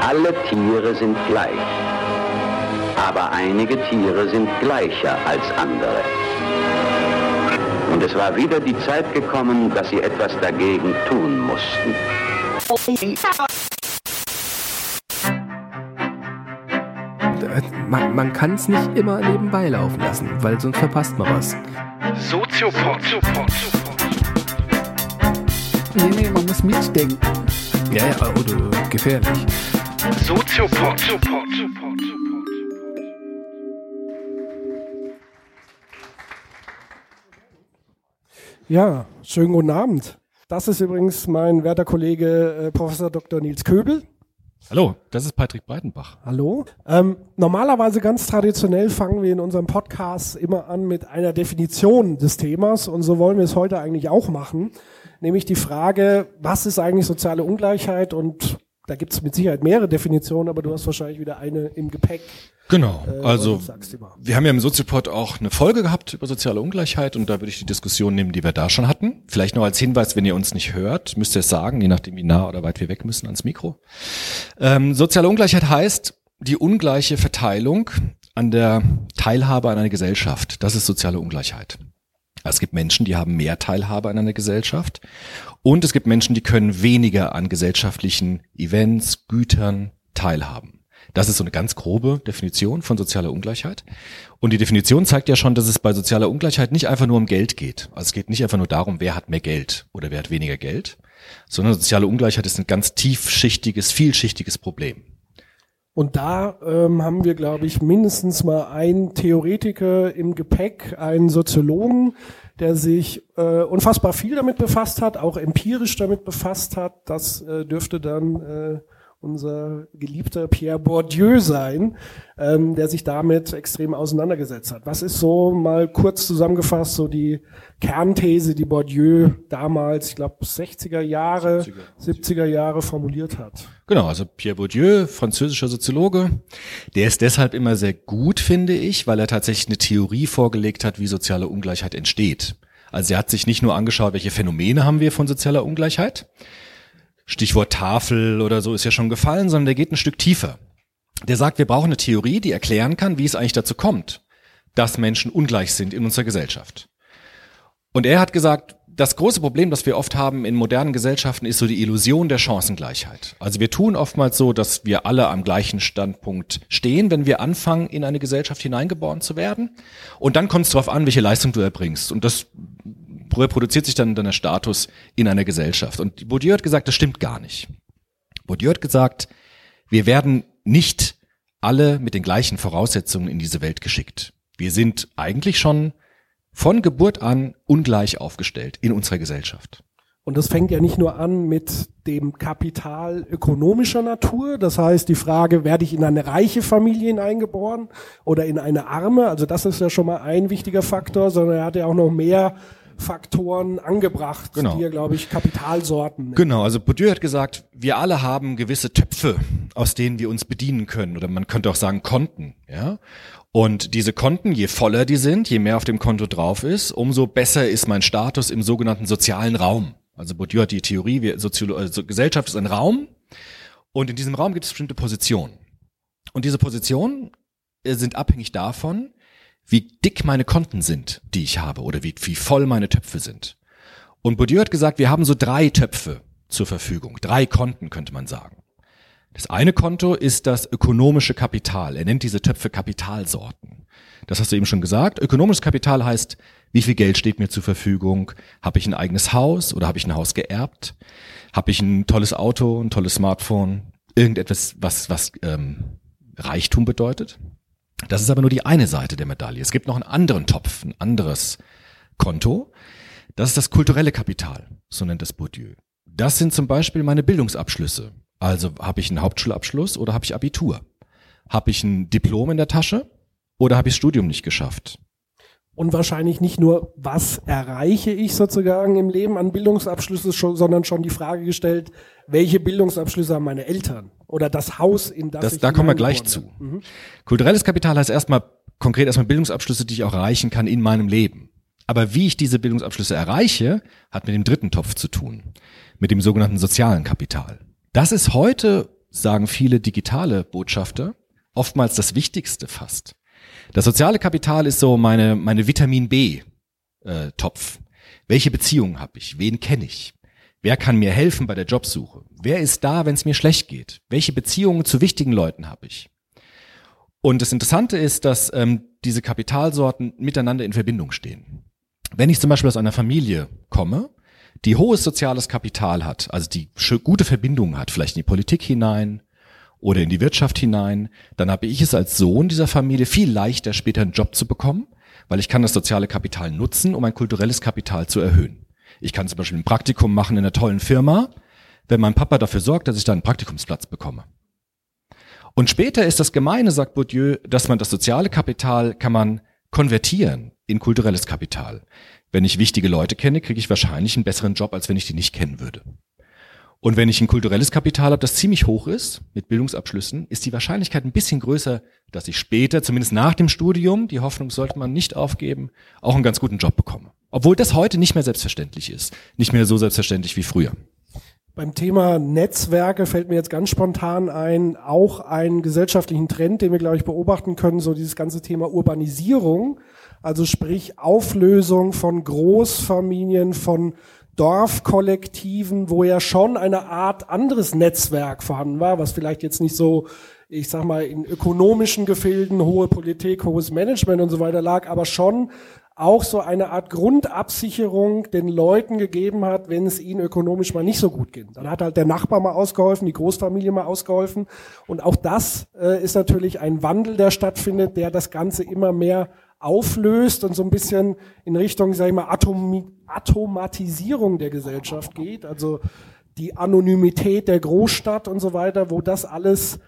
Alle Tiere sind gleich, aber einige Tiere sind gleicher als andere. Und es war wieder die Zeit gekommen, dass sie etwas dagegen tun mussten. Man, man kann es nicht immer nebenbei laufen lassen, weil sonst verpasst man was. Soziopod. Nee, nee, man muss mitdenken. Ja, ja, oder gefährlich. Soziopod. Ja, schönen guten Abend. Das ist übrigens mein werter Kollege äh, Professor Dr. Nils Köbel. Hallo, das ist Patrick Breitenbach. Hallo. Ähm, normalerweise ganz traditionell fangen wir in unserem Podcast immer an mit einer Definition des Themas und so wollen wir es heute eigentlich auch machen, nämlich die Frage, was ist eigentlich soziale Ungleichheit und da gibt es mit Sicherheit mehrere Definitionen, aber du hast wahrscheinlich wieder eine im Gepäck. Genau, Äh, also wir haben ja im Soziopod auch eine Folge gehabt über soziale Ungleichheit und da würde ich die Diskussion nehmen, die wir da schon hatten. Vielleicht noch als Hinweis, wenn ihr uns nicht hört, müsst ihr es sagen, je nachdem wie nah oder weit wir weg müssen ans Mikro. Ähm, soziale Ungleichheit heißt die ungleiche Verteilung an der Teilhabe an einer Gesellschaft. Das ist soziale Ungleichheit. Es gibt Menschen, die haben mehr Teilhabe an einer Gesellschaft und es gibt Menschen, die können weniger an gesellschaftlichen Events, Gütern teilhaben. Das ist so eine ganz grobe Definition von sozialer Ungleichheit. Und die Definition zeigt ja schon, dass es bei sozialer Ungleichheit nicht einfach nur um Geld geht. Also es geht nicht einfach nur darum, wer hat mehr Geld oder wer hat weniger Geld, sondern soziale Ungleichheit ist ein ganz tiefschichtiges, vielschichtiges Problem. Und da ähm, haben wir, glaube ich, mindestens mal einen Theoretiker im Gepäck, einen Soziologen, der sich äh, unfassbar viel damit befasst hat, auch empirisch damit befasst hat. Das äh, dürfte dann äh, unser geliebter Pierre Bourdieu sein, ähm, der sich damit extrem auseinandergesetzt hat. Was ist so mal kurz zusammengefasst so die Kernthese, die Bourdieu damals, ich glaube 60er Jahre, 70er Jahre formuliert hat? Genau, also Pierre Bourdieu, französischer Soziologe, der ist deshalb immer sehr gut, finde ich, weil er tatsächlich eine Theorie vorgelegt hat, wie soziale Ungleichheit entsteht. Also er hat sich nicht nur angeschaut, welche Phänomene haben wir von sozialer Ungleichheit, Stichwort Tafel oder so ist ja schon gefallen, sondern der geht ein Stück tiefer. Der sagt, wir brauchen eine Theorie, die erklären kann, wie es eigentlich dazu kommt, dass Menschen ungleich sind in unserer Gesellschaft. Und er hat gesagt, das große Problem, das wir oft haben in modernen Gesellschaften, ist so die Illusion der Chancengleichheit. Also wir tun oftmals so, dass wir alle am gleichen Standpunkt stehen, wenn wir anfangen, in eine Gesellschaft hineingeboren zu werden. Und dann kommt es darauf an, welche Leistung du erbringst. Und das reproduziert sich dann deiner Status in einer Gesellschaft. Und Bourdieu hat gesagt, das stimmt gar nicht. Bourdieu hat gesagt, wir werden nicht alle mit den gleichen Voraussetzungen in diese Welt geschickt. Wir sind eigentlich schon von Geburt an ungleich aufgestellt in unserer Gesellschaft. Und das fängt ja nicht nur an mit dem Kapital ökonomischer Natur. Das heißt, die Frage, werde ich in eine reiche Familie hineingeboren oder in eine arme? Also das ist ja schon mal ein wichtiger Faktor, sondern er hat ja auch noch mehr Faktoren angebracht, Genau. die er, glaube ich, Kapitalsorten nennt. Genau, also Bourdieu hat gesagt, wir alle haben gewisse Töpfe, aus denen wir uns bedienen können oder man könnte auch sagen Konten, ja. Und diese Konten, je voller die sind, je mehr auf dem Konto drauf ist, umso besser ist mein Status im sogenannten sozialen Raum. Also Bourdieu hat die Theorie, wir, Soziolo also Gesellschaft ist ein Raum und in diesem Raum gibt es bestimmte Positionen. Und diese Positionen äh, sind abhängig davon, wie dick meine Konten sind, die ich habe oder wie, wie voll meine Töpfe sind. Und Bourdieu hat gesagt, wir haben so drei Töpfe zur Verfügung, drei Konten könnte man sagen. Das eine Konto ist das ökonomische Kapital. Er nennt diese Töpfe Kapitalsorten. Das hast du eben schon gesagt. Ökonomisches Kapital heißt, wie viel Geld steht mir zur Verfügung? Habe ich ein eigenes Haus oder habe ich ein Haus geerbt? Habe ich ein tolles Auto, ein tolles Smartphone? Irgendetwas, was, was ähm, Reichtum bedeutet? Das ist aber nur die eine Seite der Medaille. Es gibt noch einen anderen Topf, ein anderes Konto. Das ist das kulturelle Kapital, so nennt es Bourdieu. Das sind zum Beispiel meine Bildungsabschlüsse. Also habe ich einen Hauptschulabschluss oder habe ich Abitur? Habe ich ein Diplom in der Tasche oder habe ich das Studium nicht geschafft? Und wahrscheinlich nicht nur, was erreiche ich sozusagen im Leben an Bildungsabschlüssen, sondern schon die Frage gestellt, welche Bildungsabschlüsse haben meine Eltern? Oder das Haus, in das, Das, da kommen wir gleich zu. Mhm. Kulturelles Kapital heißt erstmal konkret erstmal Bildungsabschlüsse, die ich auch erreichen kann in meinem Leben. Aber wie ich diese Bildungsabschlüsse erreiche, hat mit dem dritten Topf zu tun, mit dem sogenannten sozialen Kapital. Das ist heute, sagen viele digitale Botschafter, oftmals das Wichtigste fast. Das soziale Kapital ist so meine, meine Vitamin B äh, Topf. Welche Beziehungen habe ich? Wen kenne ich? Wer kann mir helfen bei der Jobsuche? Wer ist da, wenn es mir schlecht geht? Welche Beziehungen zu wichtigen Leuten habe ich? Und das Interessante ist, dass ähm, diese Kapitalsorten miteinander in Verbindung stehen. Wenn ich zum Beispiel aus einer Familie komme, die hohes soziales Kapital hat, also die gute Verbindungen hat, vielleicht in die Politik hinein oder in die Wirtschaft hinein, dann habe ich es als Sohn dieser Familie viel leichter, später einen Job zu bekommen, weil ich kann das soziale Kapital nutzen, um ein kulturelles Kapital zu erhöhen. Ich kann zum Beispiel ein Praktikum machen in einer tollen Firma, wenn mein Papa dafür sorgt, dass ich da einen Praktikumsplatz bekomme. Und später ist das Gemeine, sagt Bourdieu, dass man das soziale Kapital kann man konvertieren in kulturelles Kapital. Wenn ich wichtige Leute kenne, kriege ich wahrscheinlich einen besseren Job, als wenn ich die nicht kennen würde. Und wenn ich ein kulturelles Kapital habe, das ziemlich hoch ist, mit Bildungsabschlüssen, ist die Wahrscheinlichkeit ein bisschen größer, dass ich später, zumindest nach dem Studium, die Hoffnung sollte man nicht aufgeben, auch einen ganz guten Job bekomme. Obwohl das heute nicht mehr selbstverständlich ist. Nicht mehr so selbstverständlich wie früher. Beim Thema Netzwerke fällt mir jetzt ganz spontan ein, auch einen gesellschaftlichen Trend, den wir, glaube ich, beobachten können, so dieses ganze Thema Urbanisierung, also sprich Auflösung von Großfamilien, von Dorfkollektiven, wo ja schon eine Art anderes Netzwerk vorhanden war, was vielleicht jetzt nicht so, ich sag mal, in ökonomischen Gefilden, hohe Politik, hohes Management und so weiter lag, aber schon auch so eine Art Grundabsicherung den Leuten gegeben hat, wenn es ihnen ökonomisch mal nicht so gut ging. Dann hat halt der Nachbar mal ausgeholfen, die Großfamilie mal ausgeholfen. Und auch das äh, ist natürlich ein Wandel, der stattfindet, der das Ganze immer mehr auflöst und so ein bisschen in Richtung, sag ich mal, Atom Atomatisierung der Gesellschaft geht. Also die Anonymität der Großstadt und so weiter, wo das alles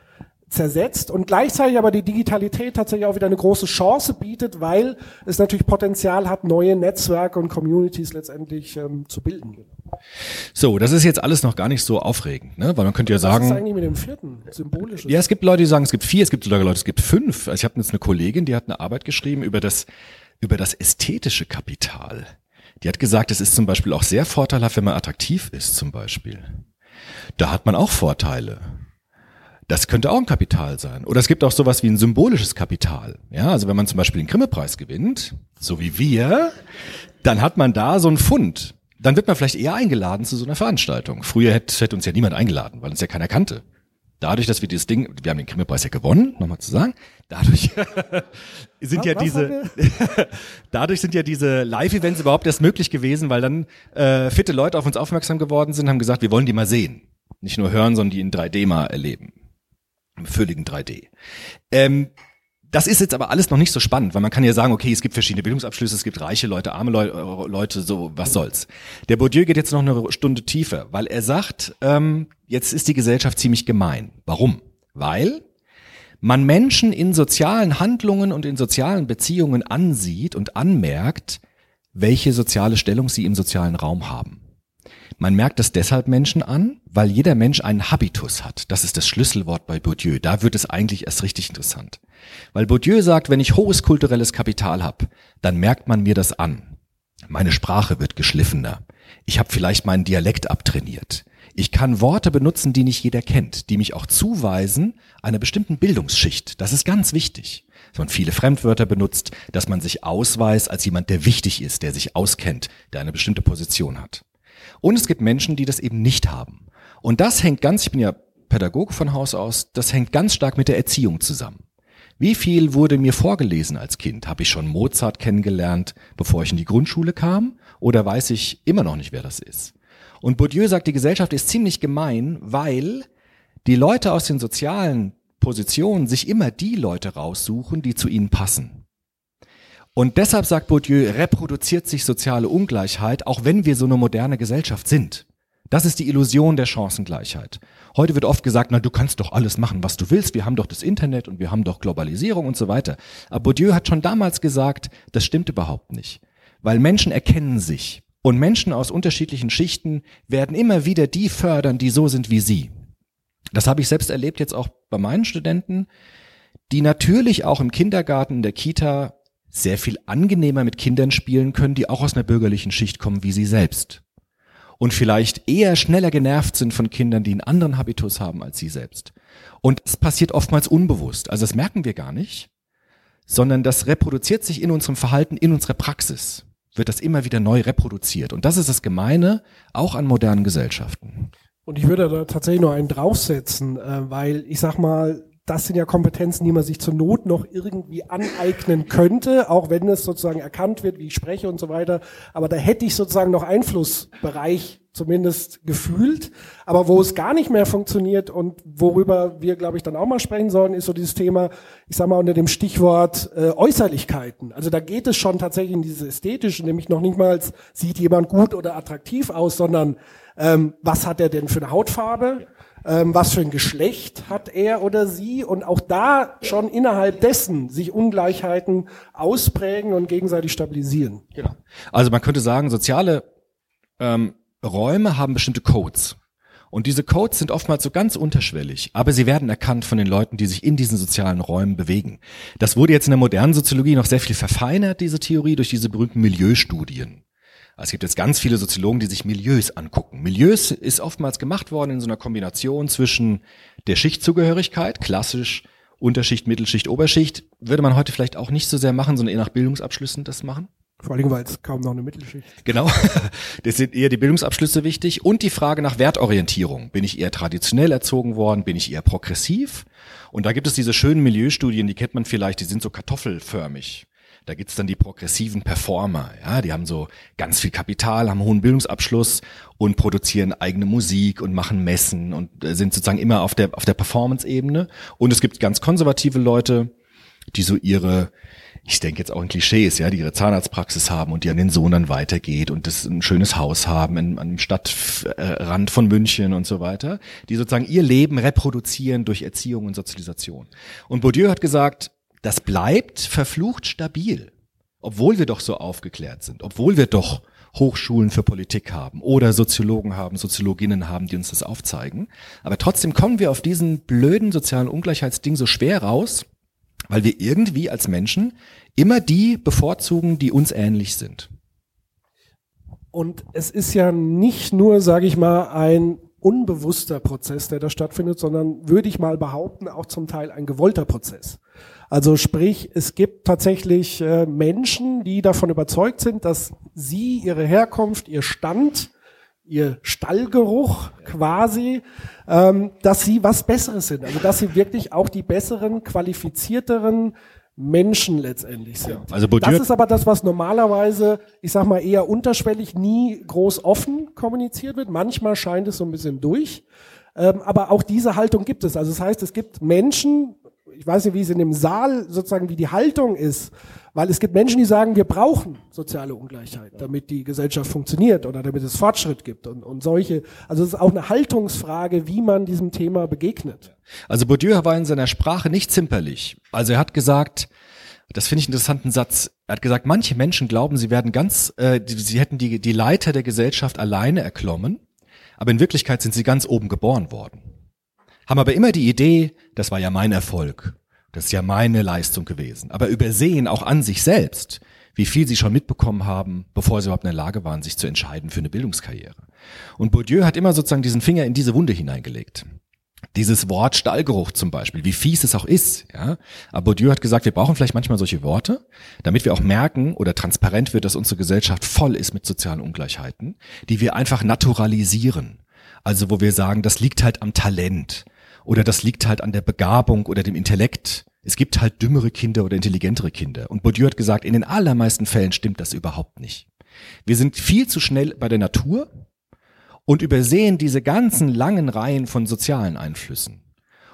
zersetzt und gleichzeitig aber die Digitalität tatsächlich auch wieder eine große Chance bietet, weil es natürlich Potenzial hat, neue Netzwerke und Communities letztendlich ähm, zu bilden. So, das ist jetzt alles noch gar nicht so aufregend, ne? Weil man könnte ja sagen. Was ist eigentlich mit dem vierten? Symbolisch. Ja, es gibt Leute, die sagen, es gibt vier, es gibt sogar Leute, es gibt fünf. Also ich habe jetzt eine Kollegin, die hat eine Arbeit geschrieben über das, über das ästhetische Kapital. Die hat gesagt, es ist zum Beispiel auch sehr vorteilhaft, wenn man attraktiv ist, zum Beispiel. Da hat man auch Vorteile. Das könnte auch ein Kapital sein. Oder es gibt auch sowas wie ein symbolisches Kapital. Ja, also wenn man zum Beispiel den Grimme-Preis gewinnt, so wie wir, dann hat man da so ein Fund. Dann wird man vielleicht eher eingeladen zu so einer Veranstaltung. Früher hätte, hätte uns ja niemand eingeladen, weil uns ja keiner kannte. Dadurch, dass wir dieses Ding, wir haben den Grimme-Preis ja gewonnen, nochmal zu sagen, dadurch sind ja diese, dadurch sind ja diese Live-Events überhaupt erst möglich gewesen, weil dann äh, fitte Leute auf uns aufmerksam geworden sind, haben gesagt, wir wollen die mal sehen. Nicht nur hören, sondern die in 3D mal erleben völligen 3D. Ähm, das ist jetzt aber alles noch nicht so spannend, weil man kann ja sagen, okay, es gibt verschiedene Bildungsabschlüsse, es gibt reiche Leute, arme Leu äh, Leute, so was soll's. Der Bourdieu geht jetzt noch eine Stunde tiefer, weil er sagt, ähm, jetzt ist die Gesellschaft ziemlich gemein. Warum? Weil man Menschen in sozialen Handlungen und in sozialen Beziehungen ansieht und anmerkt, welche soziale Stellung sie im sozialen Raum haben. Man merkt das deshalb Menschen an, weil jeder Mensch einen Habitus hat. Das ist das Schlüsselwort bei Bourdieu. Da wird es eigentlich erst richtig interessant. Weil Bourdieu sagt, wenn ich hohes kulturelles Kapital habe, dann merkt man mir das an. Meine Sprache wird geschliffener. Ich habe vielleicht meinen Dialekt abtrainiert. Ich kann Worte benutzen, die nicht jeder kennt, die mich auch zuweisen einer bestimmten Bildungsschicht. Das ist ganz wichtig. Dass man viele Fremdwörter benutzt, dass man sich ausweist als jemand, der wichtig ist, der sich auskennt, der eine bestimmte Position hat. Und es gibt Menschen, die das eben nicht haben. Und das hängt ganz, ich bin ja Pädagoge von Haus aus, das hängt ganz stark mit der Erziehung zusammen. Wie viel wurde mir vorgelesen als Kind? Habe ich schon Mozart kennengelernt, bevor ich in die Grundschule kam? Oder weiß ich immer noch nicht, wer das ist? Und Bourdieu sagt, die Gesellschaft ist ziemlich gemein, weil die Leute aus den sozialen Positionen sich immer die Leute raussuchen, die zu ihnen passen. Und deshalb sagt Bourdieu, reproduziert sich soziale Ungleichheit, auch wenn wir so eine moderne Gesellschaft sind. Das ist die Illusion der Chancengleichheit. Heute wird oft gesagt, na, du kannst doch alles machen, was du willst. Wir haben doch das Internet und wir haben doch Globalisierung und so weiter. Aber Bourdieu hat schon damals gesagt, das stimmt überhaupt nicht. Weil Menschen erkennen sich. Und Menschen aus unterschiedlichen Schichten werden immer wieder die fördern, die so sind wie sie. Das habe ich selbst erlebt jetzt auch bei meinen Studenten, die natürlich auch im Kindergarten, in der Kita sehr viel angenehmer mit Kindern spielen können, die auch aus einer bürgerlichen Schicht kommen wie sie selbst. und vielleicht eher schneller genervt sind von Kindern, die einen anderen Habitus haben als sie selbst. Und das passiert oftmals unbewusst. Also das merken wir gar nicht, sondern das reproduziert sich in unserem Verhalten, in unserer Praxis. Wird das immer wieder neu reproduziert. Und das ist das Gemeine auch an modernen Gesellschaften. Und ich würde da tatsächlich noch einen draufsetzen, äh, weil ich sag mal, das sind ja Kompetenzen, die man sich zur Not noch irgendwie aneignen könnte, auch wenn es sozusagen erkannt wird, wie ich spreche und so weiter. Aber da hätte ich sozusagen noch Einflussbereich zumindest gefühlt. Aber wo es gar nicht mehr funktioniert und worüber wir, glaube ich, dann auch mal sprechen sollen, ist so dieses Thema, ich sage mal unter dem Stichwort äh, Äußerlichkeiten. Also da geht es schon tatsächlich in diese ästhetische, nämlich noch nicht mal, sieht jemand gut oder attraktiv aus, sondern ähm, was hat er denn für eine Hautfarbe? Ähm, was für ein Geschlecht hat er oder sie und auch da schon innerhalb dessen sich Ungleichheiten ausprägen und gegenseitig stabilisieren. Genau. Also man könnte sagen, soziale ähm, Räume haben bestimmte Codes. Und diese Codes sind oftmals so ganz unterschwellig, aber sie werden erkannt von den Leuten, die sich in diesen sozialen Räumen bewegen. Das wurde jetzt in der modernen Soziologie noch sehr viel verfeinert, diese Theorie, durch diese berühmten Milieustudien. Es gibt jetzt ganz viele Soziologen, die sich Milieus angucken. Milieus ist oftmals gemacht worden in so einer Kombination zwischen der Schichtzugehörigkeit, klassisch Unterschicht, Mittelschicht, Oberschicht, würde man heute vielleicht auch nicht so sehr machen, sondern eher nach Bildungsabschlüssen das machen. Vor allem, weil es kaum noch eine Mittelschicht. Genau. Das sind eher die Bildungsabschlüsse wichtig und die Frage nach Wertorientierung. Bin ich eher traditionell erzogen worden? Bin ich eher progressiv? Und da gibt es diese schönen Milieustudien, die kennt man vielleicht, die sind so kartoffelförmig. Da gibt's dann die progressiven Performer, ja, die haben so ganz viel Kapital, haben hohen Bildungsabschluss und produzieren eigene Musik und machen Messen und äh, sind sozusagen immer auf der auf der Performance-Ebene. Und es gibt ganz konservative Leute, die so ihre ich denke jetzt auch in Klischees, ja, die ihre Zahnarztpraxis haben und die an den Sohn dann weitergeht und das ein schönes Haus haben in, an dem Stadtrand von München und so weiter, die sozusagen ihr Leben reproduzieren durch Erziehung und Sozialisation. Und Bourdieu hat gesagt, das bleibt verflucht stabil, obwohl wir doch so aufgeklärt sind, obwohl wir doch Hochschulen für Politik haben oder Soziologen haben, Soziologinnen haben, die uns das aufzeigen. Aber trotzdem kommen wir auf diesen blöden sozialen Ungleichheitsding so schwer raus, weil wir irgendwie als Menschen immer die bevorzugen, die uns ähnlich sind. Und es ist ja nicht nur, sage ich mal, ein unbewusster Prozess, der da stattfindet, sondern würde ich mal behaupten, auch zum Teil ein gewollter Prozess. Also sprich, es gibt tatsächlich äh, Menschen, die davon überzeugt sind, dass sie, ihre Herkunft, ihr Stand, ihr Stallgeruch quasi, ähm, dass sie was Besseres sind. Also dass sie wirklich auch die besseren, qualifizierteren Menschen letztendlich sind. Also das ist aber das, was normalerweise, ich sag mal, eher unterschwellig nie groß offen kommuniziert wird. Manchmal scheint es so ein bisschen durch. Ähm, aber auch diese Haltung gibt es. Also das heißt, es gibt Menschen, ich weiß nicht, wie es in dem Saal sozusagen, wie die Haltung ist, weil es gibt Menschen, die sagen, wir brauchen soziale Ungleichheit, damit die Gesellschaft funktioniert oder damit es Fortschritt gibt und, und solche. Also es ist auch eine Haltungsfrage, wie man diesem Thema begegnet. Also Bourdieu war in seiner Sprache nicht zimperlich. Also er hat gesagt, das finde ich einen interessanten Satz. Er hat gesagt, manche Menschen glauben, sie werden ganz, äh, sie hätten die, die Leiter der Gesellschaft alleine erklommen, aber in Wirklichkeit sind sie ganz oben geboren worden haben aber immer die Idee, das war ja mein Erfolg, das ist ja meine Leistung gewesen, aber übersehen auch an sich selbst, wie viel sie schon mitbekommen haben, bevor sie überhaupt in der Lage waren, sich zu entscheiden für eine Bildungskarriere. Und Bourdieu hat immer sozusagen diesen Finger in diese Wunde hineingelegt. Dieses Wort Stallgeruch zum Beispiel, wie fies es auch ist, ja. Aber Bourdieu hat gesagt, wir brauchen vielleicht manchmal solche Worte, damit wir auch merken oder transparent wird, dass unsere Gesellschaft voll ist mit sozialen Ungleichheiten, die wir einfach naturalisieren. Also wo wir sagen, das liegt halt am Talent oder das liegt halt an der Begabung oder dem Intellekt. Es gibt halt dümmere Kinder oder intelligentere Kinder. Und Bourdieu hat gesagt, in den allermeisten Fällen stimmt das überhaupt nicht. Wir sind viel zu schnell bei der Natur und übersehen diese ganzen langen Reihen von sozialen Einflüssen.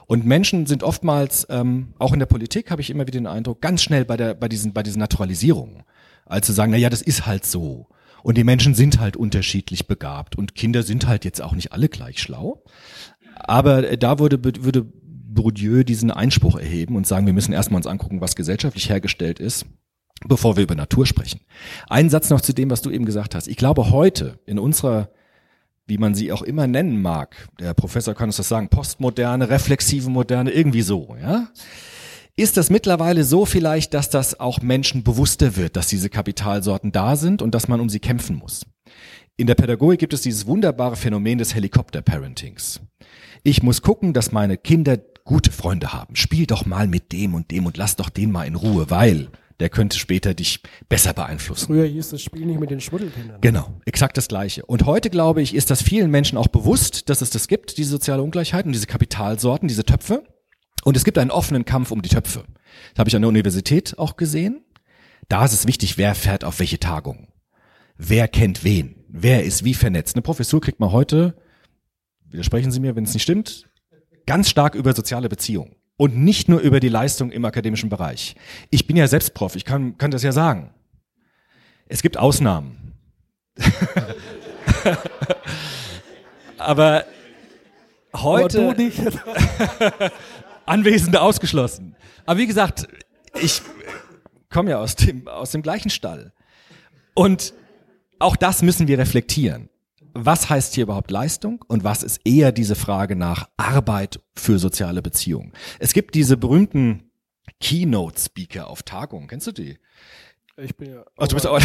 Und Menschen sind oftmals, ähm, auch in der Politik habe ich immer wieder den Eindruck, ganz schnell bei der, bei diesen, bei diesen Naturalisierungen. Als zu sagen, na ja, das ist halt so. Und die Menschen sind halt unterschiedlich begabt und Kinder sind halt jetzt auch nicht alle gleich schlau. Aber da würde, würde Bourdieu diesen Einspruch erheben und sagen, wir müssen erstmal uns angucken, was gesellschaftlich hergestellt ist, bevor wir über Natur sprechen. Ein Satz noch zu dem, was du eben gesagt hast. Ich glaube, heute in unserer, wie man sie auch immer nennen mag, der Professor kann uns das sagen, postmoderne, reflexive Moderne, irgendwie so, ja, ist das mittlerweile so vielleicht, dass das auch Menschen bewusster wird, dass diese Kapitalsorten da sind und dass man um sie kämpfen muss. In der Pädagogik gibt es dieses wunderbare Phänomen des Helikopter-Parentings. Ich muss gucken, dass meine Kinder gute Freunde haben. Spiel doch mal mit dem und dem und lass doch den mal in Ruhe, weil der könnte später dich besser beeinflussen. Früher hieß das Spiel nicht mit den Schmuddelkindern. Genau, exakt das Gleiche. Und heute, glaube ich, ist das vielen Menschen auch bewusst, dass es das gibt, diese soziale Ungleichheit und diese Kapitalsorten, diese Töpfe. Und es gibt einen offenen Kampf um die Töpfe. Das habe ich an der Universität auch gesehen. Da ist es wichtig, wer fährt auf welche Tagung. Wer kennt wen? Wer ist wie vernetzt? Eine Professur kriegt man heute, widersprechen Sie mir, wenn es nicht stimmt, ganz stark über soziale Beziehungen. Und nicht nur über die Leistung im akademischen Bereich. Ich bin ja selbst Prof, ich kann, kann das ja sagen. Es gibt Ausnahmen. Aber heute. Aber. Anwesende ausgeschlossen. Aber wie gesagt, ich komme ja aus dem, aus dem gleichen Stall. Und auch das müssen wir reflektieren. Was heißt hier überhaupt Leistung und was ist eher diese Frage nach Arbeit für soziale Beziehungen? Es gibt diese berühmten Keynote-Speaker auf Tagungen. Kennst du die? Ich bin ja. Oh, du bist auch,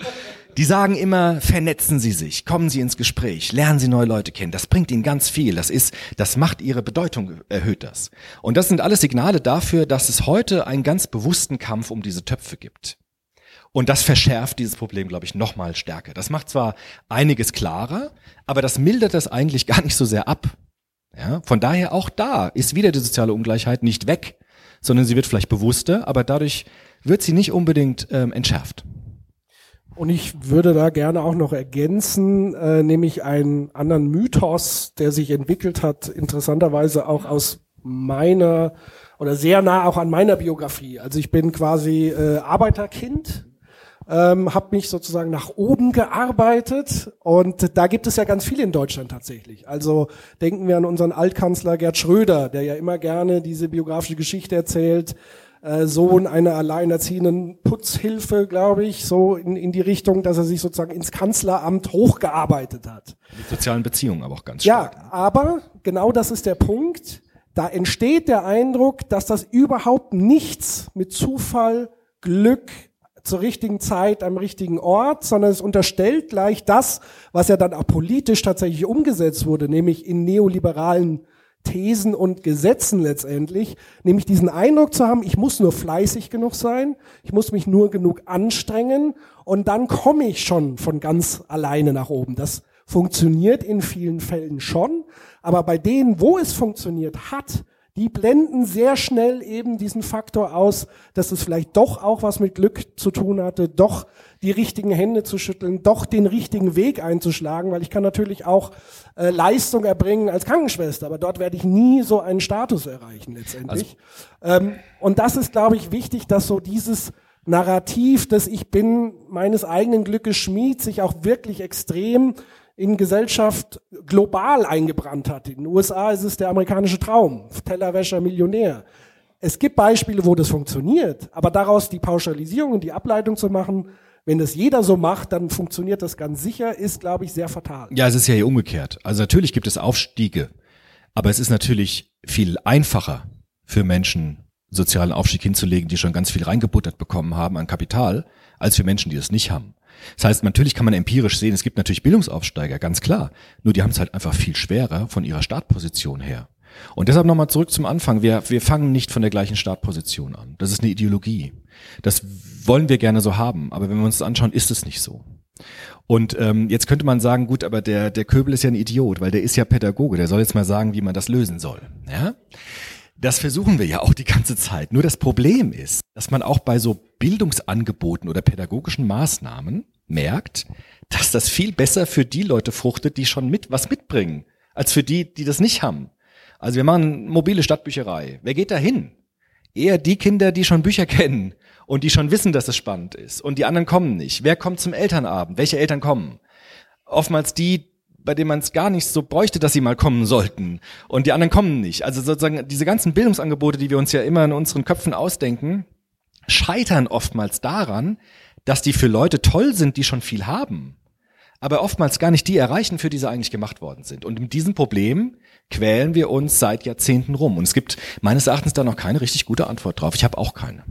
die sagen immer, vernetzen Sie sich, kommen Sie ins Gespräch, lernen Sie neue Leute kennen. Das bringt Ihnen ganz viel. Das ist, das macht Ihre Bedeutung, erhöht das. Und das sind alles Signale dafür, dass es heute einen ganz bewussten Kampf um diese Töpfe gibt. Und das verschärft dieses Problem, glaube ich, noch mal stärker. Das macht zwar einiges klarer, aber das mildert das eigentlich gar nicht so sehr ab. Ja, von daher auch da ist wieder die soziale Ungleichheit nicht weg, sondern sie wird vielleicht bewusster, aber dadurch wird sie nicht unbedingt ähm, entschärft. Und ich würde da gerne auch noch ergänzen, äh, nämlich einen anderen Mythos, der sich entwickelt hat, interessanterweise auch aus meiner oder sehr nah auch an meiner Biografie. Also ich bin quasi äh, Arbeiterkind, ähm, habe mich sozusagen nach oben gearbeitet und da gibt es ja ganz viel in Deutschland tatsächlich. Also denken wir an unseren Altkanzler Gerd Schröder, der ja immer gerne diese biografische Geschichte erzählt, äh, Sohn einer alleinerziehenden Putzhilfe, glaube ich, so in, in die Richtung, dass er sich sozusagen ins Kanzleramt hochgearbeitet hat. Mit sozialen Beziehungen aber auch ganz stark. Ja, aber genau das ist der Punkt. Da entsteht der Eindruck, dass das überhaupt nichts mit Zufall, Glück, zur richtigen Zeit am richtigen Ort, sondern es unterstellt gleich das, was ja dann auch politisch tatsächlich umgesetzt wurde, nämlich in neoliberalen Thesen und Gesetzen letztendlich, nämlich diesen Eindruck zu haben, ich muss nur fleißig genug sein, ich muss mich nur genug anstrengen und dann komme ich schon von ganz alleine nach oben. Das funktioniert in vielen Fällen schon, aber bei denen, wo es funktioniert hat, die blenden sehr schnell eben diesen Faktor aus, dass es vielleicht doch auch was mit Glück zu tun hatte, doch die richtigen Hände zu schütteln, doch den richtigen Weg einzuschlagen, weil ich kann natürlich auch äh, Leistung erbringen als Krankenschwester, aber dort werde ich nie so einen Status erreichen letztendlich. Also, ähm, und das ist, glaube ich, wichtig, dass so dieses Narrativ, dass ich bin meines eigenen Glückes Schmied, sich auch wirklich extrem in Gesellschaft global eingebrannt hat. In den USA ist es der amerikanische Traum, Tellerwäscher Millionär. Es gibt Beispiele, wo das funktioniert, aber daraus die Pauschalisierung und die Ableitung zu machen, wenn das jeder so macht, dann funktioniert das ganz sicher, ist, glaube ich, sehr fatal. Ja, es ist ja hier umgekehrt. Also natürlich gibt es Aufstiege, aber es ist natürlich viel einfacher für Menschen, sozialen Aufstieg hinzulegen, die schon ganz viel reingebuttert bekommen haben an Kapital, als für Menschen, die es nicht haben. Das heißt, natürlich kann man empirisch sehen, es gibt natürlich Bildungsaufsteiger, ganz klar. Nur die haben es halt einfach viel schwerer von ihrer Startposition her. Und deshalb nochmal zurück zum Anfang. Wir, wir fangen nicht von der gleichen Startposition an. Das ist eine Ideologie. Das wollen wir gerne so haben. Aber wenn wir uns das anschauen, ist es nicht so. Und ähm, jetzt könnte man sagen, gut, aber der, der Köbel ist ja ein Idiot, weil der ist ja Pädagoge, der soll jetzt mal sagen, wie man das lösen soll. Ja? Das versuchen wir ja auch die ganze Zeit. Nur das Problem ist, dass man auch bei so Bildungsangeboten oder pädagogischen Maßnahmen merkt, dass das viel besser für die Leute fruchtet, die schon mit was mitbringen, als für die, die das nicht haben. Also wir machen mobile Stadtbücherei. Wer geht da hin? Eher die Kinder, die schon Bücher kennen und die schon wissen, dass es spannend ist. Und die anderen kommen nicht. Wer kommt zum Elternabend? Welche Eltern kommen? Oftmals die, bei denen man es gar nicht so bräuchte, dass sie mal kommen sollten. Und die anderen kommen nicht. Also sozusagen diese ganzen Bildungsangebote, die wir uns ja immer in unseren Köpfen ausdenken, scheitern oftmals daran, dass die für Leute toll sind, die schon viel haben, aber oftmals gar nicht die erreichen, für die sie eigentlich gemacht worden sind. Und mit diesem Problem quälen wir uns seit Jahrzehnten rum. Und es gibt meines Erachtens da noch keine richtig gute Antwort drauf. Ich habe auch keine.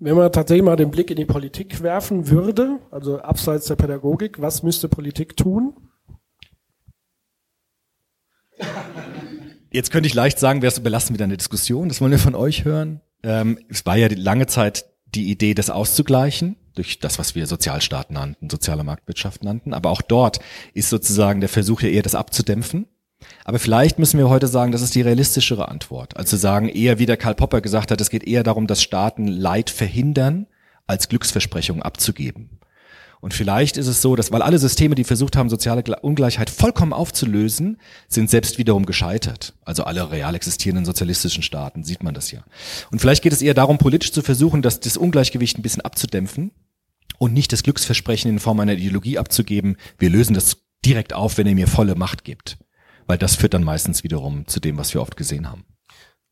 Wenn man tatsächlich mal den Blick in die Politik werfen würde, also abseits der Pädagogik, was müsste Politik tun? Jetzt könnte ich leicht sagen, wir belassen wieder eine Diskussion, das wollen wir von euch hören. Ähm, es war ja die lange Zeit die Idee, das auszugleichen durch das, was wir Sozialstaat nannten, soziale Marktwirtschaft nannten. Aber auch dort ist sozusagen der Versuch ja eher, das abzudämpfen. Aber vielleicht müssen wir heute sagen, das ist die realistischere Antwort. Also sagen eher, wie der Karl Popper gesagt hat, es geht eher darum, dass Staaten Leid verhindern, als Glücksversprechungen abzugeben. Und vielleicht ist es so, dass weil alle Systeme, die versucht haben, soziale Ungleichheit vollkommen aufzulösen, sind selbst wiederum gescheitert. Also alle real existierenden sozialistischen Staaten sieht man das ja. Und vielleicht geht es eher darum, politisch zu versuchen, dass das Ungleichgewicht ein bisschen abzudämpfen und nicht das Glücksversprechen in Form einer Ideologie abzugeben, wir lösen das direkt auf, wenn ihr mir volle Macht gibt. Weil das führt dann meistens wiederum zu dem, was wir oft gesehen haben.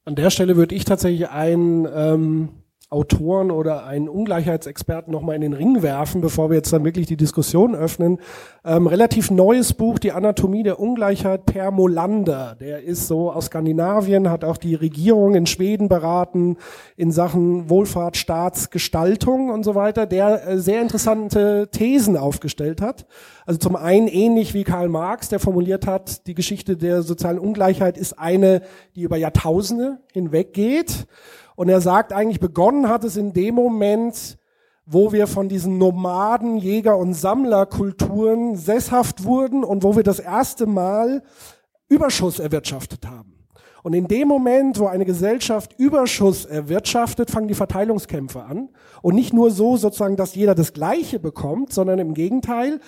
An der Stelle würde ich tatsächlich ein ähm, Autoren oder einen Ungleichheitsexperten nochmal in den Ring werfen, bevor wir jetzt dann wirklich die Diskussion öffnen. Ähm, relativ neues Buch, Die Anatomie der Ungleichheit per Molander. Der ist so aus Skandinavien, hat auch die Regierung in Schweden beraten in Sachen Wohlfahrt, Staatsgestaltung und so weiter, der äh, sehr interessante Thesen aufgestellt hat. Also zum einen ähnlich wie Karl Marx, der formuliert hat, die Geschichte der sozialen Ungleichheit ist eine, die über Jahrtausende hinweg geht. Und er sagt eigentlich, begonnen hat es in dem Moment, wo wir von diesen Nomaden, Jäger- und Sammlerkulturen sesshaft wurden und wo wir das erste Mal Überschuss erwirtschaftet haben. Und in dem Moment, wo eine Gesellschaft Überschuss erwirtschaftet, fangen die Verteilungskämpfe an. Und nicht nur so sozusagen, dass jeder das Gleiche bekommt, sondern im Gegenteil,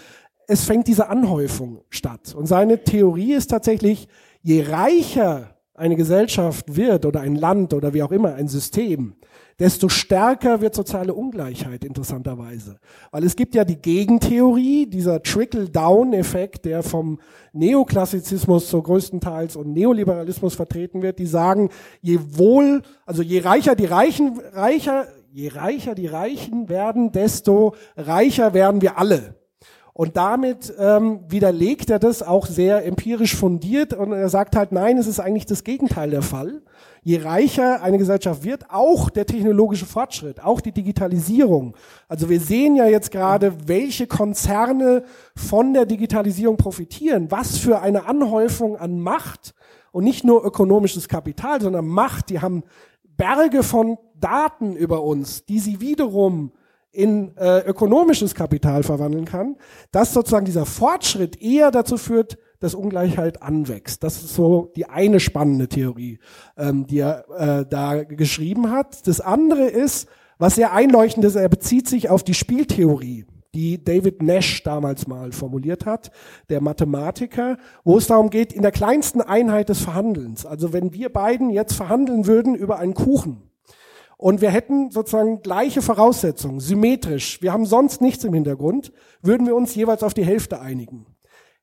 es fängt diese Anhäufung statt. Und seine Theorie ist tatsächlich, je reicher eine Gesellschaft wird oder ein Land oder wie auch immer, ein System, desto stärker wird soziale Ungleichheit interessanterweise. Weil es gibt ja die Gegentheorie, dieser Trickle-Down-Effekt, der vom Neoklassizismus so größtenteils und Neoliberalismus vertreten wird, die sagen, je wohl, also je reicher die Reichen, reicher, je reicher die Reichen werden, desto reicher werden wir alle. Und damit ähm, widerlegt er das auch sehr empirisch fundiert und er sagt halt, nein, es ist eigentlich das Gegenteil der Fall. Je reicher eine Gesellschaft wird, auch der technologische Fortschritt, auch die Digitalisierung. Also wir sehen ja jetzt gerade, welche Konzerne von der Digitalisierung profitieren, was für eine Anhäufung an Macht und nicht nur ökonomisches Kapital, sondern Macht. Die haben Berge von Daten über uns, die sie wiederum in äh, ökonomisches Kapital verwandeln kann, dass sozusagen dieser Fortschritt eher dazu führt, dass Ungleichheit anwächst. Das ist so die eine spannende Theorie, ähm, die er äh, da geschrieben hat. Das andere ist, was sehr einleuchtend ist, er bezieht sich auf die Spieltheorie, die David Nash damals mal formuliert hat, der Mathematiker, wo es darum geht, in der kleinsten Einheit des Verhandelns. Also wenn wir beiden jetzt verhandeln würden über einen Kuchen, und wir hätten sozusagen gleiche Voraussetzungen, symmetrisch, wir haben sonst nichts im Hintergrund, würden wir uns jeweils auf die Hälfte einigen.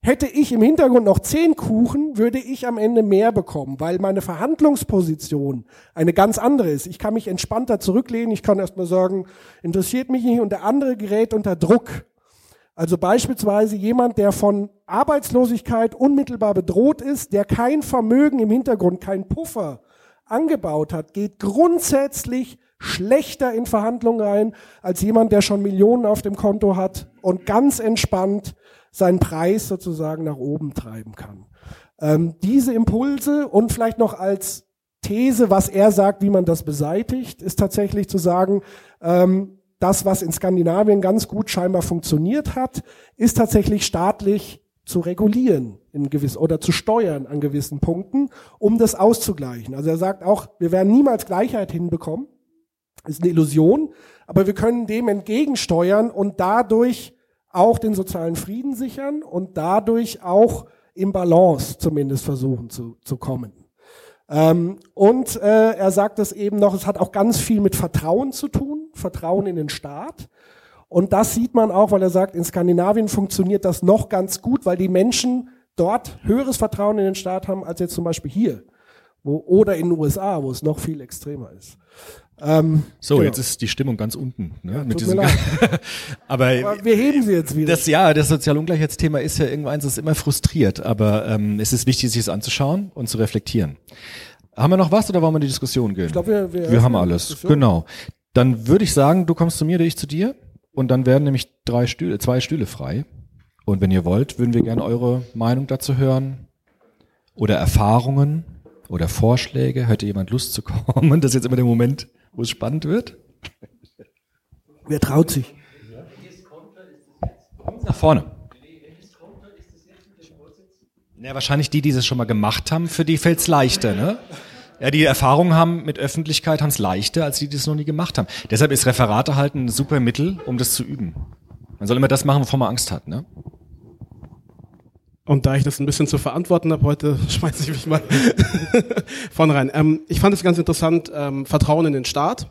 Hätte ich im Hintergrund noch zehn Kuchen, würde ich am Ende mehr bekommen, weil meine Verhandlungsposition eine ganz andere ist. Ich kann mich entspannter zurücklehnen, ich kann erstmal sagen, interessiert mich nicht und der andere gerät unter Druck. Also beispielsweise jemand, der von Arbeitslosigkeit unmittelbar bedroht ist, der kein Vermögen im Hintergrund, kein Puffer angebaut hat, geht grundsätzlich schlechter in Verhandlungen rein als jemand, der schon Millionen auf dem Konto hat und ganz entspannt seinen Preis sozusagen nach oben treiben kann. Ähm, diese Impulse und vielleicht noch als These, was er sagt, wie man das beseitigt, ist tatsächlich zu sagen, ähm, das, was in Skandinavien ganz gut scheinbar funktioniert hat, ist tatsächlich staatlich zu regulieren in gewiss oder zu steuern an gewissen Punkten, um das auszugleichen. Also er sagt auch, wir werden niemals Gleichheit hinbekommen. Ist eine Illusion, aber wir können dem entgegensteuern und dadurch auch den sozialen Frieden sichern und dadurch auch im Balance zumindest versuchen zu, zu kommen. Ähm, und äh, er sagt es eben noch, es hat auch ganz viel mit Vertrauen zu tun, Vertrauen in den Staat. Und das sieht man auch, weil er sagt, in Skandinavien funktioniert das noch ganz gut, weil die Menschen dort höheres Vertrauen in den Staat haben als jetzt zum Beispiel hier. Wo, oder in den USA, wo es noch viel extremer ist. Ähm, so, genau. jetzt ist die Stimmung ganz unten. Ne, ja, mit diesem aber, aber, wir heben sie jetzt wieder. Das, ja, das Sozialungleichheitsthema ist ja irgendwann, es ist immer frustriert, aber ähm, es ist wichtig, sich es anzuschauen und zu reflektieren. Haben wir noch was oder wollen wir in die Diskussion gehen? Ich glaube, wir, wir, wir haben alles. Genau. Dann würde ich sagen, du kommst zu mir, ich zu dir. Und dann werden nämlich drei Stühle, zwei Stühle frei. Und wenn ihr wollt, würden wir gerne eure Meinung dazu hören. Oder Erfahrungen oder Vorschläge. Hätte jemand Lust zu kommen? Das ist jetzt immer der Moment, wo es spannend wird. Wer traut sich? Nach vorne. Ja, wahrscheinlich die, die es schon mal gemacht haben, für die fällt's leichter, ne? Ja, die Erfahrung haben mit Öffentlichkeit haben es leichter, als die, die es noch nie gemacht haben. Deshalb ist Referate halt ein super Mittel, um das zu üben. Man soll immer das machen, wovor man Angst hat, ne? Und da ich das ein bisschen zu verantworten habe heute, schmeiße ich mich mal vorne rein. Ähm, ich fand es ganz interessant, ähm, Vertrauen in den Staat.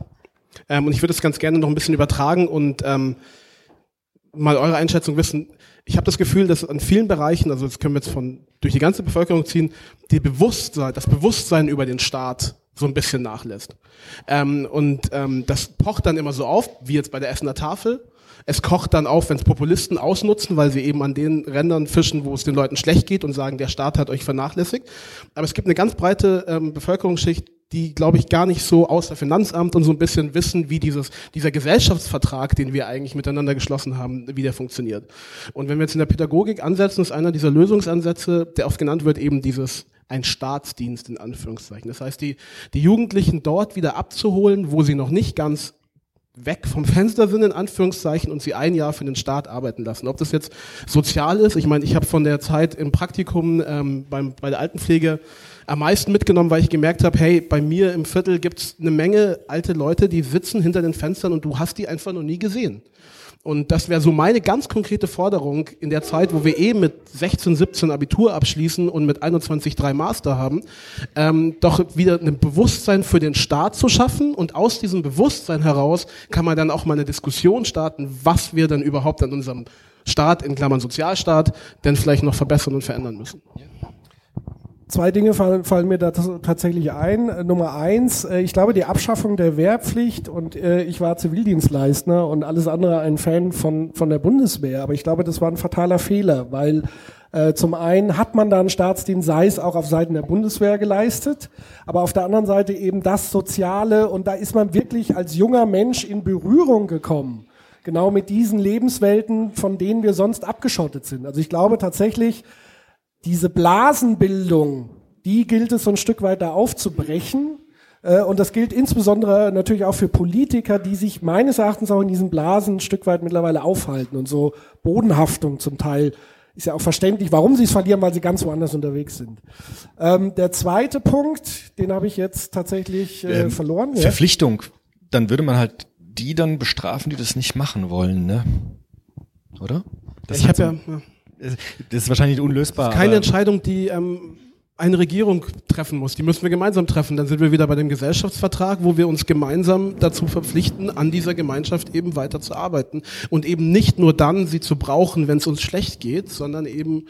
Ähm, und ich würde es ganz gerne noch ein bisschen übertragen und ähm, mal eure Einschätzung wissen. Ich habe das Gefühl, dass an vielen Bereichen, also das können wir jetzt von durch die ganze Bevölkerung ziehen, die Bewusstsein, das Bewusstsein über den Staat so ein bisschen nachlässt. Ähm, und ähm, das pocht dann immer so auf, wie jetzt bei der Essener Tafel. Es kocht dann auf, wenn es Populisten ausnutzen, weil sie eben an den Rändern fischen, wo es den Leuten schlecht geht und sagen, der Staat hat euch vernachlässigt. Aber es gibt eine ganz breite ähm, Bevölkerungsschicht, die, glaube ich, gar nicht so außer Finanzamt und so ein bisschen wissen, wie dieses, dieser Gesellschaftsvertrag, den wir eigentlich miteinander geschlossen haben, wie der funktioniert. Und wenn wir jetzt in der Pädagogik ansetzen, ist einer dieser Lösungsansätze, der oft genannt wird, eben dieses ein Staatsdienst in Anführungszeichen. Das heißt, die, die Jugendlichen dort wieder abzuholen, wo sie noch nicht ganz weg vom Fenster sind, in Anführungszeichen, und sie ein Jahr für den Staat arbeiten lassen. Ob das jetzt sozial ist, ich meine, ich habe von der Zeit im Praktikum ähm, beim, bei der Altenpflege am meisten mitgenommen, weil ich gemerkt habe, hey, bei mir im Viertel gibt's eine Menge alte Leute, die sitzen hinter den Fenstern und du hast die einfach noch nie gesehen. Und das wäre so meine ganz konkrete Forderung in der Zeit, wo wir eh mit 16, 17 Abitur abschließen und mit 21 drei Master haben, ähm, doch wieder ein Bewusstsein für den Staat zu schaffen. Und aus diesem Bewusstsein heraus kann man dann auch mal eine Diskussion starten, was wir dann überhaupt an unserem Staat, in Klammern Sozialstaat, denn vielleicht noch verbessern und verändern müssen. Zwei Dinge fallen, fallen mir da tatsächlich ein. Äh, Nummer eins, äh, ich glaube, die Abschaffung der Wehrpflicht und äh, ich war Zivildienstleister und alles andere ein Fan von, von der Bundeswehr, aber ich glaube, das war ein fataler Fehler, weil zum einen hat man da einen Staatsdienst, sei es auch auf Seiten der Bundeswehr geleistet, aber auf der anderen Seite eben das Soziale und da ist man wirklich als junger Mensch in Berührung gekommen. Genau mit diesen Lebenswelten, von denen wir sonst abgeschottet sind. Also ich glaube tatsächlich, diese Blasenbildung, die gilt es so ein Stück weiter aufzubrechen. Äh, und das gilt insbesondere natürlich auch für Politiker, die sich meines Erachtens auch in diesen Blasen ein Stück weit mittlerweile aufhalten und so Bodenhaftung zum Teil ist ja auch verständlich, warum sie es verlieren, weil sie ganz woanders unterwegs sind. Ähm, der zweite Punkt, den habe ich jetzt tatsächlich äh, ähm, verloren. Verpflichtung. Ja? Dann würde man halt die dann bestrafen, die das nicht machen wollen, ne? Oder? Das ich habe so, ja, das ist wahrscheinlich unlösbar. Das ist keine Entscheidung, die ähm, eine Regierung treffen muss. Die müssen wir gemeinsam treffen. Dann sind wir wieder bei dem Gesellschaftsvertrag, wo wir uns gemeinsam dazu verpflichten, an dieser Gemeinschaft eben weiter zu arbeiten und eben nicht nur dann sie zu brauchen, wenn es uns schlecht geht, sondern eben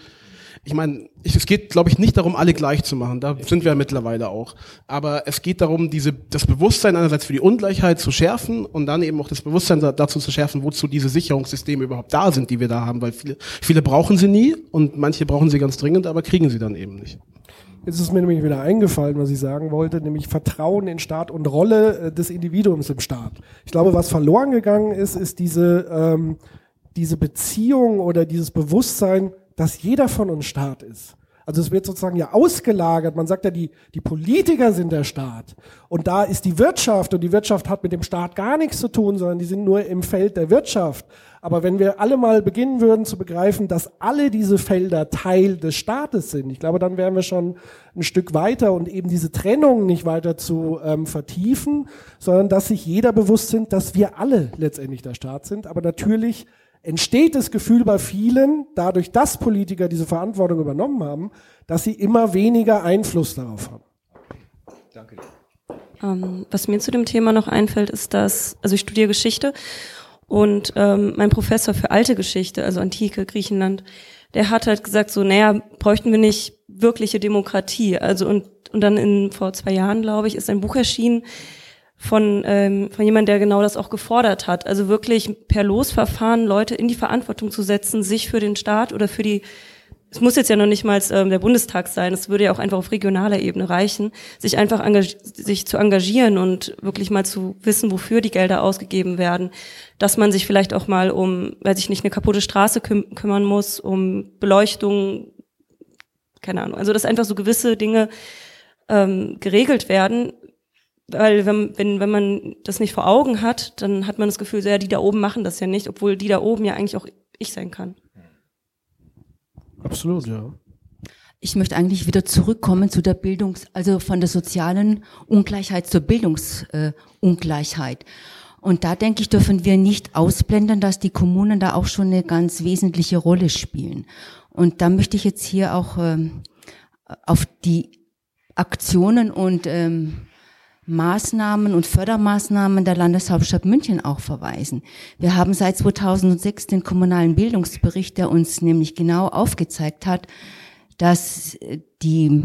ich meine, es geht, glaube ich, nicht darum, alle gleich zu machen. Da sind wir ja mittlerweile auch. Aber es geht darum, diese, das Bewusstsein einerseits für die Ungleichheit zu schärfen und dann eben auch das Bewusstsein dazu zu schärfen, wozu diese Sicherungssysteme überhaupt da sind, die wir da haben. Weil viele, viele brauchen sie nie und manche brauchen sie ganz dringend, aber kriegen sie dann eben nicht. Jetzt ist mir nämlich wieder eingefallen, was ich sagen wollte, nämlich Vertrauen in Staat und Rolle äh, des Individuums im Staat. Ich glaube, was verloren gegangen ist, ist diese, ähm, diese Beziehung oder dieses Bewusstsein, dass jeder von uns Staat ist. Also es wird sozusagen ja ausgelagert. Man sagt ja, die, die Politiker sind der Staat. Und da ist die Wirtschaft und die Wirtschaft hat mit dem Staat gar nichts zu tun, sondern die sind nur im Feld der Wirtschaft. Aber wenn wir alle mal beginnen würden zu begreifen, dass alle diese Felder Teil des Staates sind, ich glaube, dann wären wir schon ein Stück weiter und eben diese Trennung nicht weiter zu ähm, vertiefen, sondern dass sich jeder bewusst sind, dass wir alle letztendlich der Staat sind. Aber natürlich entsteht das Gefühl bei vielen, dadurch, dass Politiker diese Verantwortung übernommen haben, dass sie immer weniger Einfluss darauf haben. Danke. Ähm, was mir zu dem Thema noch einfällt, ist, dass, also ich studiere Geschichte und ähm, mein Professor für alte Geschichte, also Antike, Griechenland, der hat halt gesagt, so, naja, bräuchten wir nicht wirkliche Demokratie. Also und, und dann in vor zwei Jahren, glaube ich, ist ein Buch erschienen, von, ähm, von jemand, der genau das auch gefordert hat. Also wirklich per Losverfahren Leute in die Verantwortung zu setzen, sich für den Staat oder für die es muss jetzt ja noch nicht mal ähm, der Bundestag sein, es würde ja auch einfach auf regionaler Ebene reichen, sich einfach sich zu engagieren und wirklich mal zu wissen, wofür die Gelder ausgegeben werden, dass man sich vielleicht auch mal um, weiß ich nicht, eine kaputte Straße küm kümmern muss, um Beleuchtung, keine Ahnung, also dass einfach so gewisse Dinge ähm, geregelt werden, weil wenn, wenn, wenn man das nicht vor Augen hat, dann hat man das Gefühl, so, ja, die da oben machen das ja nicht, obwohl die da oben ja eigentlich auch ich sein kann. Absolut, ja. Ich möchte eigentlich wieder zurückkommen zu der Bildungs-, also von der sozialen Ungleichheit zur Bildungsungleichheit. Äh, und da denke ich, dürfen wir nicht ausblenden, dass die Kommunen da auch schon eine ganz wesentliche Rolle spielen. Und da möchte ich jetzt hier auch ähm, auf die Aktionen und ähm, Maßnahmen und Fördermaßnahmen der Landeshauptstadt München auch verweisen. Wir haben seit 2006 den kommunalen Bildungsbericht, der uns nämlich genau aufgezeigt hat, dass die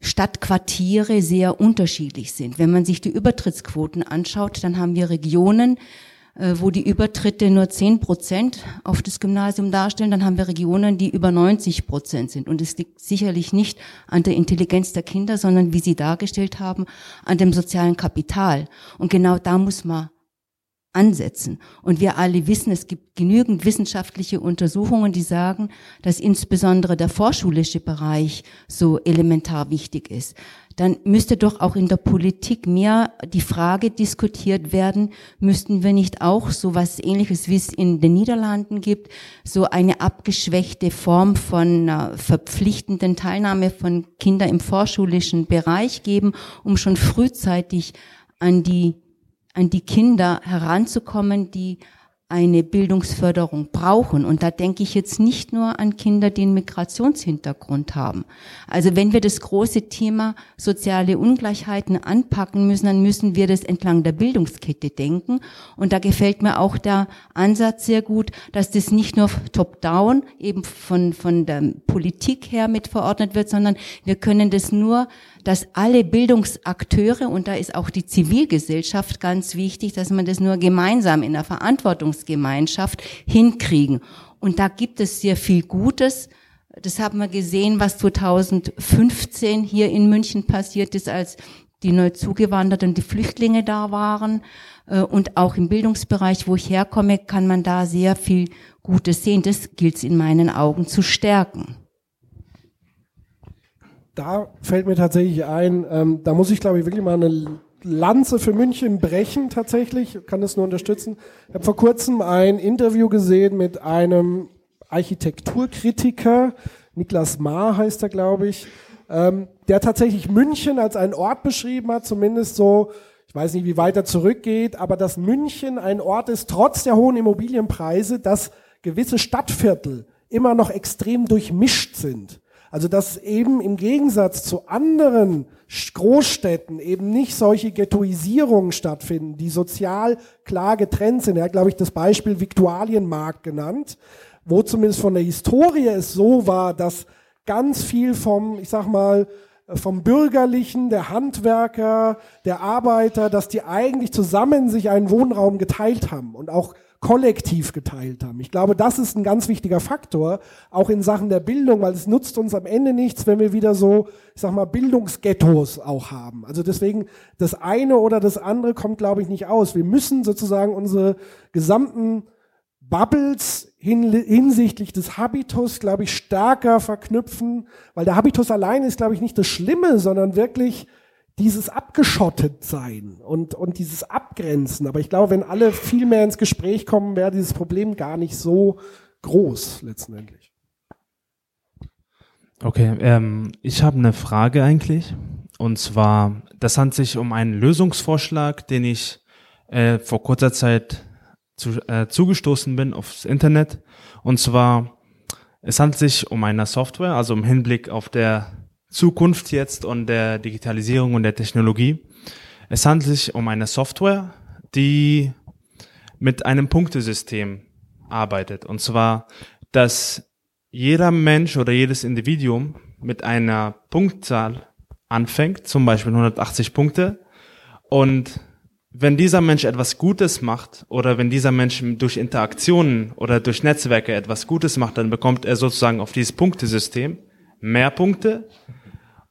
Stadtquartiere sehr unterschiedlich sind. Wenn man sich die Übertrittsquoten anschaut, dann haben wir Regionen, wo die Übertritte nur 10 Prozent auf das Gymnasium darstellen, dann haben wir Regionen, die über 90 Prozent sind. Und es liegt sicherlich nicht an der Intelligenz der Kinder, sondern wie Sie dargestellt haben, an dem sozialen Kapital. Und genau da muss man ansetzen. Und wir alle wissen, es gibt genügend wissenschaftliche Untersuchungen, die sagen, dass insbesondere der vorschulische Bereich so elementar wichtig ist dann müsste doch auch in der Politik mehr die Frage diskutiert werden, müssten wir nicht auch so was ähnliches, wie es in den Niederlanden gibt, so eine abgeschwächte Form von äh, verpflichtenden Teilnahme von Kindern im vorschulischen Bereich geben, um schon frühzeitig an die, an die Kinder heranzukommen, die eine Bildungsförderung brauchen. Und da denke ich jetzt nicht nur an Kinder, die einen Migrationshintergrund haben. Also wenn wir das große Thema soziale Ungleichheiten anpacken müssen, dann müssen wir das entlang der Bildungskette denken. Und da gefällt mir auch der Ansatz sehr gut, dass das nicht nur top-down eben von, von der Politik her mit verordnet wird, sondern wir können das nur dass alle Bildungsakteure, und da ist auch die Zivilgesellschaft ganz wichtig, dass man das nur gemeinsam in der Verantwortungsgemeinschaft hinkriegen. Und da gibt es sehr viel Gutes. Das haben wir gesehen, was 2015 hier in München passiert ist, als die neu zugewanderten, die Flüchtlinge da waren. Äh, und auch im Bildungsbereich, wo ich herkomme, kann man da sehr viel Gutes sehen. Das gilt es in meinen Augen zu stärken da fällt mir tatsächlich ein, ähm, da muss ich glaube ich wirklich mal eine Lanze für München brechen tatsächlich, kann das nur unterstützen. Ich habe vor kurzem ein Interview gesehen mit einem Architekturkritiker, Niklas Maar heißt er, glaube ich, ähm, der tatsächlich München als einen Ort beschrieben hat, zumindest so, ich weiß nicht, wie weit er zurückgeht, aber dass München ein Ort ist, trotz der hohen Immobilienpreise, dass gewisse Stadtviertel immer noch extrem durchmischt sind. Also dass eben im Gegensatz zu anderen Großstädten eben nicht solche Ghettoisierungen stattfinden, die sozial klar getrennt sind. Er hat, glaube ich, das Beispiel Viktualienmarkt genannt, wo zumindest von der Historie es so war, dass ganz viel vom, ich sag mal, vom Bürgerlichen, der Handwerker, der Arbeiter, dass die eigentlich zusammen sich einen Wohnraum geteilt haben und auch kollektiv geteilt haben. Ich glaube, das ist ein ganz wichtiger Faktor, auch in Sachen der Bildung, weil es nutzt uns am Ende nichts, wenn wir wieder so, ich sag mal, Bildungsghettos auch haben. Also deswegen, das eine oder das andere kommt, glaube ich, nicht aus. Wir müssen sozusagen unsere gesamten Bubbles hin, hinsichtlich des Habitus, glaube ich, stärker verknüpfen, weil der Habitus allein ist, glaube ich, nicht das Schlimme, sondern wirklich dieses abgeschottet sein und, und dieses Abgrenzen. Aber ich glaube, wenn alle viel mehr ins Gespräch kommen, wäre dieses Problem gar nicht so groß letztendlich. Okay, ähm, ich habe eine Frage eigentlich. Und zwar, das handelt sich um einen Lösungsvorschlag, den ich äh, vor kurzer Zeit zu, äh, zugestoßen bin aufs Internet. Und zwar, es handelt sich um eine Software, also im Hinblick auf der Zukunft jetzt und der Digitalisierung und der Technologie. Es handelt sich um eine Software, die mit einem Punktesystem arbeitet. Und zwar, dass jeder Mensch oder jedes Individuum mit einer Punktzahl anfängt, zum Beispiel 180 Punkte, und wenn dieser Mensch etwas Gutes macht oder wenn dieser Mensch durch Interaktionen oder durch Netzwerke etwas Gutes macht, dann bekommt er sozusagen auf dieses Punktesystem mehr Punkte.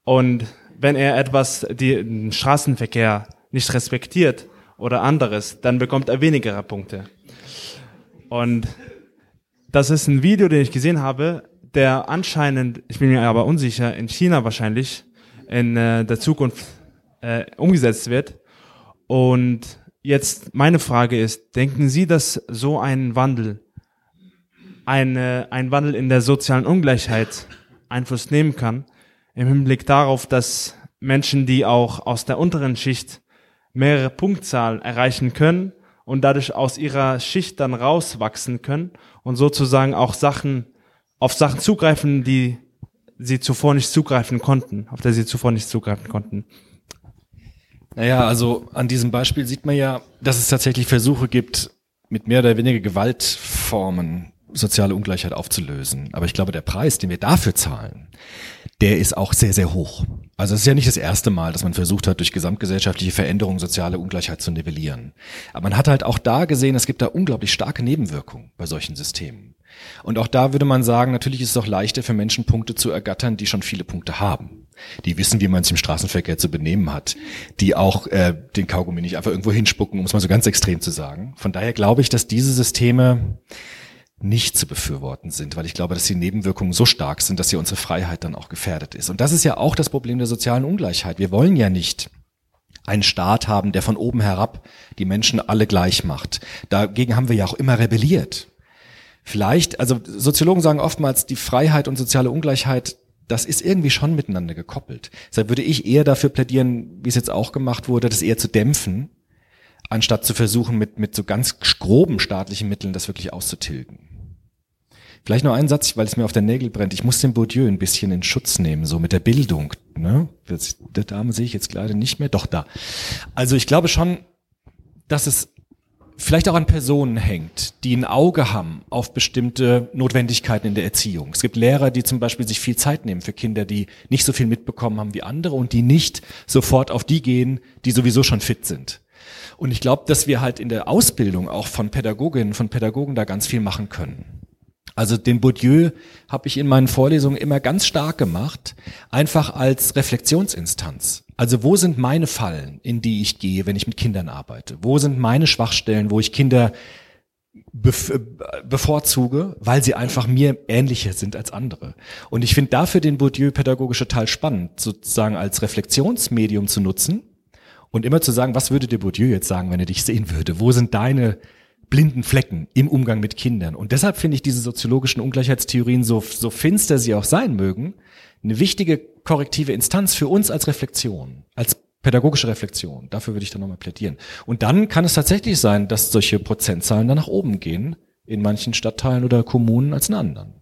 Und wenn er etwas, die, den Straßenverkehr nicht respektiert oder anderes, dann bekommt er weniger Punkte. Und das ist ein Video, den ich gesehen habe, der anscheinend, ich bin mir aber unsicher, in China wahrscheinlich in äh, der Zukunft äh, umgesetzt wird. Und jetzt meine Frage ist, denken Sie, dass so ein Wandel, eine, ein Wandel in der sozialen Ungleichheit Einfluss nehmen kann, im Hinblick darauf, dass Menschen, die auch aus der unteren Schicht mehrere Punktzahlen erreichen können und dadurch aus ihrer Schicht dann rauswachsen können und sozusagen auch Sachen, auf Sachen zugreifen, die sie zuvor nicht zugreifen konnten, auf der sie zuvor nicht zugreifen konnten. Naja, also an diesem Beispiel sieht man ja, dass es tatsächlich Versuche gibt, mit mehr oder weniger Gewaltformen soziale Ungleichheit aufzulösen. Aber ich glaube, der Preis, den wir dafür zahlen, der ist auch sehr, sehr hoch. Also es ist ja nicht das erste Mal, dass man versucht hat, durch gesamtgesellschaftliche Veränderungen soziale Ungleichheit zu nivellieren. Aber man hat halt auch da gesehen, es gibt da unglaublich starke Nebenwirkungen bei solchen Systemen. Und auch da würde man sagen, natürlich ist es auch leichter für Menschen Punkte zu ergattern, die schon viele Punkte haben. Die wissen, wie man sich im Straßenverkehr zu benehmen hat. Die auch äh, den Kaugummi nicht einfach irgendwo hinspucken, um es mal so ganz extrem zu sagen. Von daher glaube ich, dass diese Systeme nicht zu befürworten sind, weil ich glaube, dass die Nebenwirkungen so stark sind, dass hier unsere Freiheit dann auch gefährdet ist. Und das ist ja auch das Problem der sozialen Ungleichheit. Wir wollen ja nicht einen Staat haben, der von oben herab die Menschen alle gleich macht. Dagegen haben wir ja auch immer rebelliert. Vielleicht, also Soziologen sagen oftmals, die Freiheit und soziale Ungleichheit, das ist irgendwie schon miteinander gekoppelt. Deshalb würde ich eher dafür plädieren, wie es jetzt auch gemacht wurde, das eher zu dämpfen, anstatt zu versuchen, mit, mit so ganz groben staatlichen Mitteln das wirklich auszutilgen. Vielleicht noch einen Satz, weil es mir auf der Nägel brennt. Ich muss den Bourdieu ein bisschen in Schutz nehmen, so mit der Bildung. Ne? Der Dame sehe ich jetzt leider nicht mehr. Doch da. Also ich glaube schon, dass es vielleicht auch an Personen hängt, die ein Auge haben auf bestimmte Notwendigkeiten in der Erziehung. Es gibt Lehrer, die zum Beispiel sich viel Zeit nehmen für Kinder, die nicht so viel mitbekommen haben wie andere und die nicht sofort auf die gehen, die sowieso schon fit sind. Und ich glaube, dass wir halt in der Ausbildung auch von Pädagoginnen, von Pädagogen da ganz viel machen können. Also den Bourdieu habe ich in meinen Vorlesungen immer ganz stark gemacht, einfach als Reflexionsinstanz. Also wo sind meine Fallen, in die ich gehe, wenn ich mit Kindern arbeite? Wo sind meine Schwachstellen, wo ich Kinder bevorzuge, weil sie einfach mir ähnlicher sind als andere. Und ich finde dafür den Bourdieu pädagogische Teil spannend, sozusagen als Reflexionsmedium zu nutzen und immer zu sagen, was würde der Bourdieu jetzt sagen, wenn er dich sehen würde? Wo sind deine blinden Flecken im Umgang mit Kindern. Und deshalb finde ich diese soziologischen Ungleichheitstheorien, so, so finster sie auch sein mögen, eine wichtige korrektive Instanz für uns als Reflexion, als pädagogische Reflexion. Dafür würde ich dann nochmal plädieren. Und dann kann es tatsächlich sein, dass solche Prozentzahlen dann nach oben gehen, in manchen Stadtteilen oder Kommunen als in anderen.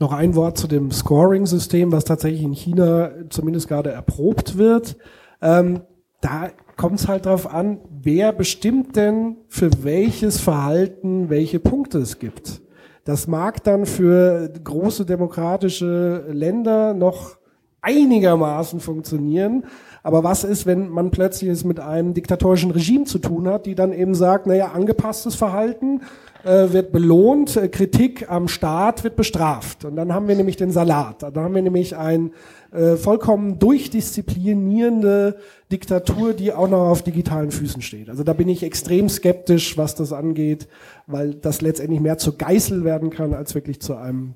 Noch ein Wort zu dem Scoring-System, was tatsächlich in China zumindest gerade erprobt wird. Ähm, da kommt es halt darauf an, wer bestimmt denn für welches Verhalten welche Punkte es gibt. Das mag dann für große demokratische Länder noch einigermaßen funktionieren. Aber was ist, wenn man plötzlich es mit einem diktatorischen Regime zu tun hat, die dann eben sagt, naja, angepasstes Verhalten äh, wird belohnt, äh, Kritik am Staat wird bestraft. Und dann haben wir nämlich den Salat. Dann haben wir nämlich ein äh, vollkommen durchdisziplinierende Diktatur, die auch noch auf digitalen Füßen steht. Also da bin ich extrem skeptisch, was das angeht, weil das letztendlich mehr zur Geißel werden kann, als wirklich zu einem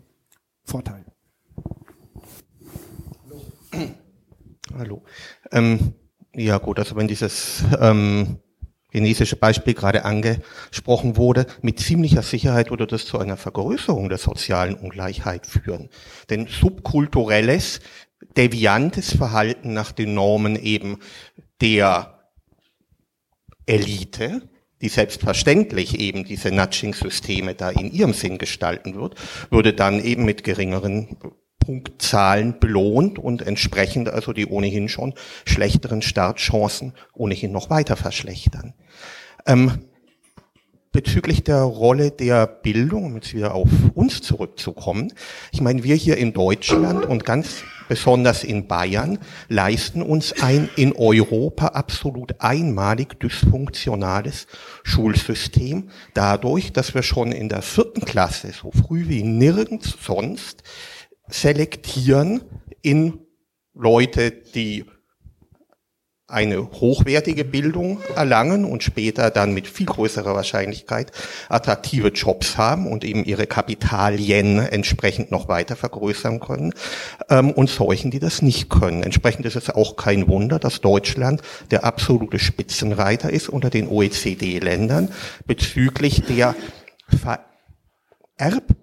Vorteil. Hallo. Ähm, ja gut, also wenn dieses ähm, chinesische Beispiel gerade angesprochen wurde, mit ziemlicher Sicherheit würde das zu einer Vergrößerung der sozialen Ungleichheit führen. Denn subkulturelles deviantes Verhalten nach den Normen eben der Elite, die selbstverständlich eben diese Nudging-Systeme da in ihrem Sinn gestalten wird, würde dann eben mit geringeren Punktzahlen belohnt und entsprechend also die ohnehin schon schlechteren Startchancen ohnehin noch weiter verschlechtern. Ähm, bezüglich der Rolle der Bildung, um jetzt wieder auf uns zurückzukommen. Ich meine, wir hier in Deutschland und ganz besonders in Bayern, leisten uns ein in Europa absolut einmalig dysfunktionales Schulsystem dadurch, dass wir schon in der vierten Klasse so früh wie nirgends sonst selektieren in Leute, die eine hochwertige Bildung erlangen und später dann mit viel größerer Wahrscheinlichkeit attraktive Jobs haben und eben ihre Kapitalien entsprechend noch weiter vergrößern können ähm, und solchen, die das nicht können. Entsprechend ist es auch kein Wunder, dass Deutschland der absolute Spitzenreiter ist unter den OECD-Ländern bezüglich der Vererb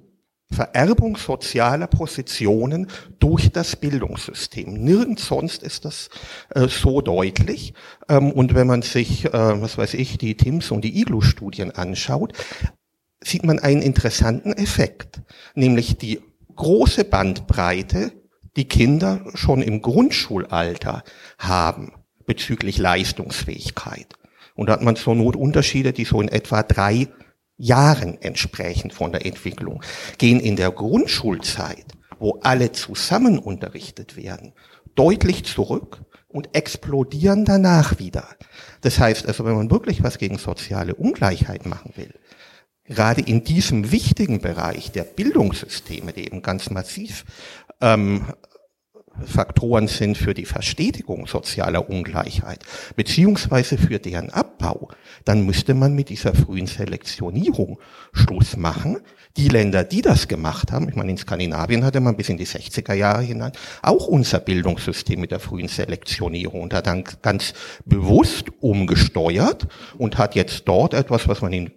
Vererbung sozialer Positionen durch das Bildungssystem. Nirgends sonst ist das äh, so deutlich. Ähm, und wenn man sich, äh, was weiß ich, die TIMS und die IGLU-Studien anschaut, sieht man einen interessanten Effekt, nämlich die große Bandbreite, die Kinder schon im Grundschulalter haben bezüglich Leistungsfähigkeit. Und da hat man zur Not Unterschiede, die so in etwa drei Jahren entsprechend von der Entwicklung, gehen in der Grundschulzeit, wo alle zusammen unterrichtet werden, deutlich zurück und explodieren danach wieder. Das heißt also, wenn man wirklich was gegen soziale Ungleichheit machen will, gerade in diesem wichtigen Bereich der Bildungssysteme, die eben ganz massiv ähm, Faktoren sind für die Verstetigung sozialer Ungleichheit, beziehungsweise für deren Abbau, dann müsste man mit dieser frühen Selektionierung Schluss machen. Die Länder, die das gemacht haben, ich meine, in Skandinavien hatte man bis in die 60er Jahre hinein auch unser Bildungssystem mit der frühen Selektionierung und hat dann ganz bewusst umgesteuert und hat jetzt dort etwas, was man in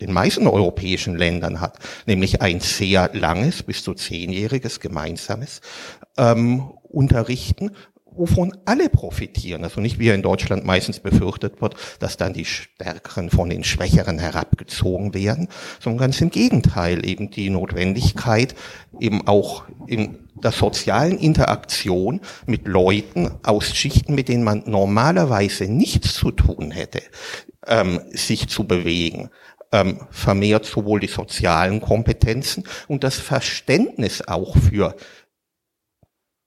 den meisten europäischen Ländern hat, nämlich ein sehr langes, bis zu zehnjähriges gemeinsames ähm, Unterrichten, wovon alle profitieren. Also nicht wie in Deutschland meistens befürchtet wird, dass dann die Stärkeren von den Schwächeren herabgezogen werden, sondern ganz im Gegenteil eben die Notwendigkeit, eben auch in der sozialen Interaktion mit Leuten aus Schichten, mit denen man normalerweise nichts zu tun hätte, ähm, sich zu bewegen ähm, vermehrt sowohl die sozialen Kompetenzen und das Verständnis auch für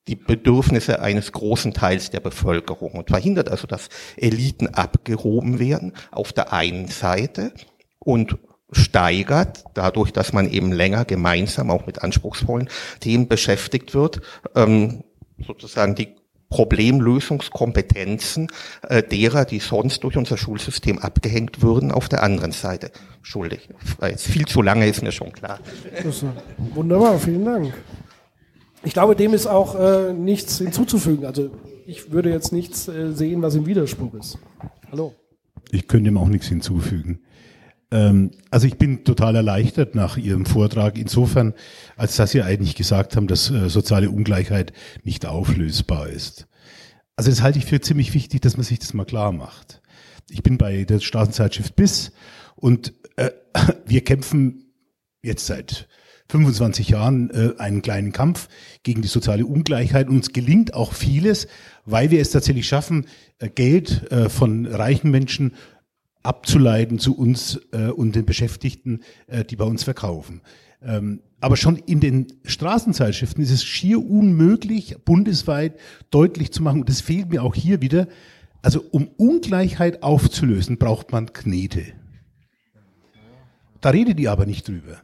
die Bedürfnisse eines großen Teils der Bevölkerung und verhindert also, dass Eliten abgehoben werden auf der einen Seite und steigert, dadurch, dass man eben länger gemeinsam auch mit anspruchsvollen Themen beschäftigt wird, ähm, sozusagen die Problemlösungskompetenzen äh, derer, die sonst durch unser Schulsystem abgehängt würden, auf der anderen Seite. Schuldig, es viel zu lange ist mir schon klar. wunderbar, vielen Dank. Ich glaube, dem ist auch äh, nichts hinzuzufügen. Also ich würde jetzt nichts äh, sehen, was im Widerspruch ist. Hallo. Ich könnte dem auch nichts hinzufügen. Ähm, also ich bin total erleichtert nach Ihrem Vortrag insofern, als dass Sie eigentlich gesagt haben, dass äh, soziale Ungleichheit nicht auflösbar ist. Also das halte ich für ziemlich wichtig, dass man sich das mal klar macht. Ich bin bei der Straßenzeitschrift BIS und äh, wir kämpfen jetzt seit 25 Jahren äh, einen kleinen Kampf gegen die soziale Ungleichheit. Uns gelingt auch vieles, weil wir es tatsächlich schaffen, äh, Geld äh, von reichen Menschen abzuleiten zu uns äh, und den Beschäftigten, äh, die bei uns verkaufen. Ähm, aber schon in den Straßenzeitschriften ist es schier unmöglich, bundesweit deutlich zu machen, und das fehlt mir auch hier wieder, also um Ungleichheit aufzulösen, braucht man Knete. Da redet ihr aber nicht drüber.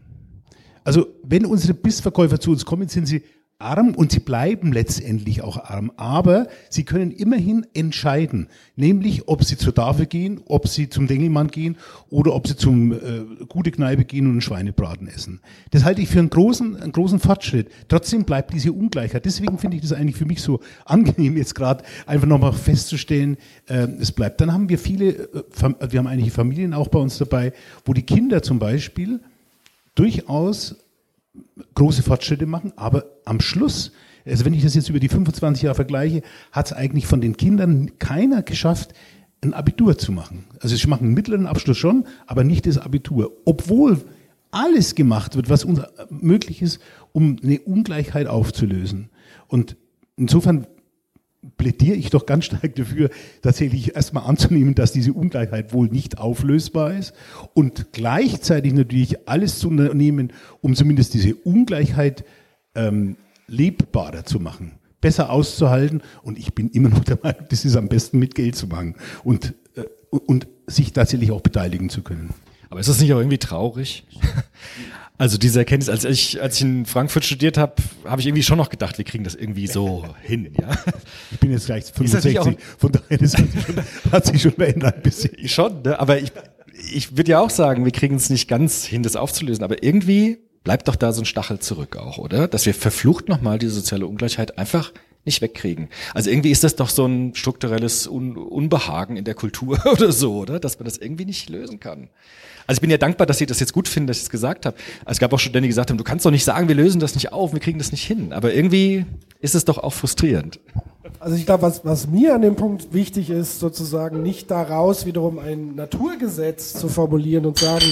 Also wenn unsere Bissverkäufer zu uns kommen, sind sie arm und sie bleiben letztendlich auch arm. Aber sie können immerhin entscheiden, nämlich ob sie zur Tafel gehen, ob sie zum Dengelmann gehen oder ob sie zum äh, gute Kneipe gehen und einen Schweinebraten essen. Das halte ich für einen großen, einen großen Fortschritt. Trotzdem bleibt diese Ungleichheit. Deswegen finde ich das eigentlich für mich so angenehm, jetzt gerade einfach nochmal festzustellen, äh, es bleibt. Dann haben wir viele, äh, wir haben einige Familien auch bei uns dabei, wo die Kinder zum Beispiel durchaus große Fortschritte machen, aber am Schluss, also wenn ich das jetzt über die 25 Jahre vergleiche, hat es eigentlich von den Kindern keiner geschafft, ein Abitur zu machen. Also sie machen einen mittleren Abschluss schon, aber nicht das Abitur. Obwohl alles gemacht wird, was uns möglich ist, um eine Ungleichheit aufzulösen. Und insofern plädiere ich doch ganz stark dafür, tatsächlich erstmal anzunehmen, dass diese Ungleichheit wohl nicht auflösbar ist und gleichzeitig natürlich alles zu unternehmen, um zumindest diese Ungleichheit ähm, lebbarer zu machen. besser auszuhalten. Und ich bin immer noch der Meinung, das ist am besten mit Geld zu machen und, äh, und sich tatsächlich auch beteiligen zu können. Aber ist das nicht auch irgendwie traurig? Also diese Erkenntnis, als ich, als ich in Frankfurt studiert habe, habe ich irgendwie schon noch gedacht, wir kriegen das irgendwie so hin. Ja? Ich bin jetzt gleich 65, von daher das hat, sich schon, hat sich schon verändert ein bisschen. Schon, ne? aber ich, ich würde ja auch sagen, wir kriegen es nicht ganz hin, das aufzulösen, aber irgendwie bleibt doch da so ein Stachel zurück auch, oder? Dass wir verflucht nochmal diese soziale Ungleichheit einfach nicht wegkriegen. Also irgendwie ist das doch so ein strukturelles Un Unbehagen in der Kultur oder so, oder? Dass man das irgendwie nicht lösen kann. Also ich bin ja dankbar, dass Sie das jetzt gut finden, dass ich es gesagt habe. Es gab auch Studenten, die gesagt haben, du kannst doch nicht sagen, wir lösen das nicht auf, wir kriegen das nicht hin. Aber irgendwie ist es doch auch frustrierend. Also ich glaube, was, was mir an dem Punkt wichtig ist, sozusagen nicht daraus wiederum ein Naturgesetz zu formulieren und sagen,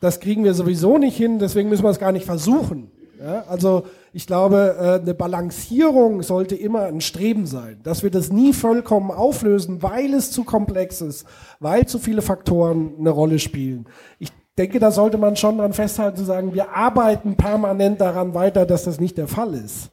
das kriegen wir sowieso nicht hin, deswegen müssen wir es gar nicht versuchen. Ja, also ich glaube, äh, eine Balancierung sollte immer ein Streben sein, dass wir das nie vollkommen auflösen, weil es zu komplex ist, weil zu viele Faktoren eine Rolle spielen. Ich denke, da sollte man schon dran festhalten zu sagen, wir arbeiten permanent daran weiter, dass das nicht der Fall ist.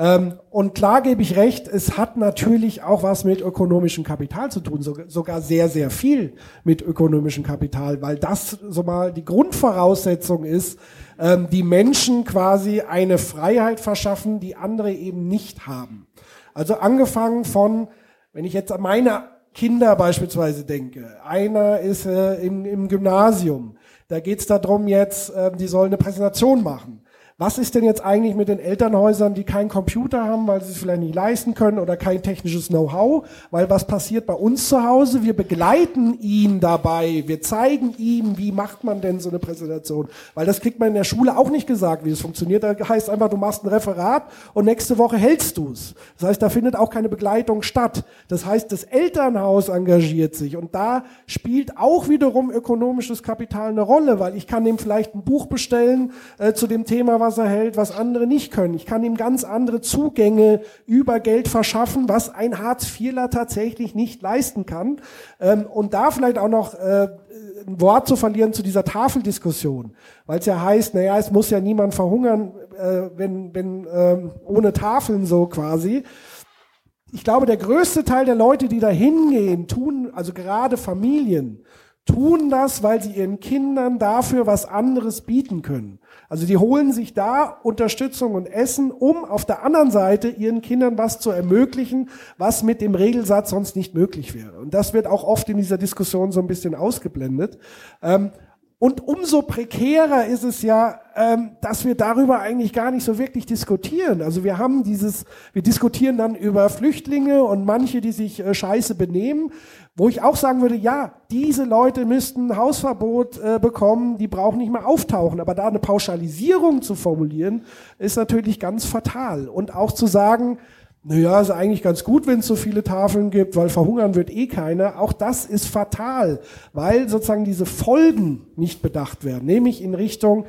Ähm, und klar gebe ich recht, es hat natürlich auch was mit ökonomischem Kapital zu tun, sogar sehr, sehr viel mit ökonomischem Kapital, weil das so mal die Grundvoraussetzung ist, ähm, die Menschen quasi eine Freiheit verschaffen, die andere eben nicht haben. Also angefangen von, wenn ich jetzt an meine Kinder beispielsweise denke, einer ist äh, im, Gymnasium, da geht es darum jetzt, äh, die sollen eine Präsentation machen was ist denn jetzt eigentlich mit den Elternhäusern, die keinen Computer haben, weil sie es vielleicht nicht leisten können oder kein technisches Know-how? Weil was passiert bei uns zu Hause? Wir begleiten ihn dabei. Wir zeigen ihm, wie macht man denn so eine Präsentation? Weil das kriegt man in der Schule auch nicht gesagt, wie es funktioniert. Da heißt einfach, du machst ein Referat und nächste Woche hältst du es. Das heißt, da findet auch keine Begleitung statt. Das heißt, das Elternhaus engagiert sich und da spielt auch wiederum ökonomisches Kapital eine Rolle, weil ich kann ihm vielleicht ein Buch bestellen äh, zu dem Thema, was was er hält, was andere nicht können. Ich kann ihm ganz andere Zugänge über Geld verschaffen, was ein Hartz-IVler tatsächlich nicht leisten kann. Ähm, und da vielleicht auch noch äh, ein Wort zu verlieren zu dieser Tafeldiskussion, weil es ja heißt, naja, es muss ja niemand verhungern, äh, wenn, wenn ähm, ohne Tafeln so quasi ich glaube, der größte Teil der Leute, die da hingehen, tun, also gerade Familien, tun das, weil sie ihren Kindern dafür was anderes bieten können. Also die holen sich da Unterstützung und Essen, um auf der anderen Seite ihren Kindern was zu ermöglichen, was mit dem Regelsatz sonst nicht möglich wäre. Und das wird auch oft in dieser Diskussion so ein bisschen ausgeblendet. Ähm, und umso prekärer ist es ja, ähm, dass wir darüber eigentlich gar nicht so wirklich diskutieren. Also wir haben dieses, wir diskutieren dann über Flüchtlinge und manche, die sich äh, scheiße benehmen. Wo ich auch sagen würde, ja, diese Leute müssten Hausverbot äh, bekommen, die brauchen nicht mehr auftauchen. Aber da eine Pauschalisierung zu formulieren, ist natürlich ganz fatal. Und auch zu sagen, naja, ist eigentlich ganz gut, wenn es so viele Tafeln gibt, weil verhungern wird eh keiner. Auch das ist fatal, weil sozusagen diese Folgen nicht bedacht werden, nämlich in Richtung,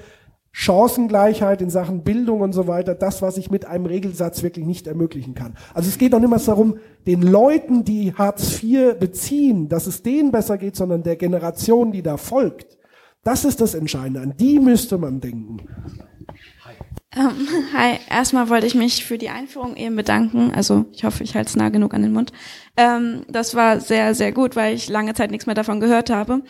Chancengleichheit in Sachen Bildung und so weiter, das, was ich mit einem Regelsatz wirklich nicht ermöglichen kann. Also es geht doch nicht mehr darum, den Leuten, die Hartz IV beziehen, dass es denen besser geht, sondern der Generation, die da folgt. Das ist das Entscheidende. An die müsste man denken. Ähm, hi, erstmal wollte ich mich für die Einführung eben bedanken. Also ich hoffe, ich halte es nah genug an den Mund. Ähm, das war sehr, sehr gut, weil ich lange Zeit nichts mehr davon gehört habe.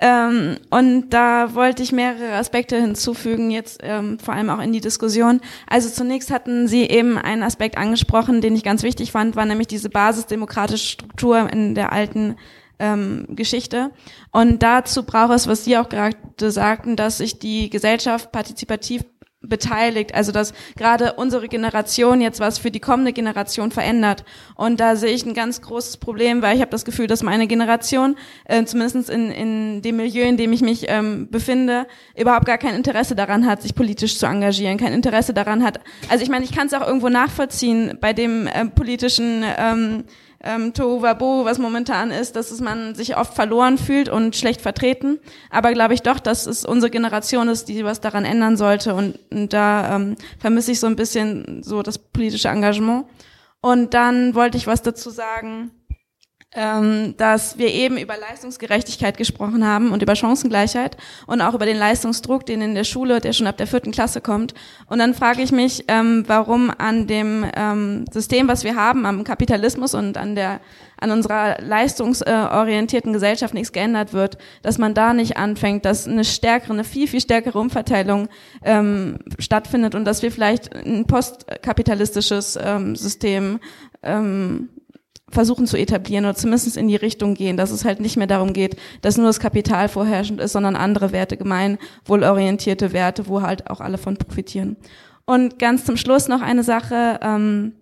Ähm, und da wollte ich mehrere Aspekte hinzufügen, jetzt ähm, vor allem auch in die Diskussion. Also zunächst hatten Sie eben einen Aspekt angesprochen, den ich ganz wichtig fand, war nämlich diese basisdemokratische Struktur in der alten ähm, Geschichte. Und dazu braucht es, was Sie auch gerade sagten, dass sich die Gesellschaft partizipativ beteiligt, also dass gerade unsere Generation jetzt was für die kommende Generation verändert. Und da sehe ich ein ganz großes Problem, weil ich habe das Gefühl, dass meine Generation, äh, zumindest in, in dem Milieu, in dem ich mich ähm, befinde, überhaupt gar kein Interesse daran hat, sich politisch zu engagieren, kein Interesse daran hat. Also ich meine, ich kann es auch irgendwo nachvollziehen bei dem äh, politischen ähm, ähm, Tohuwabo, was momentan ist, dass es man sich oft verloren fühlt und schlecht vertreten. Aber glaube ich doch, dass es unsere Generation ist, die was daran ändern sollte. Und, und da ähm, vermisse ich so ein bisschen so das politische Engagement. Und dann wollte ich was dazu sagen. Ähm, dass wir eben über Leistungsgerechtigkeit gesprochen haben und über Chancengleichheit und auch über den Leistungsdruck, den in der Schule, der schon ab der vierten Klasse kommt. Und dann frage ich mich, ähm, warum an dem ähm, System, was wir haben, am Kapitalismus und an der an unserer leistungsorientierten Gesellschaft nichts geändert wird, dass man da nicht anfängt, dass eine stärkere, eine viel, viel stärkere Umverteilung ähm, stattfindet und dass wir vielleicht ein postkapitalistisches ähm, System ähm, versuchen zu etablieren oder zumindest in die Richtung gehen, dass es halt nicht mehr darum geht, dass nur das Kapital vorherrschend ist, sondern andere Werte, gemeinwohlorientierte Werte, wo halt auch alle von profitieren. Und ganz zum Schluss noch eine Sache. Ähm,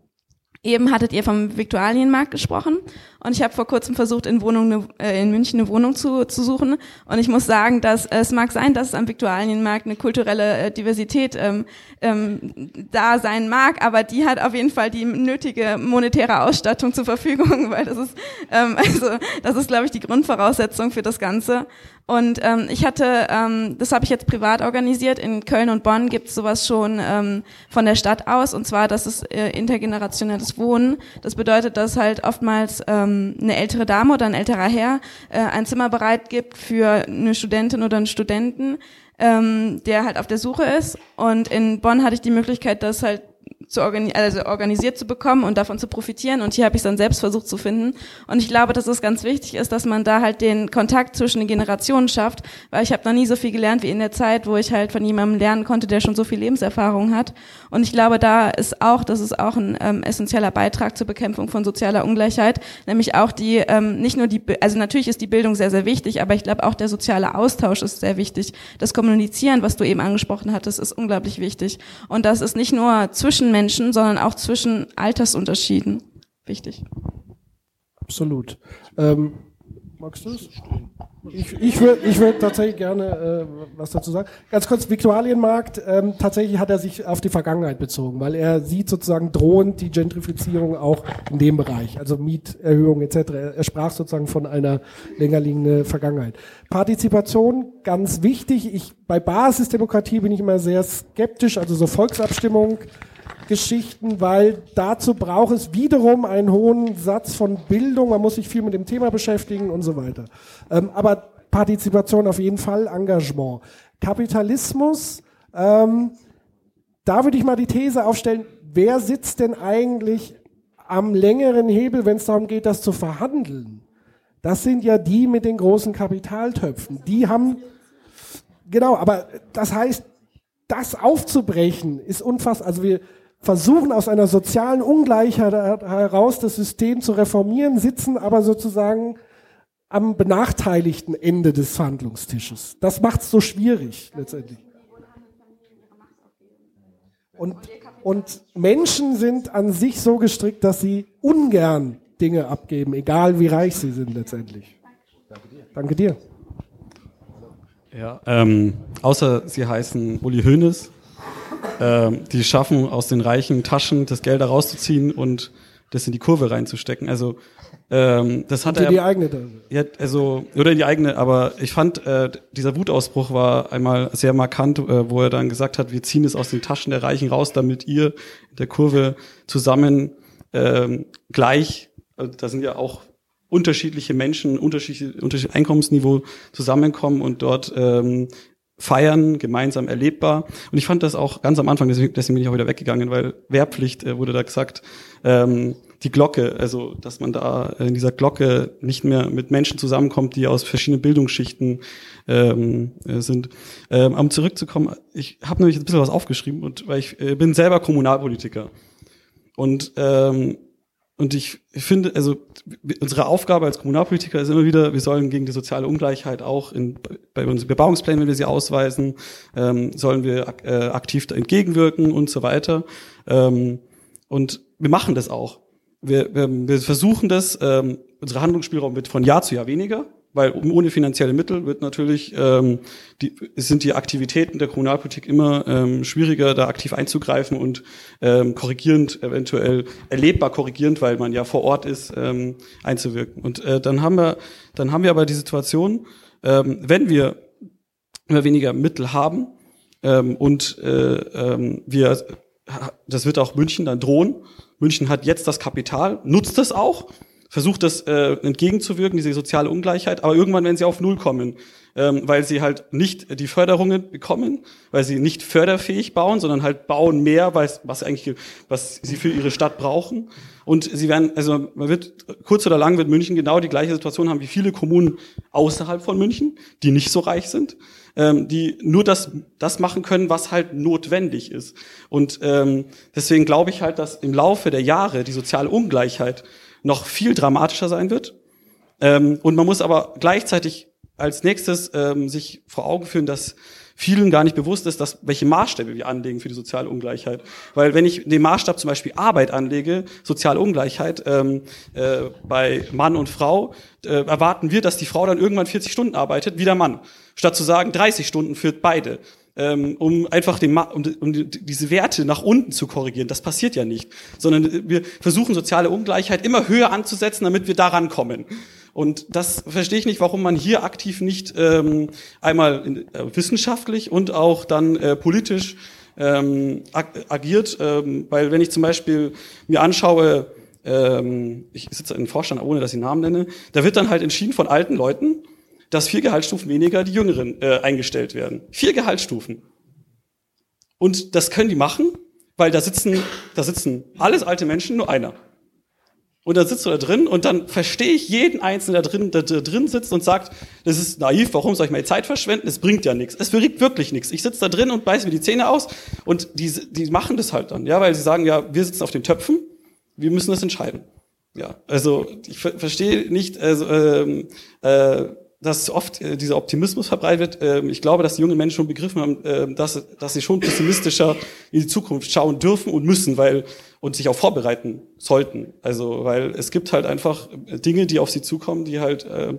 Eben hattet ihr vom Viktualienmarkt gesprochen und ich habe vor kurzem versucht, in, Wohnung, äh, in München eine Wohnung zu, zu suchen und ich muss sagen, dass äh, es mag sein, dass es am Viktualienmarkt eine kulturelle äh, Diversität ähm, ähm, da sein mag, aber die hat auf jeden Fall die nötige monetäre Ausstattung zur Verfügung, weil das ist ähm, also das ist glaube ich die Grundvoraussetzung für das Ganze und ähm, ich hatte, ähm, das habe ich jetzt privat organisiert. In Köln und Bonn gibt es sowas schon ähm, von der Stadt aus. Und zwar, das ist äh, intergenerationelles Wohnen. Das bedeutet, dass halt oftmals ähm, eine ältere Dame oder ein älterer Herr äh, ein Zimmer bereit gibt für eine Studentin oder einen Studenten, ähm, der halt auf der Suche ist. Und in Bonn hatte ich die Möglichkeit, dass halt zu organi also organisiert zu bekommen und davon zu profitieren. Und hier habe ich es dann selbst versucht zu finden. Und ich glaube, dass es ganz wichtig ist, dass man da halt den Kontakt zwischen den Generationen schafft, weil ich habe noch nie so viel gelernt wie in der Zeit, wo ich halt von jemandem lernen konnte, der schon so viel Lebenserfahrung hat. Und ich glaube, da ist auch, das ist auch ein ähm, essentieller Beitrag zur Bekämpfung von sozialer Ungleichheit, nämlich auch die, ähm, nicht nur die, also natürlich ist die Bildung sehr, sehr wichtig, aber ich glaube auch der soziale Austausch ist sehr wichtig. Das Kommunizieren, was du eben angesprochen hattest, ist unglaublich wichtig. Und das ist nicht nur zwischen Menschen, sondern auch zwischen Altersunterschieden wichtig. Absolut. Ähm, magst du es? Ich, ich würde ich würd tatsächlich gerne äh, was dazu sagen. Ganz kurz, Viktualienmarkt, ähm, tatsächlich hat er sich auf die Vergangenheit bezogen, weil er sieht sozusagen drohend die Gentrifizierung auch in dem Bereich, also Mieterhöhung etc. Er, er sprach sozusagen von einer länger liegenden Vergangenheit. Partizipation, ganz wichtig. Ich, bei Basisdemokratie bin ich immer sehr skeptisch, also so Volksabstimmung Geschichten, weil dazu braucht es wiederum einen hohen Satz von Bildung, man muss sich viel mit dem Thema beschäftigen und so weiter. Ähm, aber Partizipation auf jeden Fall, Engagement. Kapitalismus, ähm, da würde ich mal die These aufstellen, wer sitzt denn eigentlich am längeren Hebel, wenn es darum geht, das zu verhandeln? Das sind ja die mit den großen Kapitaltöpfen. Die haben, genau, aber das heißt, das aufzubrechen ist unfassbar. Also wir, versuchen aus einer sozialen Ungleichheit heraus das System zu reformieren, sitzen aber sozusagen am benachteiligten Ende des Verhandlungstisches. Das macht es so schwierig letztendlich. Und, und Menschen sind an sich so gestrickt, dass sie ungern Dinge abgeben, egal wie reich sie sind letztendlich. Danke dir. Ja, ähm, außer sie heißen Uli Hoeneß äh, die schaffen, aus den reichen Taschen das Geld herauszuziehen und das in die Kurve reinzustecken. Also ähm, das hat in er. die eigene Tasche. Ja, also oder in die eigene. Aber ich fand äh, dieser Wutausbruch war einmal sehr markant, äh, wo er dann gesagt hat: Wir ziehen es aus den Taschen der Reichen raus, damit ihr in der Kurve zusammen ähm, gleich. Also da sind ja auch unterschiedliche Menschen, unterschiedliche, unterschiedliche Einkommensniveau zusammenkommen und dort ähm, feiern, gemeinsam erlebbar. Und ich fand das auch ganz am Anfang, deswegen, deswegen bin ich auch wieder weggegangen, weil Wehrpflicht äh, wurde da gesagt, ähm, die Glocke, also dass man da in dieser Glocke nicht mehr mit Menschen zusammenkommt, die aus verschiedenen Bildungsschichten ähm, äh, sind. Ähm, um zurückzukommen, ich habe nämlich ein bisschen was aufgeschrieben und weil ich äh, bin selber Kommunalpolitiker. Und ähm, und ich, finde, also unsere Aufgabe als Kommunalpolitiker ist immer wieder, wir sollen gegen die soziale Ungleichheit auch in, bei unseren Bebauungsplänen, wenn wir sie ausweisen, ähm, sollen wir äh, aktiv entgegenwirken und so weiter. Ähm, und wir machen das auch. Wir, wir, wir versuchen das, ähm, unsere Handlungsspielraum wird von Jahr zu Jahr weniger weil ohne finanzielle Mittel wird natürlich ähm, die, sind die Aktivitäten der Kommunalpolitik immer ähm, schwieriger, da aktiv einzugreifen und ähm, korrigierend, eventuell erlebbar korrigierend, weil man ja vor Ort ist, ähm, einzuwirken. Und äh, dann haben wir, dann haben wir aber die Situation, ähm, wenn wir immer weniger Mittel haben ähm, und äh, ähm, wir, das wird auch München dann drohen. München hat jetzt das Kapital, nutzt es auch versucht das äh, entgegenzuwirken, diese soziale Ungleichheit, aber irgendwann werden sie auf Null kommen, ähm, weil sie halt nicht die Förderungen bekommen, weil sie nicht förderfähig bauen, sondern halt bauen mehr, was, was eigentlich, was sie für ihre Stadt brauchen. Und sie werden, also man wird kurz oder lang wird München genau die gleiche Situation haben wie viele Kommunen außerhalb von München, die nicht so reich sind, ähm, die nur das das machen können, was halt notwendig ist. Und ähm, deswegen glaube ich halt, dass im Laufe der Jahre die soziale Ungleichheit noch viel dramatischer sein wird. Ähm, und man muss aber gleichzeitig als nächstes ähm, sich vor Augen führen, dass vielen gar nicht bewusst ist, dass welche Maßstäbe wir anlegen für die soziale Ungleichheit. Weil wenn ich den Maßstab zum Beispiel Arbeit anlege, soziale Ungleichheit ähm, äh, bei Mann und Frau, äh, erwarten wir, dass die Frau dann irgendwann 40 Stunden arbeitet, wie der Mann. Statt zu sagen, 30 Stunden führt beide ähm, um einfach den, um, um diese Werte nach unten zu korrigieren. Das passiert ja nicht, sondern wir versuchen soziale Ungleichheit immer höher anzusetzen, damit wir daran kommen. Und das verstehe ich nicht, warum man hier aktiv nicht ähm, einmal in, äh, wissenschaftlich und auch dann äh, politisch ähm, ag agiert. Ähm, weil wenn ich zum Beispiel mir anschaue, ähm, ich sitze in Vorstand, ohne dass ich Namen nenne, da wird dann halt entschieden von alten Leuten, dass vier Gehaltsstufen weniger die Jüngeren äh, eingestellt werden. Vier Gehaltsstufen. Und das können die machen, weil da sitzen, da sitzen alles alte Menschen, nur einer. Und dann sitzt du da drin und dann verstehe ich jeden Einzelnen, der drin, der, drin sitzt und sagt, das ist naiv, warum soll ich meine Zeit verschwenden? Es bringt ja nichts. Es bringt wirklich nichts. Ich sitze da drin und beiße mir die Zähne aus und die, die machen das halt dann, ja, weil sie sagen, ja, wir sitzen auf den Töpfen, wir müssen das entscheiden. Ja, also ich ver verstehe nicht, also ähm, äh, dass oft äh, dieser Optimismus verbreitet wird. Ähm, ich glaube, dass die jungen Menschen schon begriffen haben, äh, dass, dass sie schon pessimistischer in die Zukunft schauen dürfen und müssen, weil und sich auch vorbereiten sollten. Also, weil es gibt halt einfach Dinge, die auf sie zukommen, die halt äh,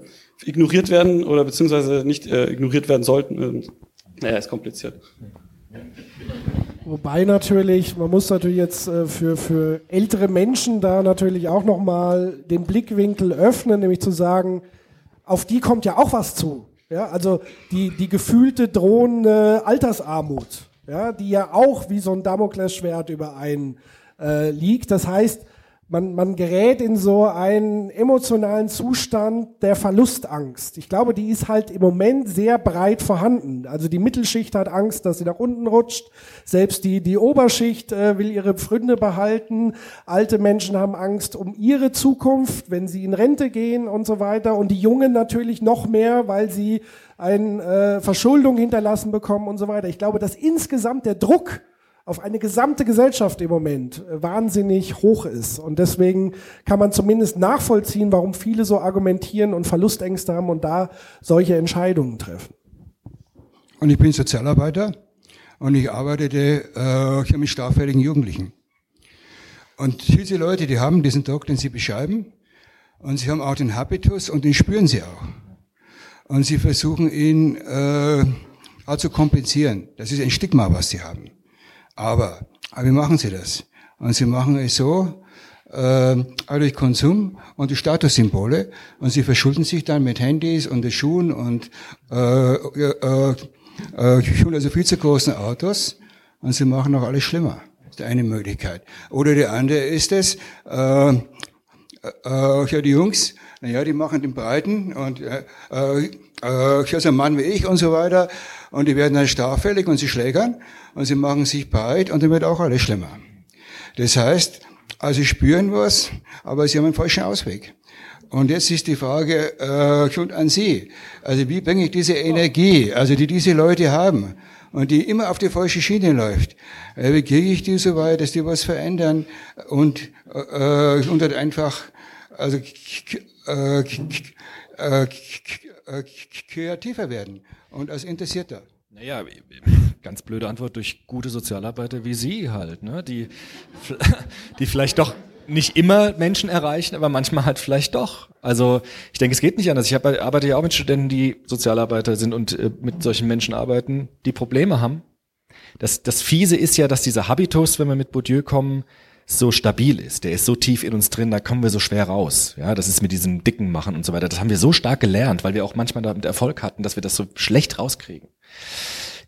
ignoriert werden oder beziehungsweise nicht äh, ignoriert werden sollten. Und, naja, ist kompliziert. Wobei natürlich, man muss natürlich jetzt äh, für, für ältere Menschen da natürlich auch nochmal den Blickwinkel öffnen, nämlich zu sagen, auf die kommt ja auch was zu. Ja, also die, die gefühlte drohende Altersarmut, ja, die ja auch wie so ein Damoklesschwert über einen äh, liegt. Das heißt, man, man gerät in so einen emotionalen Zustand der Verlustangst. Ich glaube, die ist halt im Moment sehr breit vorhanden. Also die Mittelschicht hat Angst, dass sie nach unten rutscht. Selbst die, die Oberschicht äh, will ihre Pfründe behalten. Alte Menschen haben Angst um ihre Zukunft, wenn sie in Rente gehen und so weiter. Und die Jungen natürlich noch mehr, weil sie eine äh, Verschuldung hinterlassen bekommen und so weiter. Ich glaube, dass insgesamt der Druck auf eine gesamte Gesellschaft im Moment äh, wahnsinnig hoch ist. Und deswegen kann man zumindest nachvollziehen, warum viele so argumentieren und Verlustängste haben und da solche Entscheidungen treffen. Und ich bin Sozialarbeiter und ich arbeitete äh, hier mit straffälligen Jugendlichen. Und diese Leute, die haben diesen Druck, den sie beschreiben, und sie haben auch den Habitus und den spüren sie auch. Und sie versuchen ihn äh, auch zu kompensieren. Das ist ein Stigma, was sie haben. Aber, aber wie machen sie das? Und sie machen es so, äh, durch Konsum und die Statussymbole und sie verschulden sich dann mit Handys und Schuhen und äh, äh, äh, also viel zu großen Autos und sie machen auch alles schlimmer. Das ist eine Möglichkeit. Oder die andere ist es, äh, äh, ja die Jungs, naja, die machen den Breiten und äh, äh, also ein Mann wie ich und so weiter und die werden dann straffällig und sie schlägern und sie machen sich breit und dann wird auch alles schlimmer. Das heißt, also sie spüren was, aber sie haben einen falschen Ausweg. Und jetzt ist die Frage äh, schon an Sie. Also wie bringe ich diese Energie, also die diese Leute haben und die immer auf die falsche Schiene läuft, äh, wie kriege ich die so weit, dass die was verändern und, äh, und halt einfach also äh, äh, kreativer werden und als Interessierter. Naja, ganz blöde Antwort durch gute Sozialarbeiter wie Sie halt, ne? die, die vielleicht doch nicht immer Menschen erreichen, aber manchmal halt vielleicht doch. Also ich denke, es geht nicht anders. Ich arbeite ja auch mit Studenten, die Sozialarbeiter sind und äh, mit solchen Menschen arbeiten, die Probleme haben. Das, das Fiese ist ja, dass dieser Habitus, wenn wir mit Bourdieu kommen, so stabil ist, der ist so tief in uns drin, da kommen wir so schwer raus. Ja, das ist mit diesem Dicken machen und so weiter. Das haben wir so stark gelernt, weil wir auch manchmal damit Erfolg hatten, dass wir das so schlecht rauskriegen.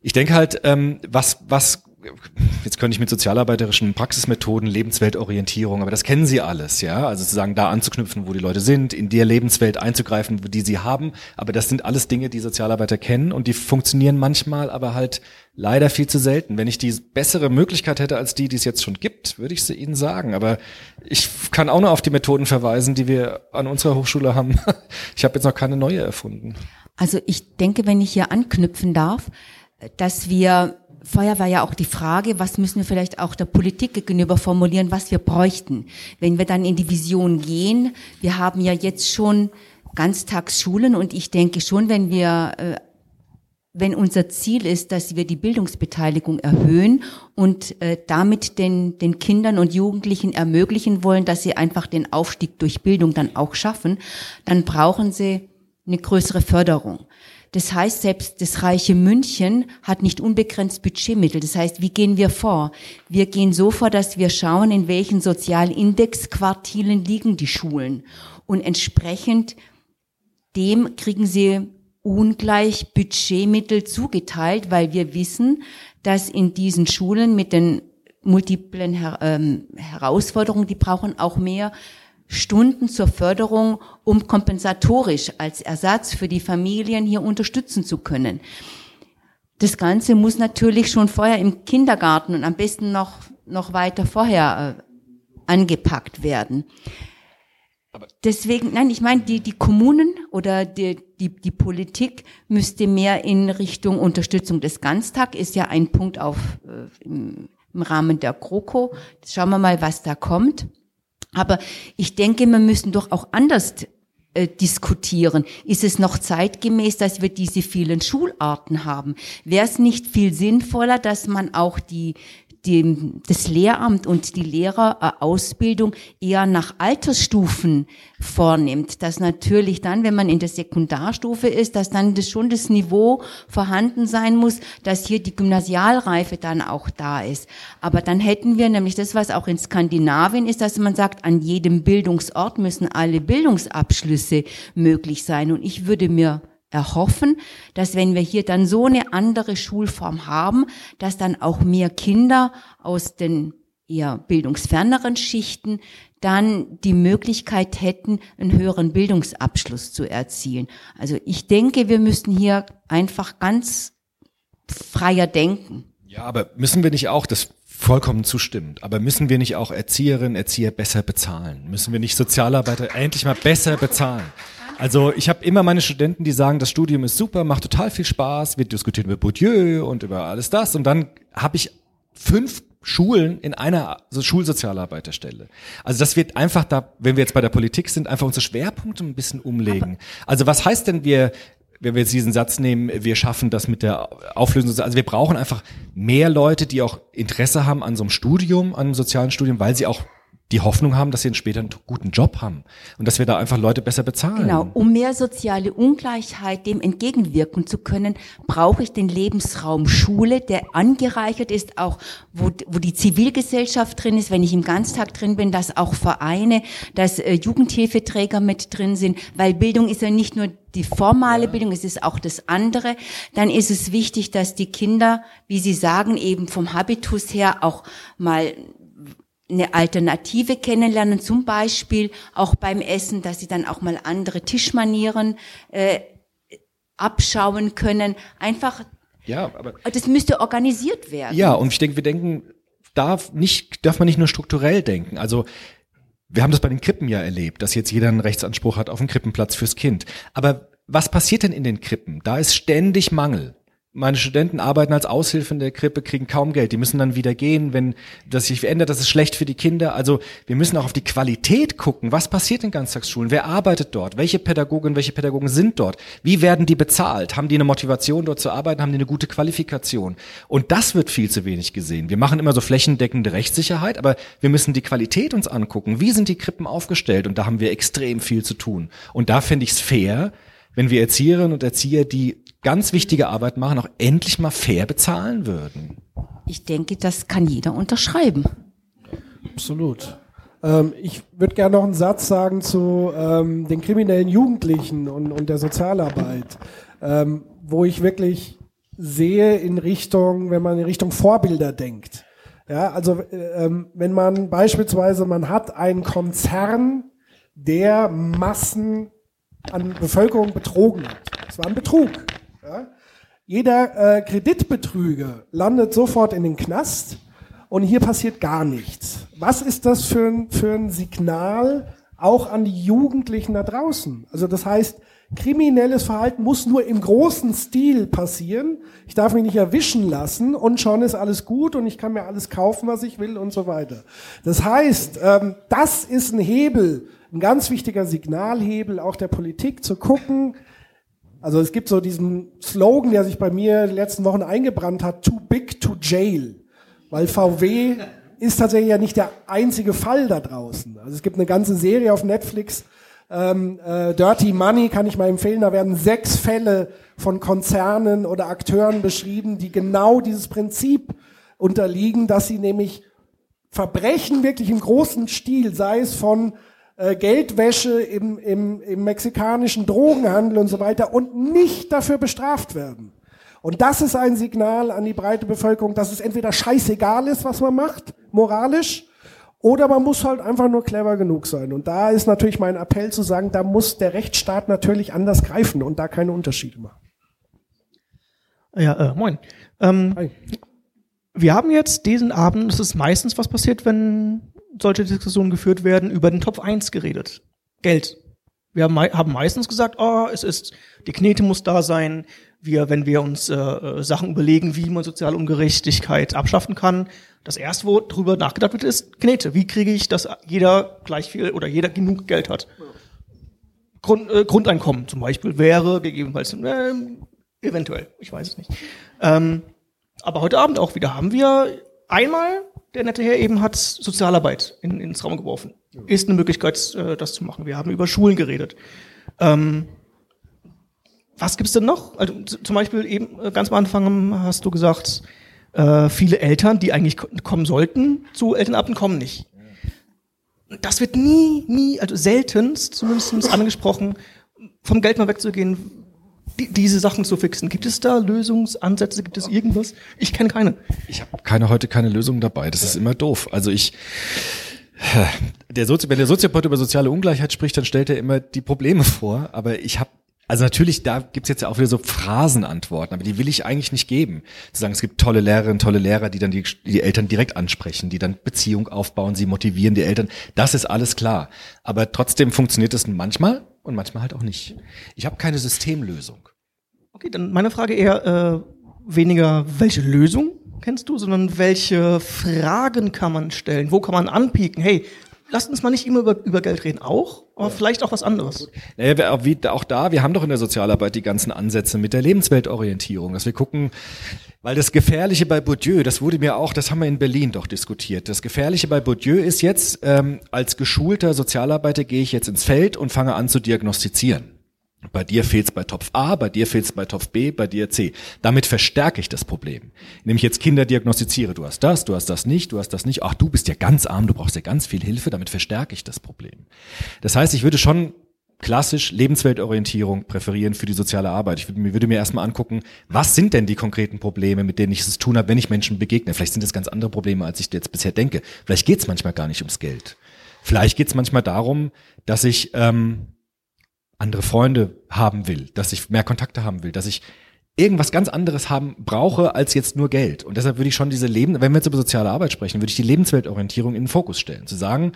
Ich denke halt, ähm, was, was jetzt könnte ich mit sozialarbeiterischen Praxismethoden, Lebensweltorientierung, aber das kennen Sie alles, ja. Also sozusagen da anzuknüpfen, wo die Leute sind, in der Lebenswelt einzugreifen, die sie haben. Aber das sind alles Dinge, die Sozialarbeiter kennen und die funktionieren manchmal, aber halt leider viel zu selten. Wenn ich die bessere Möglichkeit hätte als die, die es jetzt schon gibt, würde ich sie Ihnen sagen. Aber ich kann auch nur auf die Methoden verweisen, die wir an unserer Hochschule haben. Ich habe jetzt noch keine neue erfunden. Also ich denke, wenn ich hier anknüpfen darf, dass wir vorher war ja auch die Frage, was müssen wir vielleicht auch der Politik gegenüber formulieren, was wir bräuchten. Wenn wir dann in die Vision gehen, wir haben ja jetzt schon Ganztagsschulen und ich denke schon, wenn wir äh, wenn unser Ziel ist, dass wir die Bildungsbeteiligung erhöhen und äh, damit den, den Kindern und Jugendlichen ermöglichen wollen, dass sie einfach den Aufstieg durch Bildung dann auch schaffen, dann brauchen sie eine größere Förderung. Das heißt, selbst das reiche München hat nicht unbegrenzt Budgetmittel. Das heißt, wie gehen wir vor? Wir gehen so vor, dass wir schauen, in welchen Sozialindexquartilen liegen die Schulen. Und entsprechend dem kriegen sie ungleich Budgetmittel zugeteilt, weil wir wissen, dass in diesen Schulen mit den multiplen Her ähm, Herausforderungen, die brauchen auch mehr Stunden zur Förderung, um kompensatorisch als Ersatz für die Familien hier unterstützen zu können. Das Ganze muss natürlich schon vorher im Kindergarten und am besten noch, noch weiter vorher äh, angepackt werden. Deswegen, nein, ich meine, die, die Kommunen oder die, die, die Politik müsste mehr in Richtung Unterstützung des Ganztag, ist ja ein Punkt auf, äh, im, im Rahmen der GroKo. Schauen wir mal, was da kommt. Aber ich denke, wir müssen doch auch anders äh, diskutieren. Ist es noch zeitgemäß, dass wir diese vielen Schularten haben? Wäre es nicht viel sinnvoller, dass man auch die die, das Lehramt und die Lehrerausbildung eher nach Altersstufen vornimmt. Dass natürlich dann, wenn man in der Sekundarstufe ist, dass dann das schon das Niveau vorhanden sein muss, dass hier die Gymnasialreife dann auch da ist. Aber dann hätten wir nämlich das, was auch in Skandinavien ist, dass man sagt, an jedem Bildungsort müssen alle Bildungsabschlüsse möglich sein. Und ich würde mir erhoffen, dass wenn wir hier dann so eine andere Schulform haben, dass dann auch mehr Kinder aus den eher bildungsferneren Schichten dann die Möglichkeit hätten, einen höheren Bildungsabschluss zu erzielen. Also ich denke, wir müssten hier einfach ganz freier denken. Ja, aber müssen wir nicht auch, das vollkommen zustimmend, aber müssen wir nicht auch Erzieherinnen, Erzieher besser bezahlen? Müssen wir nicht Sozialarbeiter endlich mal besser bezahlen? Also ich habe immer meine Studenten, die sagen, das Studium ist super, macht total viel Spaß, wir diskutieren über Bourdieu und über alles das und dann habe ich fünf Schulen in einer so Schulsozialarbeiterstelle. Also das wird einfach da, wenn wir jetzt bei der Politik sind, einfach unsere Schwerpunkte ein bisschen umlegen. Also was heißt denn wir, wenn wir jetzt diesen Satz nehmen, wir schaffen das mit der Auflösung, also wir brauchen einfach mehr Leute, die auch Interesse haben an so einem Studium, an einem sozialen Studium, weil sie auch die Hoffnung haben, dass sie später einen guten Job haben und dass wir da einfach Leute besser bezahlen. Genau, um mehr soziale Ungleichheit dem entgegenwirken zu können, brauche ich den Lebensraum Schule, der angereichert ist, auch wo, wo die Zivilgesellschaft drin ist, wenn ich im Ganztag drin bin, dass auch Vereine, dass äh, Jugendhilfeträger mit drin sind, weil Bildung ist ja nicht nur die formale ja. Bildung, es ist auch das andere. Dann ist es wichtig, dass die Kinder, wie Sie sagen, eben vom Habitus her auch mal eine Alternative kennenlernen, zum Beispiel auch beim Essen, dass sie dann auch mal andere Tischmanieren äh, abschauen können. Einfach, ja, aber das müsste organisiert werden. Ja, und ich denke, wir denken, darf nicht, darf man nicht nur strukturell denken. Also wir haben das bei den Krippen ja erlebt, dass jetzt jeder einen Rechtsanspruch hat auf einen Krippenplatz fürs Kind. Aber was passiert denn in den Krippen? Da ist ständig Mangel meine Studenten arbeiten als Aushilfe in der Krippe, kriegen kaum Geld. Die müssen dann wieder gehen, wenn das sich verändert. Das ist schlecht für die Kinder. Also wir müssen auch auf die Qualität gucken. Was passiert in Ganztagsschulen? Wer arbeitet dort? Welche Pädagogen, welche Pädagogen sind dort? Wie werden die bezahlt? Haben die eine Motivation, dort zu arbeiten? Haben die eine gute Qualifikation? Und das wird viel zu wenig gesehen. Wir machen immer so flächendeckende Rechtssicherheit, aber wir müssen die Qualität uns angucken. Wie sind die Krippen aufgestellt? Und da haben wir extrem viel zu tun. Und da finde ich es fair, wenn wir Erzieherinnen und Erzieher, die ganz wichtige Arbeit machen, auch endlich mal fair bezahlen würden. Ich denke, das kann jeder unterschreiben. Absolut. Ähm, ich würde gerne noch einen Satz sagen zu ähm, den kriminellen Jugendlichen und, und der Sozialarbeit, ähm, wo ich wirklich sehe in Richtung, wenn man in Richtung Vorbilder denkt. Ja, also äh, ähm, wenn man beispielsweise, man hat einen Konzern, der Massen an Bevölkerung betrogen hat. Das war ein Betrug. Ja. Jeder äh, Kreditbetrüger landet sofort in den Knast und hier passiert gar nichts. Was ist das für ein, für ein Signal auch an die Jugendlichen da draußen? Also das heißt, kriminelles Verhalten muss nur im großen Stil passieren. Ich darf mich nicht erwischen lassen und schon ist alles gut und ich kann mir alles kaufen, was ich will und so weiter. Das heißt, ähm, das ist ein Hebel, ein ganz wichtiger Signalhebel auch der Politik zu gucken. Also es gibt so diesen Slogan, der sich bei mir die letzten Wochen eingebrannt hat, too big to jail. Weil VW ist tatsächlich ja nicht der einzige Fall da draußen. Also es gibt eine ganze Serie auf Netflix, ähm, äh, Dirty Money kann ich mal empfehlen. Da werden sechs Fälle von Konzernen oder Akteuren beschrieben, die genau dieses Prinzip unterliegen, dass sie nämlich Verbrechen wirklich im großen Stil, sei es von äh, Geldwäsche im, im, im mexikanischen Drogenhandel und so weiter, und nicht dafür bestraft werden. Und das ist ein Signal an die breite Bevölkerung, dass es entweder scheißegal ist, was man macht, moralisch, oder man muss halt einfach nur clever genug sein. Und da ist natürlich mein Appell zu sagen, da muss der Rechtsstaat natürlich anders greifen und da keine Unterschiede machen. Ja, äh, moin. Ähm, wir haben jetzt diesen Abend, das ist meistens was passiert, wenn solche Diskussionen geführt werden, über den Top 1 geredet. Geld. Wir haben, haben meistens gesagt, oh, es ist, die Knete muss da sein. Wir, wenn wir uns äh, äh Sachen überlegen, wie man soziale Ungerechtigkeit abschaffen kann, das erste, wo drüber nachgedacht wird, ist Knete. Wie kriege ich, dass jeder gleich viel oder jeder genug Geld hat? Grund, äh, Grundeinkommen zum Beispiel wäre gegebenenfalls äh, eventuell, ich weiß es nicht. Ähm, aber heute Abend auch wieder haben wir einmal, der nette Herr eben hat Sozialarbeit in, ins Raum geworfen. Ist eine Möglichkeit, äh, das zu machen. Wir haben über Schulen geredet. Ähm, was gibt's denn noch? Also zum Beispiel eben äh, ganz am Anfang hast du gesagt, äh, viele Eltern, die eigentlich kommen sollten zu Elternabend, kommen nicht. Das wird nie, nie, also seltenst zumindest angesprochen, vom Geld mal wegzugehen, die, diese Sachen zu fixen. Gibt es da Lösungsansätze? Gibt es irgendwas? Ich kenne keine. Ich habe keine heute keine Lösung dabei. Das ist immer doof. Also ich der Sozi wenn der Soziopath über soziale Ungleichheit spricht, dann stellt er immer die Probleme vor. Aber ich habe also natürlich, da gibt's jetzt ja auch wieder so Phrasenantworten, aber die will ich eigentlich nicht geben. Zu sagen, es gibt tolle Lehrerinnen, tolle Lehrer, die dann die, die Eltern direkt ansprechen, die dann Beziehung aufbauen, sie motivieren die Eltern. Das ist alles klar. Aber trotzdem funktioniert es manchmal und manchmal halt auch nicht. Ich habe keine Systemlösung. Okay, dann meine Frage eher äh, weniger, welche Lösung kennst du, sondern welche Fragen kann man stellen? Wo kann man anpieken? Hey, lasst uns mal nicht immer über, über Geld reden, auch, aber ja. vielleicht auch was anderes. Naja, wie, auch da, wir haben doch in der Sozialarbeit die ganzen Ansätze mit der Lebensweltorientierung, dass wir gucken, weil das Gefährliche bei Bourdieu, das wurde mir auch, das haben wir in Berlin doch diskutiert. Das Gefährliche bei Bourdieu ist jetzt, ähm, als geschulter Sozialarbeiter gehe ich jetzt ins Feld und fange an zu diagnostizieren. Bei dir fehlt's bei Topf A, bei dir fehlt's bei Topf B, bei dir C. Damit verstärke ich das Problem. Indem ich jetzt Kinder diagnostiziere. Du hast das, du hast das nicht, du hast das nicht. Ach, du bist ja ganz arm, du brauchst ja ganz viel Hilfe. Damit verstärke ich das Problem. Das heißt, ich würde schon klassisch Lebensweltorientierung präferieren für die soziale Arbeit. Ich würde, würde mir erstmal angucken, was sind denn die konkreten Probleme, mit denen ich es tun habe, wenn ich Menschen begegne. Vielleicht sind es ganz andere Probleme, als ich jetzt bisher denke. Vielleicht geht's manchmal gar nicht ums Geld. Vielleicht geht's manchmal darum, dass ich ähm, andere Freunde haben will, dass ich mehr Kontakte haben will, dass ich irgendwas ganz anderes haben brauche als jetzt nur Geld. Und deshalb würde ich schon diese Leben, wenn wir jetzt über soziale Arbeit sprechen, würde ich die Lebensweltorientierung in den Fokus stellen. Zu sagen,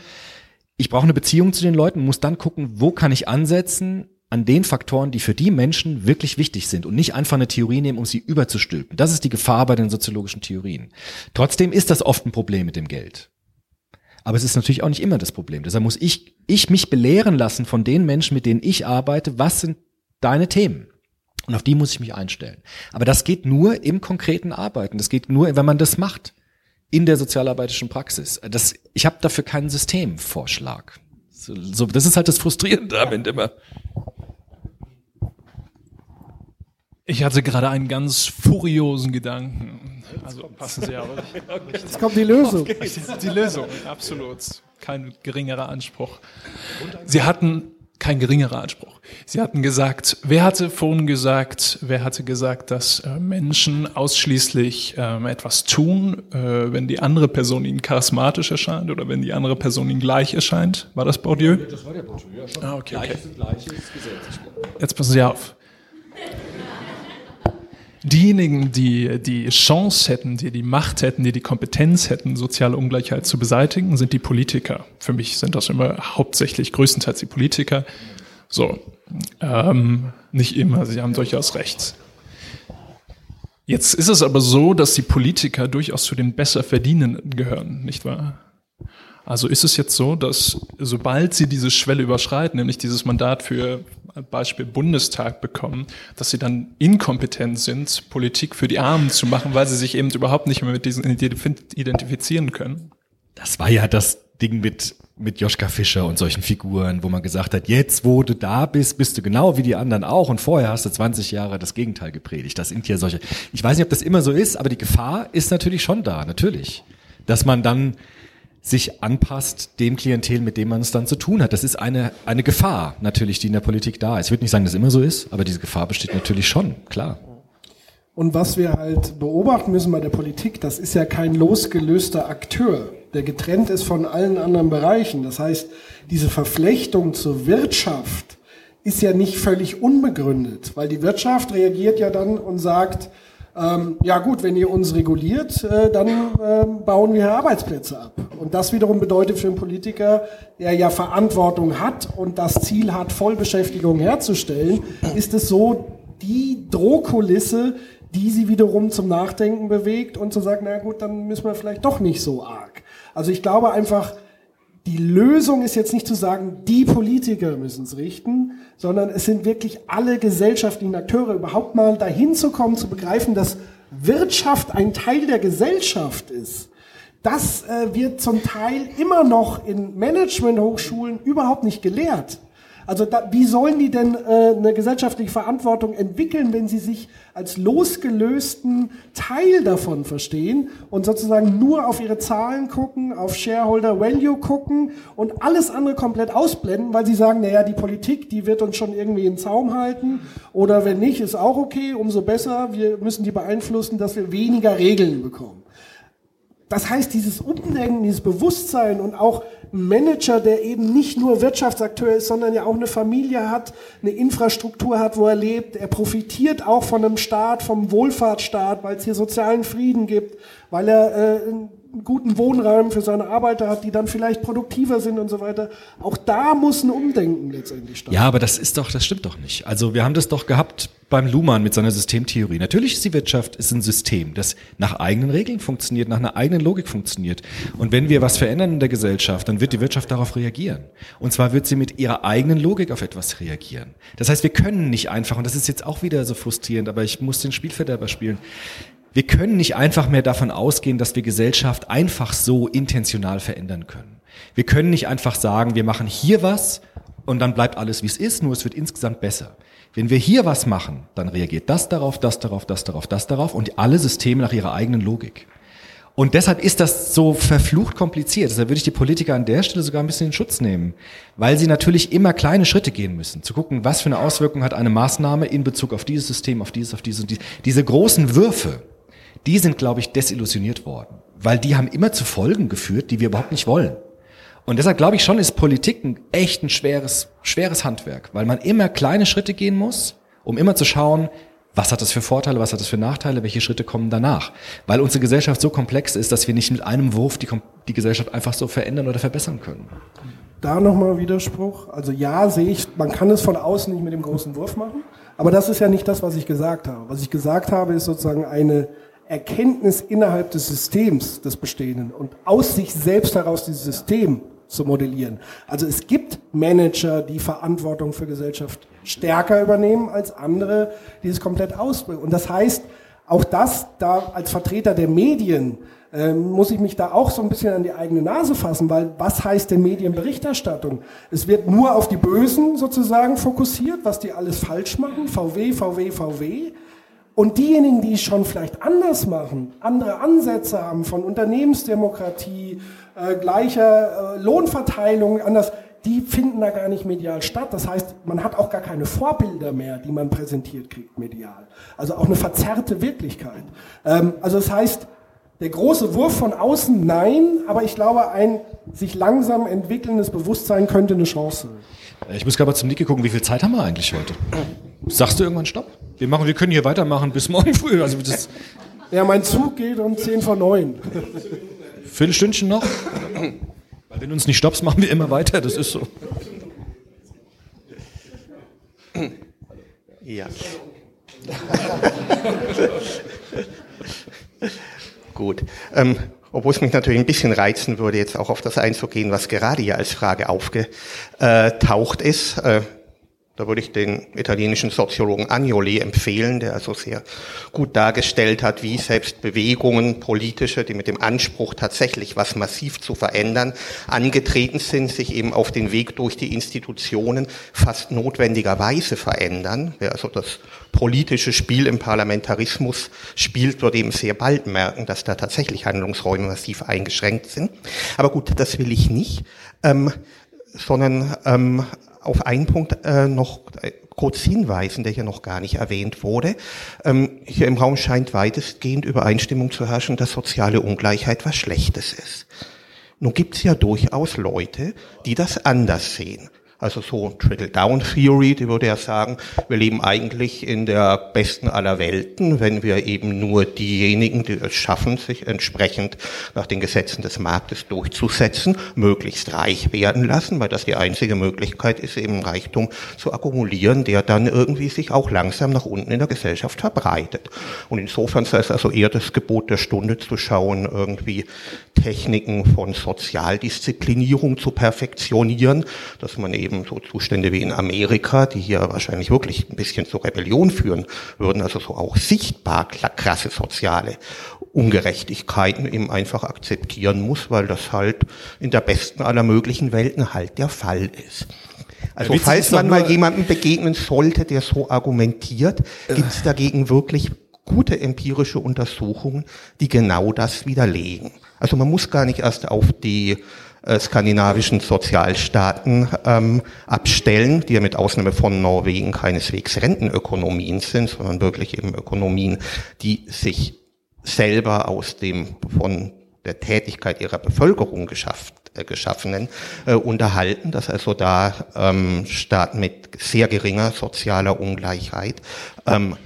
ich brauche eine Beziehung zu den Leuten, muss dann gucken, wo kann ich ansetzen an den Faktoren, die für die Menschen wirklich wichtig sind und nicht einfach eine Theorie nehmen, um sie überzustülpen. Das ist die Gefahr bei den soziologischen Theorien. Trotzdem ist das oft ein Problem mit dem Geld. Aber es ist natürlich auch nicht immer das Problem. Deshalb muss ich, ich mich belehren lassen von den Menschen, mit denen ich arbeite, was sind deine Themen? Und auf die muss ich mich einstellen. Aber das geht nur im konkreten Arbeiten. Das geht nur, wenn man das macht. In der sozialarbeitischen Praxis. Das, ich habe dafür keinen Systemvorschlag. So, das ist halt das Frustrierende am Ende immer. Ich hatte gerade einen ganz furiosen Gedanken. Also passen Sie aber. Jetzt kommt die Lösung. Die Lösung, absolut. Kein geringerer Anspruch. Sie hatten kein geringerer Anspruch. Sie hatten gesagt, wer hatte vorhin gesagt, wer hatte gesagt, dass äh, Menschen ausschließlich ähm, etwas tun, äh, wenn die andere Person ihnen charismatisch erscheint oder wenn die andere Person ihnen gleich erscheint? War das Bourdieu? Das war der Bourdieu, ja schon. Ah, okay, okay. Gleiches und Gleiches Gesetz. Jetzt passen Sie auf. Diejenigen, die die Chance hätten, die die Macht hätten, die die Kompetenz hätten, soziale Ungleichheit zu beseitigen, sind die Politiker. Für mich sind das immer hauptsächlich größtenteils die Politiker. So, ähm, nicht immer, Sie haben durchaus recht. Jetzt ist es aber so, dass die Politiker durchaus zu den Besserverdienenden gehören, nicht wahr? Also ist es jetzt so, dass sobald sie diese Schwelle überschreiten, nämlich dieses Mandat für Beispiel Bundestag bekommen, dass sie dann inkompetent sind, Politik für die Armen zu machen, weil sie sich eben überhaupt nicht mehr mit diesen identifizieren können? Das war ja das Ding mit, mit Joschka Fischer und solchen Figuren, wo man gesagt hat, jetzt wo du da bist, bist du genau wie die anderen auch und vorher hast du 20 Jahre das Gegenteil gepredigt. Das sind ja solche, ich weiß nicht, ob das immer so ist, aber die Gefahr ist natürlich schon da, natürlich. Dass man dann sich anpasst dem Klientel, mit dem man es dann zu tun hat. Das ist eine, eine Gefahr natürlich, die in der Politik da ist. Ich würde nicht sagen, dass es immer so ist, aber diese Gefahr besteht natürlich schon, klar. Und was wir halt beobachten müssen bei der Politik, das ist ja kein losgelöster Akteur, der getrennt ist von allen anderen Bereichen. Das heißt, diese Verflechtung zur Wirtschaft ist ja nicht völlig unbegründet, weil die Wirtschaft reagiert ja dann und sagt, ähm, ja gut, wenn ihr uns reguliert, äh, dann äh, bauen wir Arbeitsplätze ab. Und das wiederum bedeutet für einen Politiker, der ja Verantwortung hat und das Ziel hat, Vollbeschäftigung herzustellen, ist es so die Drohkulisse, die sie wiederum zum Nachdenken bewegt und zu sagen, na gut, dann müssen wir vielleicht doch nicht so arg. Also ich glaube einfach, die Lösung ist jetzt nicht zu sagen, die Politiker müssen es richten, sondern es sind wirklich alle gesellschaftlichen Akteure überhaupt mal dahin zu kommen, zu begreifen, dass Wirtschaft ein Teil der Gesellschaft ist. Das äh, wird zum Teil immer noch in Management-Hochschulen überhaupt nicht gelehrt. Also da, wie sollen die denn äh, eine gesellschaftliche Verantwortung entwickeln, wenn sie sich als losgelösten Teil davon verstehen und sozusagen nur auf ihre Zahlen gucken, auf Shareholder Value gucken und alles andere komplett ausblenden, weil sie sagen, naja, die Politik, die wird uns schon irgendwie in Zaum halten oder wenn nicht, ist auch okay, umso besser, wir müssen die beeinflussen, dass wir weniger Regeln bekommen. Das heißt, dieses Umdenken, dieses Bewusstsein und auch ein Manager, der eben nicht nur Wirtschaftsakteur ist, sondern ja auch eine Familie hat, eine Infrastruktur hat, wo er lebt. Er profitiert auch von einem Staat, vom Wohlfahrtsstaat, weil es hier sozialen Frieden gibt, weil er äh, guten Wohnraum für seine Arbeiter hat, die dann vielleicht produktiver sind und so weiter. Auch da muss ein Umdenken letztendlich stattfinden. Ja, aber das ist doch, das stimmt doch nicht. Also wir haben das doch gehabt beim Luhmann mit seiner Systemtheorie. Natürlich ist die Wirtschaft ist ein System, das nach eigenen Regeln funktioniert, nach einer eigenen Logik funktioniert. Und wenn wir was verändern in der Gesellschaft, dann wird die Wirtschaft darauf reagieren. Und zwar wird sie mit ihrer eigenen Logik auf etwas reagieren. Das heißt, wir können nicht einfach, und das ist jetzt auch wieder so frustrierend, aber ich muss den Spielverderber spielen. Wir können nicht einfach mehr davon ausgehen, dass wir Gesellschaft einfach so intentional verändern können. Wir können nicht einfach sagen, wir machen hier was und dann bleibt alles wie es ist, nur es wird insgesamt besser. Wenn wir hier was machen, dann reagiert das darauf, das darauf, das darauf, das darauf und alle Systeme nach ihrer eigenen Logik. Und deshalb ist das so verflucht kompliziert. Deshalb würde ich die Politiker an der Stelle sogar ein bisschen in Schutz nehmen, weil sie natürlich immer kleine Schritte gehen müssen, zu gucken, was für eine Auswirkung hat eine Maßnahme in Bezug auf dieses System, auf dieses, auf dieses und dieses. Diese großen Würfe, die sind, glaube ich, desillusioniert worden, weil die haben immer zu Folgen geführt, die wir überhaupt nicht wollen. Und deshalb glaube ich schon, ist Politik ein echt ein schweres, schweres Handwerk, weil man immer kleine Schritte gehen muss, um immer zu schauen, was hat das für Vorteile, was hat das für Nachteile, welche Schritte kommen danach. Weil unsere Gesellschaft so komplex ist, dass wir nicht mit einem Wurf die, die Gesellschaft einfach so verändern oder verbessern können. Da nochmal Widerspruch. Also ja, sehe ich, man kann es von außen nicht mit dem großen Wurf machen, aber das ist ja nicht das, was ich gesagt habe. Was ich gesagt habe, ist sozusagen eine Erkenntnis innerhalb des Systems des Bestehenden und aus sich selbst heraus dieses System zu modellieren. Also es gibt Manager, die Verantwortung für Gesellschaft stärker übernehmen als andere, die es komplett ausbringen. Und das heißt, auch das da als Vertreter der Medien ähm, muss ich mich da auch so ein bisschen an die eigene Nase fassen, weil was heißt denn Medienberichterstattung? Es wird nur auf die Bösen sozusagen fokussiert, was die alles falsch machen, VW, VW, VW. Und diejenigen, die es schon vielleicht anders machen, andere Ansätze haben von Unternehmensdemokratie, äh, gleicher äh, Lohnverteilung, anders, die finden da gar nicht medial statt. Das heißt, man hat auch gar keine Vorbilder mehr, die man präsentiert kriegt medial. Also auch eine verzerrte Wirklichkeit. Ähm, also das heißt, der große Wurf von außen, nein, aber ich glaube, ein sich langsam entwickelndes Bewusstsein könnte eine Chance sein. Ich muss gerade mal zum Niki gucken, wie viel Zeit haben wir eigentlich heute? Sagst du irgendwann Stopp? Wir machen, wir können hier weitermachen bis morgen früh. Also das ja, mein Zug geht um 10 vor 9. Viertelstündchen noch? Weil wenn du uns nicht stoppst, machen wir immer weiter, das ist so. Ja. Gut. Ähm, obwohl es mich natürlich ein bisschen reizen würde, jetzt auch auf das einzugehen, was gerade hier als Frage aufgetaucht ist. Da würde ich den italienischen Soziologen Agnoli empfehlen, der also sehr gut dargestellt hat, wie selbst Bewegungen, politische, die mit dem Anspruch tatsächlich was massiv zu verändern, angetreten sind, sich eben auf den Weg durch die Institutionen fast notwendigerweise verändern. Wer also das politische Spiel im Parlamentarismus spielt, wird eben sehr bald merken, dass da tatsächlich Handlungsräume massiv eingeschränkt sind. Aber gut, das will ich nicht, ähm, sondern ähm, auf einen Punkt äh, noch äh, kurz hinweisen, der hier noch gar nicht erwähnt wurde. Ähm, hier im Raum scheint weitestgehend Übereinstimmung zu herrschen, dass soziale Ungleichheit was Schlechtes ist. Nun gibt es ja durchaus Leute, die das anders sehen. Also so Trickle-Down-Theory, die würde ja sagen, wir leben eigentlich in der besten aller Welten, wenn wir eben nur diejenigen, die es schaffen, sich entsprechend nach den Gesetzen des Marktes durchzusetzen, möglichst reich werden lassen, weil das die einzige Möglichkeit ist, eben Reichtum zu akkumulieren, der dann irgendwie sich auch langsam nach unten in der Gesellschaft verbreitet. Und insofern sei es also eher das Gebot der Stunde zu schauen, irgendwie Techniken von Sozialdisziplinierung zu perfektionieren, dass man eben eben so Zustände wie in Amerika, die hier wahrscheinlich wirklich ein bisschen zur Rebellion führen würden, also so auch sichtbar krasse soziale Ungerechtigkeiten eben einfach akzeptieren muss, weil das halt in der besten aller möglichen Welten halt der Fall ist. Also falls man mal jemandem begegnen sollte, der so argumentiert, gibt es dagegen wirklich gute empirische Untersuchungen, die genau das widerlegen. Also man muss gar nicht erst auf die äh, skandinavischen Sozialstaaten ähm, abstellen, die ja mit Ausnahme von Norwegen keineswegs Rentenökonomien sind, sondern wirklich eben Ökonomien, die sich selber aus dem von der Tätigkeit ihrer Bevölkerung geschafft, äh, geschaffenen äh, unterhalten, dass also da ähm, Staaten mit sehr geringer sozialer Ungleichheit ähm,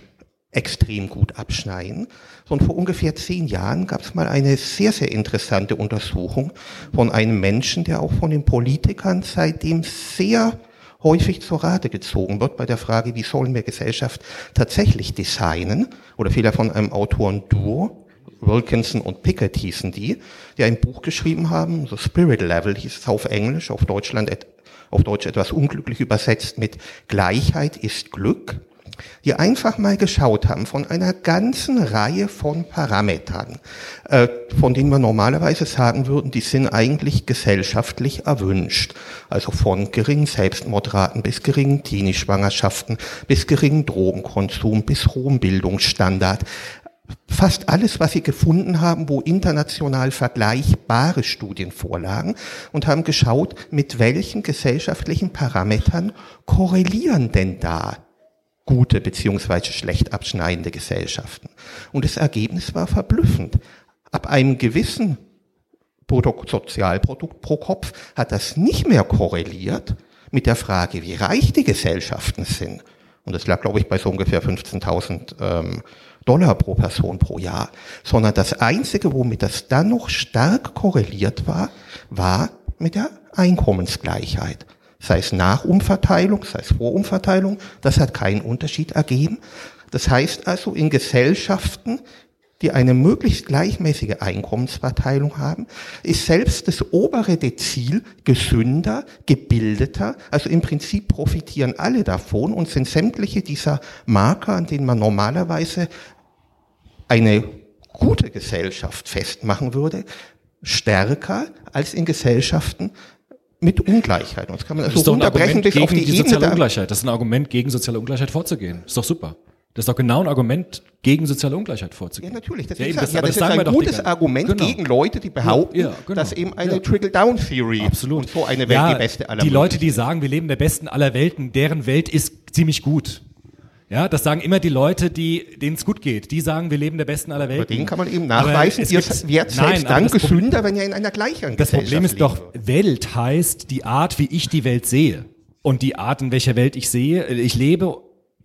extrem gut abschneiden. Und vor ungefähr zehn Jahren gab es mal eine sehr, sehr interessante Untersuchung von einem Menschen, der auch von den Politikern seitdem sehr häufig zur Rate gezogen wird bei der Frage, wie sollen wir Gesellschaft tatsächlich designen, oder vielmehr von einem Autoren-Duo, Wilkinson und Pickett hießen die, die ein Buch geschrieben haben, so Spirit Level hieß es auf Englisch, auf Deutschland, auf Deutsch etwas unglücklich übersetzt mit Gleichheit ist Glück die einfach mal geschaut haben von einer ganzen Reihe von Parametern, äh, von denen wir normalerweise sagen würden, die sind eigentlich gesellschaftlich erwünscht. Also von geringen Selbstmordraten bis geringen Teenie-Schwangerschaften, bis geringen Drogenkonsum, bis hohem Bildungsstandard. Fast alles, was sie gefunden haben, wo international vergleichbare Studien vorlagen und haben geschaut, mit welchen gesellschaftlichen Parametern korrelieren denn da gute beziehungsweise schlecht abschneidende Gesellschaften. Und das Ergebnis war verblüffend. Ab einem gewissen Sozialprodukt pro Kopf hat das nicht mehr korreliert mit der Frage, wie reich die Gesellschaften sind. Und das lag, glaube ich, bei so ungefähr 15.000 ähm, Dollar pro Person pro Jahr. Sondern das Einzige, womit das dann noch stark korreliert war, war mit der Einkommensgleichheit sei es Nachumverteilung, sei es Vorumverteilung, das hat keinen Unterschied ergeben. Das heißt also, in Gesellschaften, die eine möglichst gleichmäßige Einkommensverteilung haben, ist selbst das obere Dezil gesünder, gebildeter. Also im Prinzip profitieren alle davon und sind sämtliche dieser Marker, an denen man normalerweise eine gute Gesellschaft festmachen würde, stärker als in Gesellschaften, mit Ungleichheit. Und das kann man also das ist doch ein Argument gegen die, die soziale Ungleichheit. Das ist ein Argument gegen soziale Ungleichheit vorzugehen. Ist doch super. Das ist doch genau ein Argument, gegen soziale Ungleichheit vorzugehen. Ja, natürlich. Das, Ja, ist, eben, das- ja, das das ist ein gutes die Argument Genau. gegen Leute, die behaupten, Ja, genau. dass eben eine. Trickle-Down-Theory Absolut. und so eine Welt die beste aller Die Welten Leute, die sagen, wir leben in der besten aller Welten, deren Welt ist ziemlich gut. Ja, das sagen immer die Leute, die, denen es gut geht. Die sagen, wir leben der besten aller Welten. Bei denen kann man eben Aber nachweisen, ihr werdet selbst aber dann gesünder, wenn ihr in einer gleicheren Das Problem ist doch, Welt heißt die Art, wie ich die Welt sehe. Und die Art, in welcher Welt ich sehe, äh, ich lebe,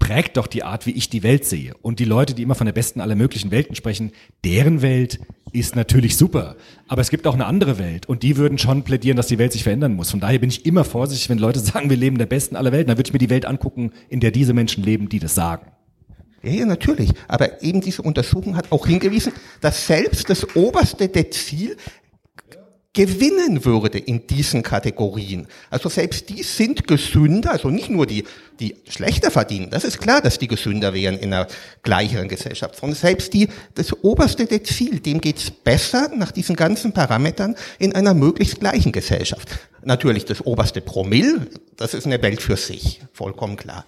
prägt doch die Art, wie ich die Welt sehe. Und die Leute, die immer von der besten aller möglichen Welten sprechen, deren Welt ist natürlich super. Aber es gibt auch eine andere Welt. Und die würden schon plädieren, dass die Welt sich verändern muss. Von daher bin ich immer vorsichtig, wenn Leute sagen, wir leben der besten aller Welten. Dann würde ich mir die Welt angucken, in der diese Menschen leben, die das sagen. Ja, ja, natürlich. Aber eben diese Untersuchung hat auch hingewiesen, dass selbst das oberste Dezil gewinnen würde in diesen Kategorien. Also selbst die sind gesünder, also nicht nur die, die schlechter verdienen. Das ist klar, dass die gesünder wären in einer gleicheren Gesellschaft, sondern selbst die, das oberste Dezil, dem geht's besser nach diesen ganzen Parametern in einer möglichst gleichen Gesellschaft. Natürlich das oberste Promille, das ist eine Welt für sich, vollkommen klar.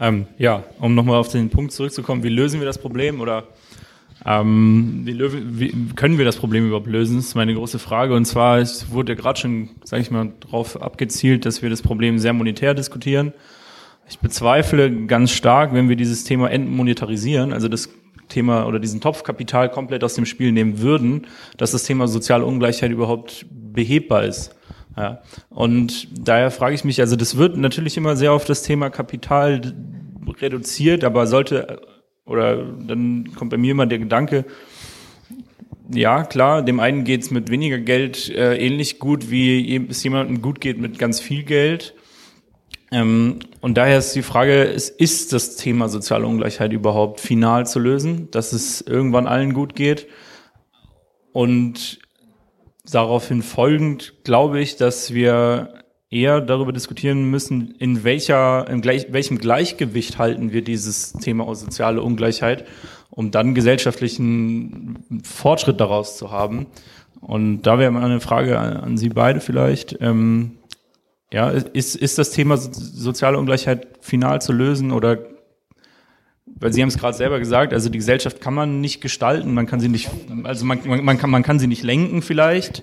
Ähm, ja, um nochmal auf den Punkt zurückzukommen, wie lösen wir das Problem oder ähm, wie, wie können wir das Problem überhaupt lösen? Das ist meine große Frage. Und zwar es wurde ja gerade schon, sage ich mal, darauf abgezielt, dass wir das Problem sehr monetär diskutieren. Ich bezweifle ganz stark, wenn wir dieses Thema entmonetarisieren, also das Thema oder diesen Topf Kapital komplett aus dem Spiel nehmen würden, dass das Thema soziale Ungleichheit überhaupt behebbar ist. Ja. Und daher frage ich mich, also das wird natürlich immer sehr auf das Thema Kapital reduziert, aber sollte, oder dann kommt bei mir immer der Gedanke, ja, klar, dem einen geht's mit weniger Geld äh, ähnlich gut, wie es jemandem gut geht mit ganz viel Geld. Ähm, und daher ist die Frage, ist, ist das Thema soziale Ungleichheit überhaupt final zu lösen, dass es irgendwann allen gut geht? Und daraufhin folgend glaube ich, dass wir eher darüber diskutieren müssen, in welcher, in gleich, welchem Gleichgewicht halten wir dieses Thema soziale Ungleichheit, um dann gesellschaftlichen Fortschritt daraus zu haben. Und da wäre mal eine Frage an, an Sie beide vielleicht. Ähm, ja, ist, ist das Thema so- soziale Ungleichheit final zu lösen oder weil Sie haben es gerade selber gesagt, also die Gesellschaft kann man nicht gestalten, man kann sie nicht, also man, man, man, kann, man kann sie nicht lenken vielleicht.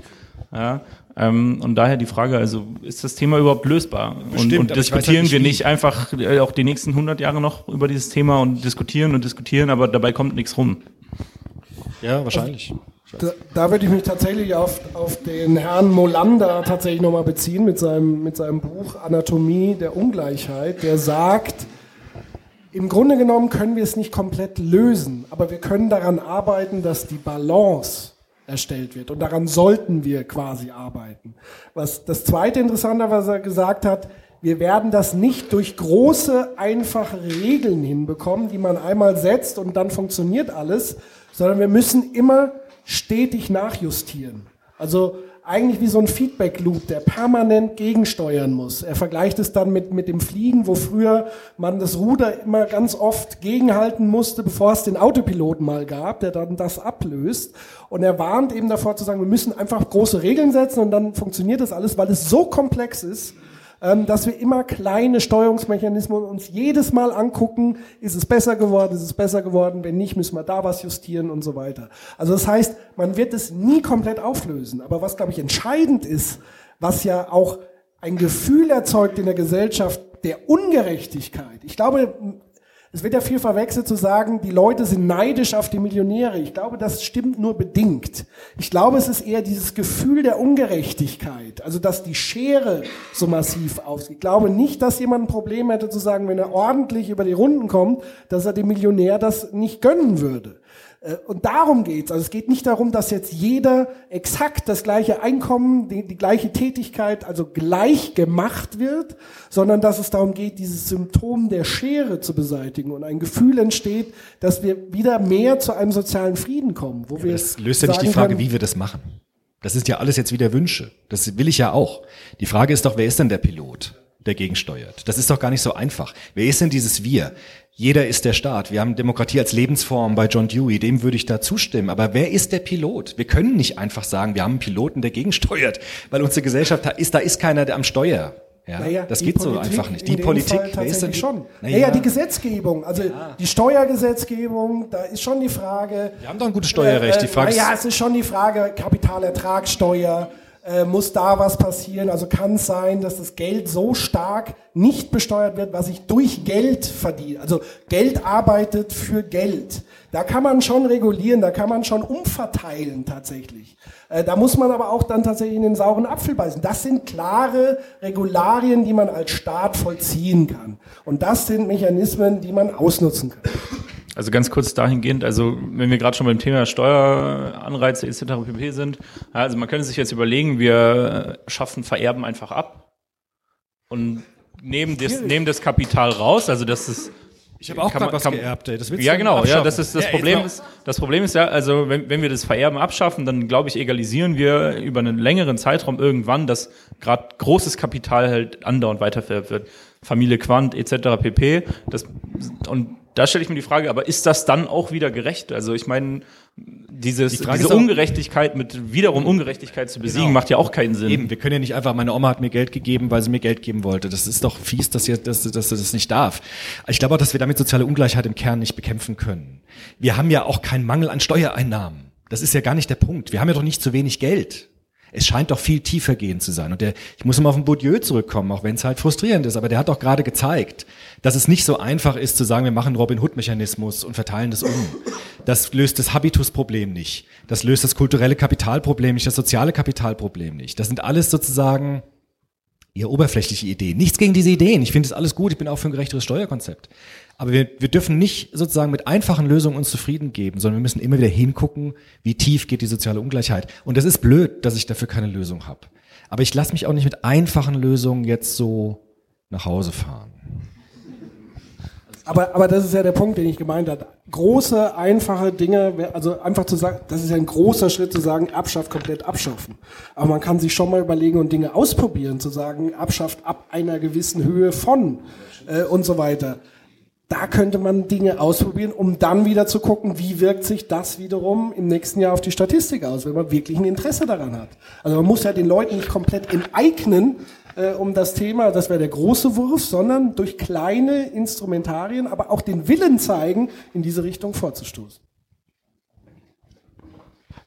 Ja, ähm, und daher die Frage, also ist das Thema überhaupt lösbar? und, Bestimmt, und ich weiß diskutieren halt nicht, wir nicht einfach äh, auch die nächsten 100 Jahre noch über dieses Thema und diskutieren und diskutieren, aber dabei kommt nichts rum. Ja, wahrscheinlich. Da, da würde ich mich tatsächlich auf, auf den Herrn Molander tatsächlich nochmal beziehen mit seinem, mit seinem Buch Anatomie der Ungleichheit, der sagt, im Grunde genommen können wir es nicht komplett lösen, aber wir können daran arbeiten, dass die Balance erstellt wird. Und daran sollten wir quasi arbeiten. Was das zweite Interessante, was er gesagt hat, wir werden das nicht durch große, einfache Regeln hinbekommen, die man einmal setzt und dann funktioniert alles, sondern wir müssen immer stetig nachjustieren. Also eigentlich wie so ein Feedback-Loop, der permanent gegensteuern muss. Er vergleicht es dann mit, mit dem Fliegen, wo früher man das Ruder immer ganz oft gegenhalten musste, bevor es den Autopiloten mal gab, der dann das ablöst. Und er warnt eben davor zu sagen, wir müssen einfach große Regeln setzen und dann funktioniert das alles, weil es so komplex ist, dass wir immer kleine Steuerungsmechanismen uns jedes Mal angucken, ist es besser geworden, ist es besser geworden, wenn nicht, müssen wir da was justieren und so weiter. Also das heißt, man wird es nie komplett auflösen. Aber was, glaube ich, entscheidend ist, was ja auch ein Gefühl erzeugt in der Gesellschaft der Ungerechtigkeit. Ich glaube, es wird ja viel verwechselt zu sagen, die Leute sind neidisch auf die Millionäre. Ich glaube, das stimmt nur bedingt. Ich glaube, es ist eher dieses Gefühl der Ungerechtigkeit, also dass die Schere so massiv aufgeht. Ich glaube nicht, dass jemand ein Problem hätte zu sagen, wenn er ordentlich über die Runden kommt, dass er dem Millionär das nicht gönnen würde. Äh, Und darum geht's. Also es geht nicht darum, dass jetzt jeder exakt das gleiche Einkommen, die, die gleiche Tätigkeit, also gleich gemacht wird, sondern dass es darum geht, dieses Symptom der Schere zu beseitigen und ein Gefühl entsteht, dass wir wieder mehr zu einem sozialen Frieden kommen, wo wir Das löst ja nicht die Frage, können, wie wir das machen. Das ist ja alles jetzt wieder Wünsche. Das will ich ja auch. Die Frage ist doch, wer ist denn der Pilot, der gegensteuert? Das ist doch gar nicht so einfach. Wer ist denn dieses Wir? Jeder ist der Staat. Wir haben Demokratie als Lebensform bei John Dewey. Dem würde ich da zustimmen. Aber wer ist der Pilot? Wir können nicht einfach sagen, wir haben einen Piloten, der gegensteuert, weil unsere Gesellschaft da ist, da ist keiner der am Steuer. Ja, Naja, das geht so Politik einfach nicht. Die Politik, Fall wer ist denn schon. Naja. Naja, die Gesetzgebung, also die Steuergesetzgebung, da ist schon die Frage. Wir haben doch ein gutes Steuerrecht. Die Frage naja, es ist schon die Frage, Kapitalertragssteuer, äh, muss da was passieren? Also kann es sein, dass das Geld so stark nicht besteuert wird, was ich durch Geld verdiene? Also Geld arbeitet für Geld. Da kann man schon regulieren, da kann man schon umverteilen tatsächlich. Äh, Da muss man aber auch dann tatsächlich in den sauren Apfel beißen. Das sind klare Regularien, die man als Staat vollziehen kann. Und das sind Mechanismen, die man ausnutzen kann. Also ganz kurz dahingehend, also wenn wir gerade schon beim Thema Steueranreize etc. pp. sind, also man könnte sich jetzt überlegen, wir schaffen Vererben einfach ab und nehmen das, nehmen das Kapital raus, also das ist Ich habe auch man- was kann- geerbt, ey. Das willst ja, genau. Ja, das ist das Ja, Problem. Ist, das Problem ist ja, also wenn, wenn wir das Vererben abschaffen, dann glaube ich egalisieren wir über einen längeren Zeitraum irgendwann, dass gerade großes Kapital halt andauernd weitervererbt wird. Familie Quant etc. pp. Das, und da stelle ich mir die Frage, aber ist das dann auch wieder gerecht? Also ich meine, dieses, Die diese Ungerechtigkeit mit wiederum Ungerechtigkeit zu besiegen, Genau. macht ja auch keinen Sinn. Eben, wir können ja nicht einfach, meine Oma hat mir Geld gegeben, weil sie mir Geld geben wollte. Das ist doch fies, dass, ihr, dass, dass sie das nicht darf. Ich glaube auch, dass wir damit soziale Ungleichheit im Kern nicht bekämpfen können. Wir haben ja auch keinen Mangel an Steuereinnahmen. Das ist ja gar nicht der Punkt. Wir haben ja doch nicht zu wenig Geld. Es scheint doch viel tiefer gehend zu sein. Und der, ich muss immer auf den Bourdieu zurückkommen, auch wenn es halt frustrierend ist. Aber der hat doch gerade gezeigt, dass es nicht so einfach ist zu sagen, wir machen Robin Hood-Mechanismus und verteilen das um. Das löst das Habitusproblem nicht. Das löst das kulturelle Kapitalproblem nicht, das soziale Kapitalproblem nicht. Das sind alles sozusagen eher oberflächliche Ideen. Nichts gegen diese Ideen. Ich finde es alles gut. Ich bin auch für ein gerechteres Steuerkonzept. Aber wir, wir dürfen nicht sozusagen mit einfachen Lösungen uns zufrieden geben, sondern wir müssen immer wieder hingucken, wie tief geht die soziale Ungleichheit. Und das ist blöd, dass ich dafür keine Lösung habe. Aber ich lasse mich auch nicht mit einfachen Lösungen jetzt so nach Hause fahren. Aber, aber das ist ja der Punkt, den ich gemeint habe. Große, einfache Dinge, also einfach zu sagen, das ist ja ein großer Schritt zu sagen, abschafft, komplett abschaffen. Aber man kann sich schon mal überlegen und Dinge ausprobieren, zu sagen, abschafft ab einer gewissen Höhe von äh, und so weiter. Da könnte man Dinge ausprobieren, um dann wieder zu gucken, wie wirkt sich das wiederum im nächsten Jahr auf die Statistik aus, wenn man wirklich ein Interesse daran hat. Also man muss ja den Leuten nicht komplett enteignen, äh, um das Thema, das wäre der große Wurf, sondern durch kleine Instrumentarien, aber auch den Willen zeigen, in diese Richtung vorzustoßen.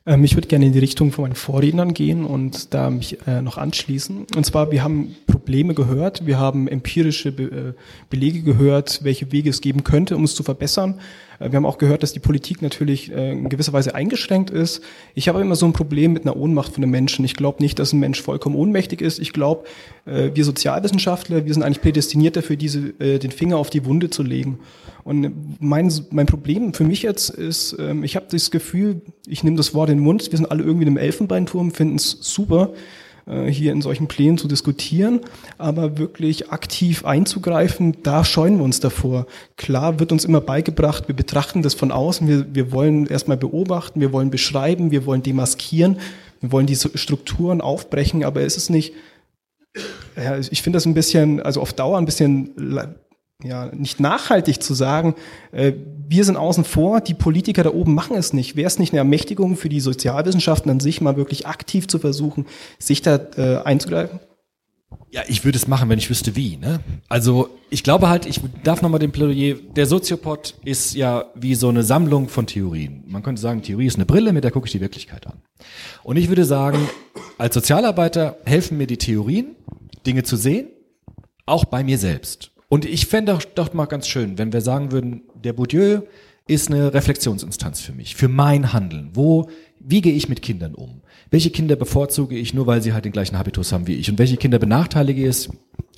Ähm, ich würde gerne in die Richtung von meinen Vorrednern gehen und da mich äh, noch anschließen. Und zwar, wir haben Probleme gehört, wir haben empirische Be äh, Belege gehört, welche Wege es geben könnte, um es zu verbessern. Äh, wir haben auch gehört, dass die Politik natürlich äh, in gewisser Weise eingeschränkt ist. Ich habe immer so ein Problem mit einer Ohnmacht von einem Menschen. Ich glaube nicht, dass ein Mensch vollkommen ohnmächtig ist. Ich glaube, äh, wir Sozialwissenschaftler, wir sind eigentlich prädestiniert dafür, diese, den Finger auf die Wunde zu legen. Und mein, mein Problem für mich jetzt ist, ähm, ich habe das Gefühl, ich nehme das Wort in den Mund, wir sind alle irgendwie in einem Elfenbeinturm, finden es super, hier in solchen Plänen zu diskutieren, aber wirklich aktiv einzugreifen, da scheuen wir uns davor. Klar wird uns immer beigebracht, wir betrachten das von außen, wir, wir wollen erstmal beobachten, wir wollen beschreiben, wir wollen demaskieren, wir wollen diese Strukturen aufbrechen, aber es ist nicht, ja, ich finde das ein bisschen, also auf Dauer ein bisschen ja, nicht nachhaltig zu sagen, äh, wir sind außen vor, die Politiker da oben machen es nicht. Wäre es nicht eine Ermächtigung für die Sozialwissenschaften an sich, mal wirklich aktiv zu versuchen, sich da äh, einzugreifen? Ja, ich würde es machen, wenn ich wüsste wie. Ne? Also ich glaube halt, ich darf nochmal den Plädoyer, der Soziopod ist ja wie so eine Sammlung von Theorien. Man könnte sagen, Theorie ist eine Brille, mit der gucke ich die Wirklichkeit an. Und ich würde sagen, als Sozialarbeiter helfen mir die Theorien, Dinge zu sehen, auch bei mir selbst. Und ich fände doch, doch mal ganz schön, wenn wir sagen würden, der Bourdieu ist eine Reflexionsinstanz für mich, für mein Handeln. Wo, wie gehe ich mit Kindern um? Welche Kinder bevorzuge ich nur, weil sie halt den gleichen Habitus haben wie ich? Und welche Kinder benachteilige ich?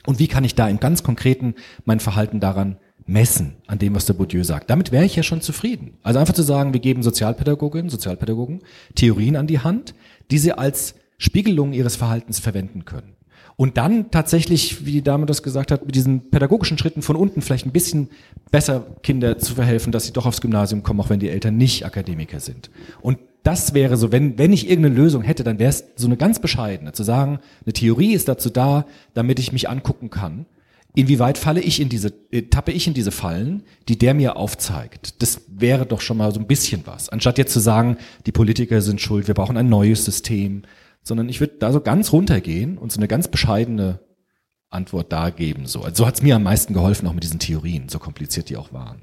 Und wie kann ich da im ganz Konkreten mein Verhalten daran messen, an dem, was der Bourdieu sagt? Damit wäre ich ja schon zufrieden. Also einfach zu sagen, wir geben Sozialpädagoginnen, Sozialpädagogen Theorien an die Hand, die sie als Spiegelung ihres Verhaltens verwenden können. Und dann tatsächlich, wie die Dame das gesagt hat, mit diesen pädagogischen Schritten von unten vielleicht ein bisschen besser Kinder zu verhelfen, dass sie doch aufs Gymnasium kommen, auch wenn die Eltern nicht Akademiker sind. Und das wäre so, wenn, wenn ich irgendeine Lösung hätte, dann wäre es so eine ganz bescheidene, zu sagen, eine Theorie ist dazu da, damit ich mich angucken kann, inwieweit falle ich in diese, äh, tappe ich in diese Fallen, die der mir aufzeigt. Das wäre doch schon mal so ein bisschen was. Anstatt jetzt zu sagen, die Politiker sind schuld, wir brauchen ein neues System, sondern ich würde da so ganz runtergehen und so eine ganz bescheidene Antwort da geben. So, also so hat es mir am meisten geholfen, auch mit diesen Theorien, so kompliziert die auch waren.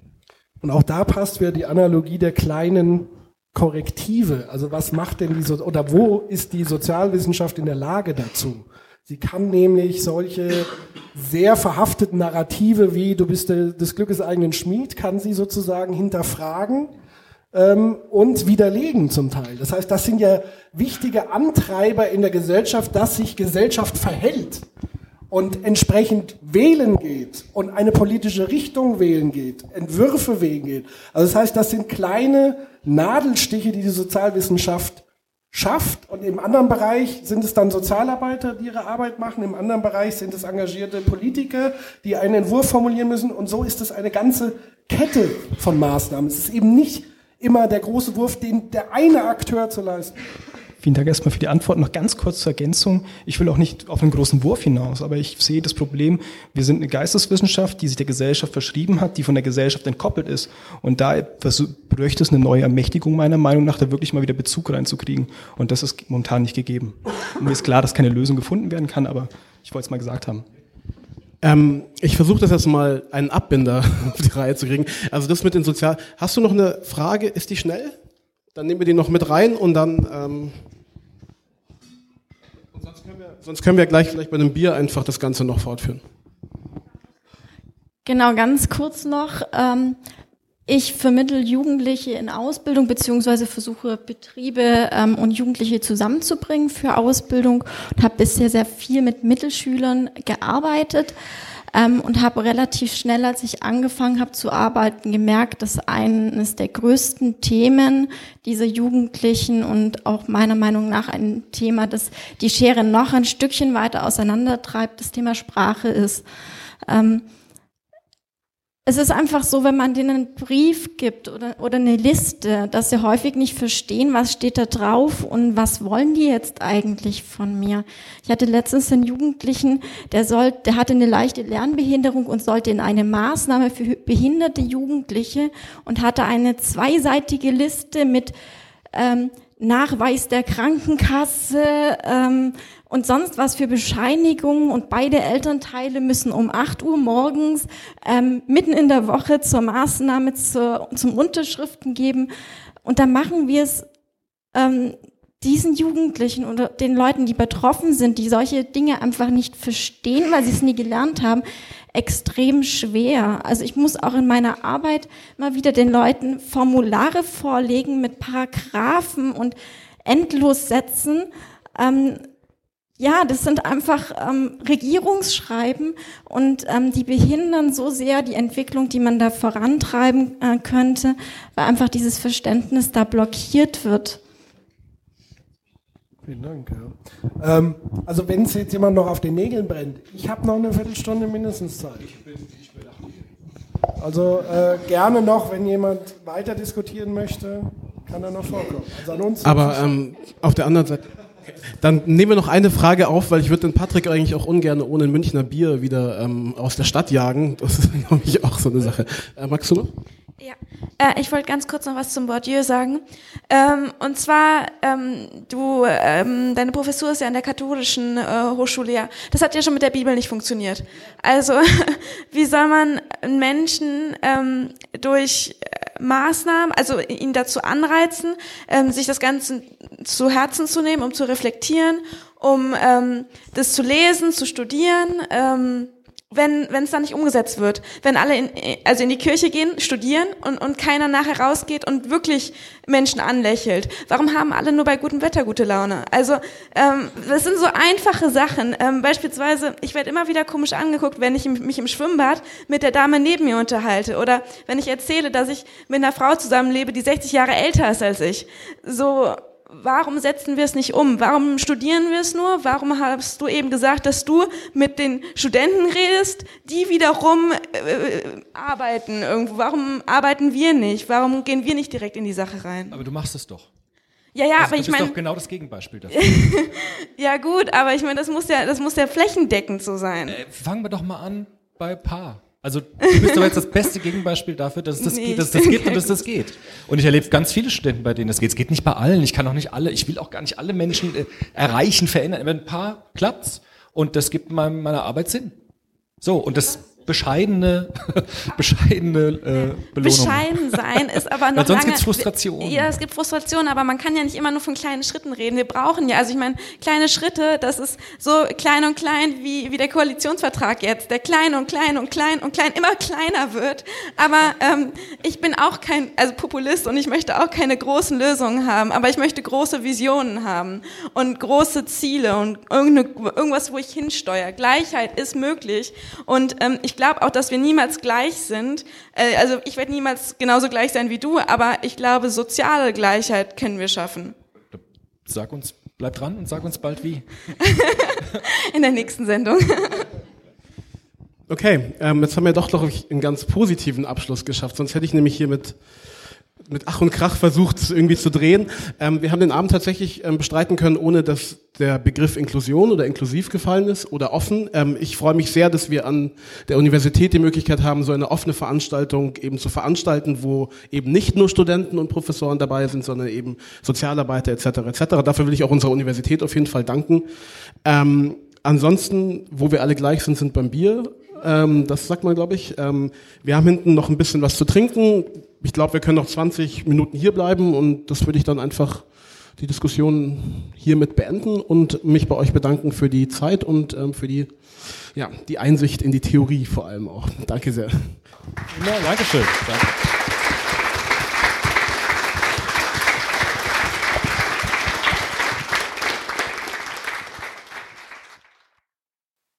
Und auch da passt wieder die Analogie der kleinen Korrektive. Also was macht denn die so oder wo ist die Sozialwissenschaft in der Lage dazu? Sie kann nämlich solche sehr verhafteten Narrative wie du bist des Glückes eigenen Schmied, kann sie sozusagen hinterfragen ähm, und widerlegen zum Teil. Das heißt, das sind ja wichtige Antreiber in der Gesellschaft, dass sich Gesellschaft verhält und entsprechend wählen geht und eine politische Richtung wählen geht, Entwürfe wählen geht. Also das heißt, das sind kleine Nadelstiche, die die Sozialwissenschaft schafft. Und im anderen Bereich sind es dann Sozialarbeiter, die ihre Arbeit machen. Im anderen Bereich sind es engagierte Politiker, die einen Entwurf formulieren müssen. Und so ist es eine ganze Kette von Maßnahmen. Es ist eben nicht immer der große Wurf, den der eine Akteur zu leisten. Vielen Dank erstmal für die Antwort. Noch ganz kurz zur Ergänzung. Ich will auch nicht auf einen großen Wurf hinaus, aber ich sehe das Problem, wir sind eine Geisteswissenschaft, die sich der Gesellschaft verschrieben hat, die von der Gesellschaft entkoppelt ist. Und da bräuchte es eine neue Ermächtigung meiner Meinung nach, da wirklich mal wieder Bezug reinzukriegen. Und das ist momentan nicht gegeben. Und mir ist klar, dass keine Lösung gefunden werden kann, aber ich wollte es mal gesagt haben. Ähm, ich versuche das jetzt mal einen Abbinder auf die Reihe zu kriegen. Also das mit den Sozial... Hast du noch eine Frage? Ist die schnell? Dann nehmen wir die noch mit rein und dann... Ähm und sonst, können wir, sonst können wir gleich vielleicht bei einem Bier einfach das Ganze noch fortführen. Genau, ganz kurz noch. Ähm, ich vermittle Jugendliche in Ausbildung beziehungsweise versuche Betriebe ähm, und Jugendliche zusammenzubringen für Ausbildung und habe bisher sehr viel mit Mittelschülern gearbeitet ähm, und habe relativ schnell, als ich angefangen habe zu arbeiten, gemerkt, dass eines der größten Themen dieser Jugendlichen und auch meiner Meinung nach ein Thema, das die Schere noch ein Stückchen weiter auseinandertreibt, das Thema Sprache ist. Ähm, es ist einfach so, wenn man denen einen Brief gibt oder, oder eine Liste, dass sie häufig nicht verstehen, was steht da drauf und was wollen die jetzt eigentlich von mir. Ich hatte letztens einen Jugendlichen, der soll, der hatte eine leichte Lernbehinderung und sollte in eine Maßnahme für behinderte Jugendliche und hatte eine zweiseitige Liste mit ähm, Nachweis der Krankenkasse, ähm, und sonst was für Bescheinigungen und beide Elternteile müssen um 8 Uhr morgens ähm, mitten in der Woche zur Maßnahme zur, zum Unterschriften geben. Und da machen wir es ähm, diesen Jugendlichen oder den Leuten, die betroffen sind, die solche Dinge einfach nicht verstehen, weil sie es nie gelernt haben, extrem schwer. Also ich muss auch in meiner Arbeit mal wieder den Leuten Formulare vorlegen mit Paragraphen und Endlossätzen, ähm, ja, das sind einfach ähm, Regierungsschreiben und ähm, die behindern so sehr die Entwicklung, die man da vorantreiben äh, könnte, weil einfach dieses Verständnis da blockiert wird. Vielen Dank. Ja. Ähm, also wenn es jetzt jemand noch auf den Nägeln brennt, ich habe noch eine Viertelstunde mindestens Zeit. Ich bin, ich bin also äh, gerne noch, wenn jemand weiter diskutieren möchte, kann er noch vorkommen. Also an uns. Aber ähm, auf der anderen Seite. Dann nehmen wir noch eine Frage auf, weil ich würde den Patrick eigentlich auch ungern ohne ein Münchner Bier wieder ähm, aus der Stadt jagen. Das ist, glaube ich, auch so eine Sache. Äh, magst du noch? Ja, äh, ich wollte ganz kurz noch was zum Bourdieu sagen. Ähm, und zwar, ähm, du, ähm, deine Professur ist ja an der katholischen äh, Hochschule, ja. Das hat ja schon mit der Bibel nicht funktioniert. Also, wie soll man Menschen ähm, durch Maßnahmen, also ihn dazu anreizen, ähm, sich das Ganze zu Herzen zu nehmen, um zu reflektieren, um ähm, das zu lesen, zu studieren, ähm, wenn wenn es dann nicht umgesetzt wird, wenn alle in, also in die Kirche gehen, studieren und und keiner nachher rausgeht und wirklich Menschen anlächelt. Warum haben alle nur bei gutem Wetter gute Laune? Also ähm, das sind so einfache Sachen. Ähm, beispielsweise, ich werde immer wieder komisch angeguckt, wenn ich mich im Schwimmbad mit der Dame neben mir unterhalte oder wenn ich erzähle, dass ich mit einer Frau zusammenlebe, die 60 Jahre älter ist als ich. So warum setzen wir es nicht um? Warum studieren wir es nur? Warum hast du eben gesagt, dass du mit den Studenten redest, die wiederum äh, arbeiten irgendwo? Warum arbeiten wir nicht? Warum gehen wir nicht direkt in die Sache rein? Aber du machst es doch. Ja, ja, also, aber ich meine. Das ist doch genau das Gegenbeispiel dafür. ja, gut, aber ich meine, das muss ja, das muss ja flächendeckend so sein. Äh, fangen wir doch mal an bei Paar. Also du bist doch jetzt das beste Gegenbeispiel dafür, dass das, nee, geht, dass das geht und dass das geht. Und ich erlebe ganz viele Studenten, bei denen das geht. Es geht nicht bei allen. Ich kann auch nicht alle, ich will auch gar nicht alle Menschen äh, erreichen, verändern. Aber ein paar klappt's und das gibt meinem, meiner Arbeit Sinn. So, und das bescheidene, bescheidene äh, Belohnung. Bescheiden sein ist aber noch Weil sonst lange, gibt's Frustrationen. Ja, es gibt Frustrationen, aber man kann ja nicht immer nur von kleinen Schritten reden. Wir brauchen ja, also ich meine, kleine Schritte, das ist so klein und klein wie, wie der Koalitionsvertrag jetzt, der klein und klein und klein und klein immer kleiner wird. Aber ähm, ich bin auch kein, also Populist und ich möchte auch keine großen Lösungen haben, aber ich möchte große Visionen haben und große Ziele und irgendwas, wo ich hinsteuere. Gleichheit ist möglich und ähm, ich glaube auch, dass wir niemals gleich sind. Äh, also ich werde niemals genauso gleich sein wie du, aber ich glaube, soziale Gleichheit können wir schaffen. Sag uns, bleib dran und sag uns bald wie. In der nächsten Sendung. Okay, ähm, jetzt haben wir doch, glaube ich, einen ganz positiven Abschluss geschafft. Sonst hätte ich nämlich hier mit mit Ach und Krach versucht, irgendwie zu drehen. Ähm, wir haben den Abend tatsächlich ähm, bestreiten können, ohne dass der Begriff Inklusion oder inklusiv gefallen ist oder offen. Ähm, ich freue mich sehr, dass wir an der Universität die Möglichkeit haben, so eine offene Veranstaltung eben zu veranstalten, wo eben nicht nur Studenten und Professoren dabei sind, sondern eben Sozialarbeiter etc. etc. Dafür will ich auch unserer Universität auf jeden Fall danken. Ähm, ansonsten, wo wir alle gleich sind, sind beim Bier. Ähm, das sagt man, glaube ich. Ähm, wir haben hinten noch ein bisschen was zu trinken. Ich glaube, wir können noch 20 Minuten hier bleiben und das würde ich dann einfach die Diskussion hiermit beenden und mich bei euch bedanken für die Zeit und ähm, für die, ja, die Einsicht in die Theorie vor allem auch. Danke sehr. Ja, Dankeschön. Danke.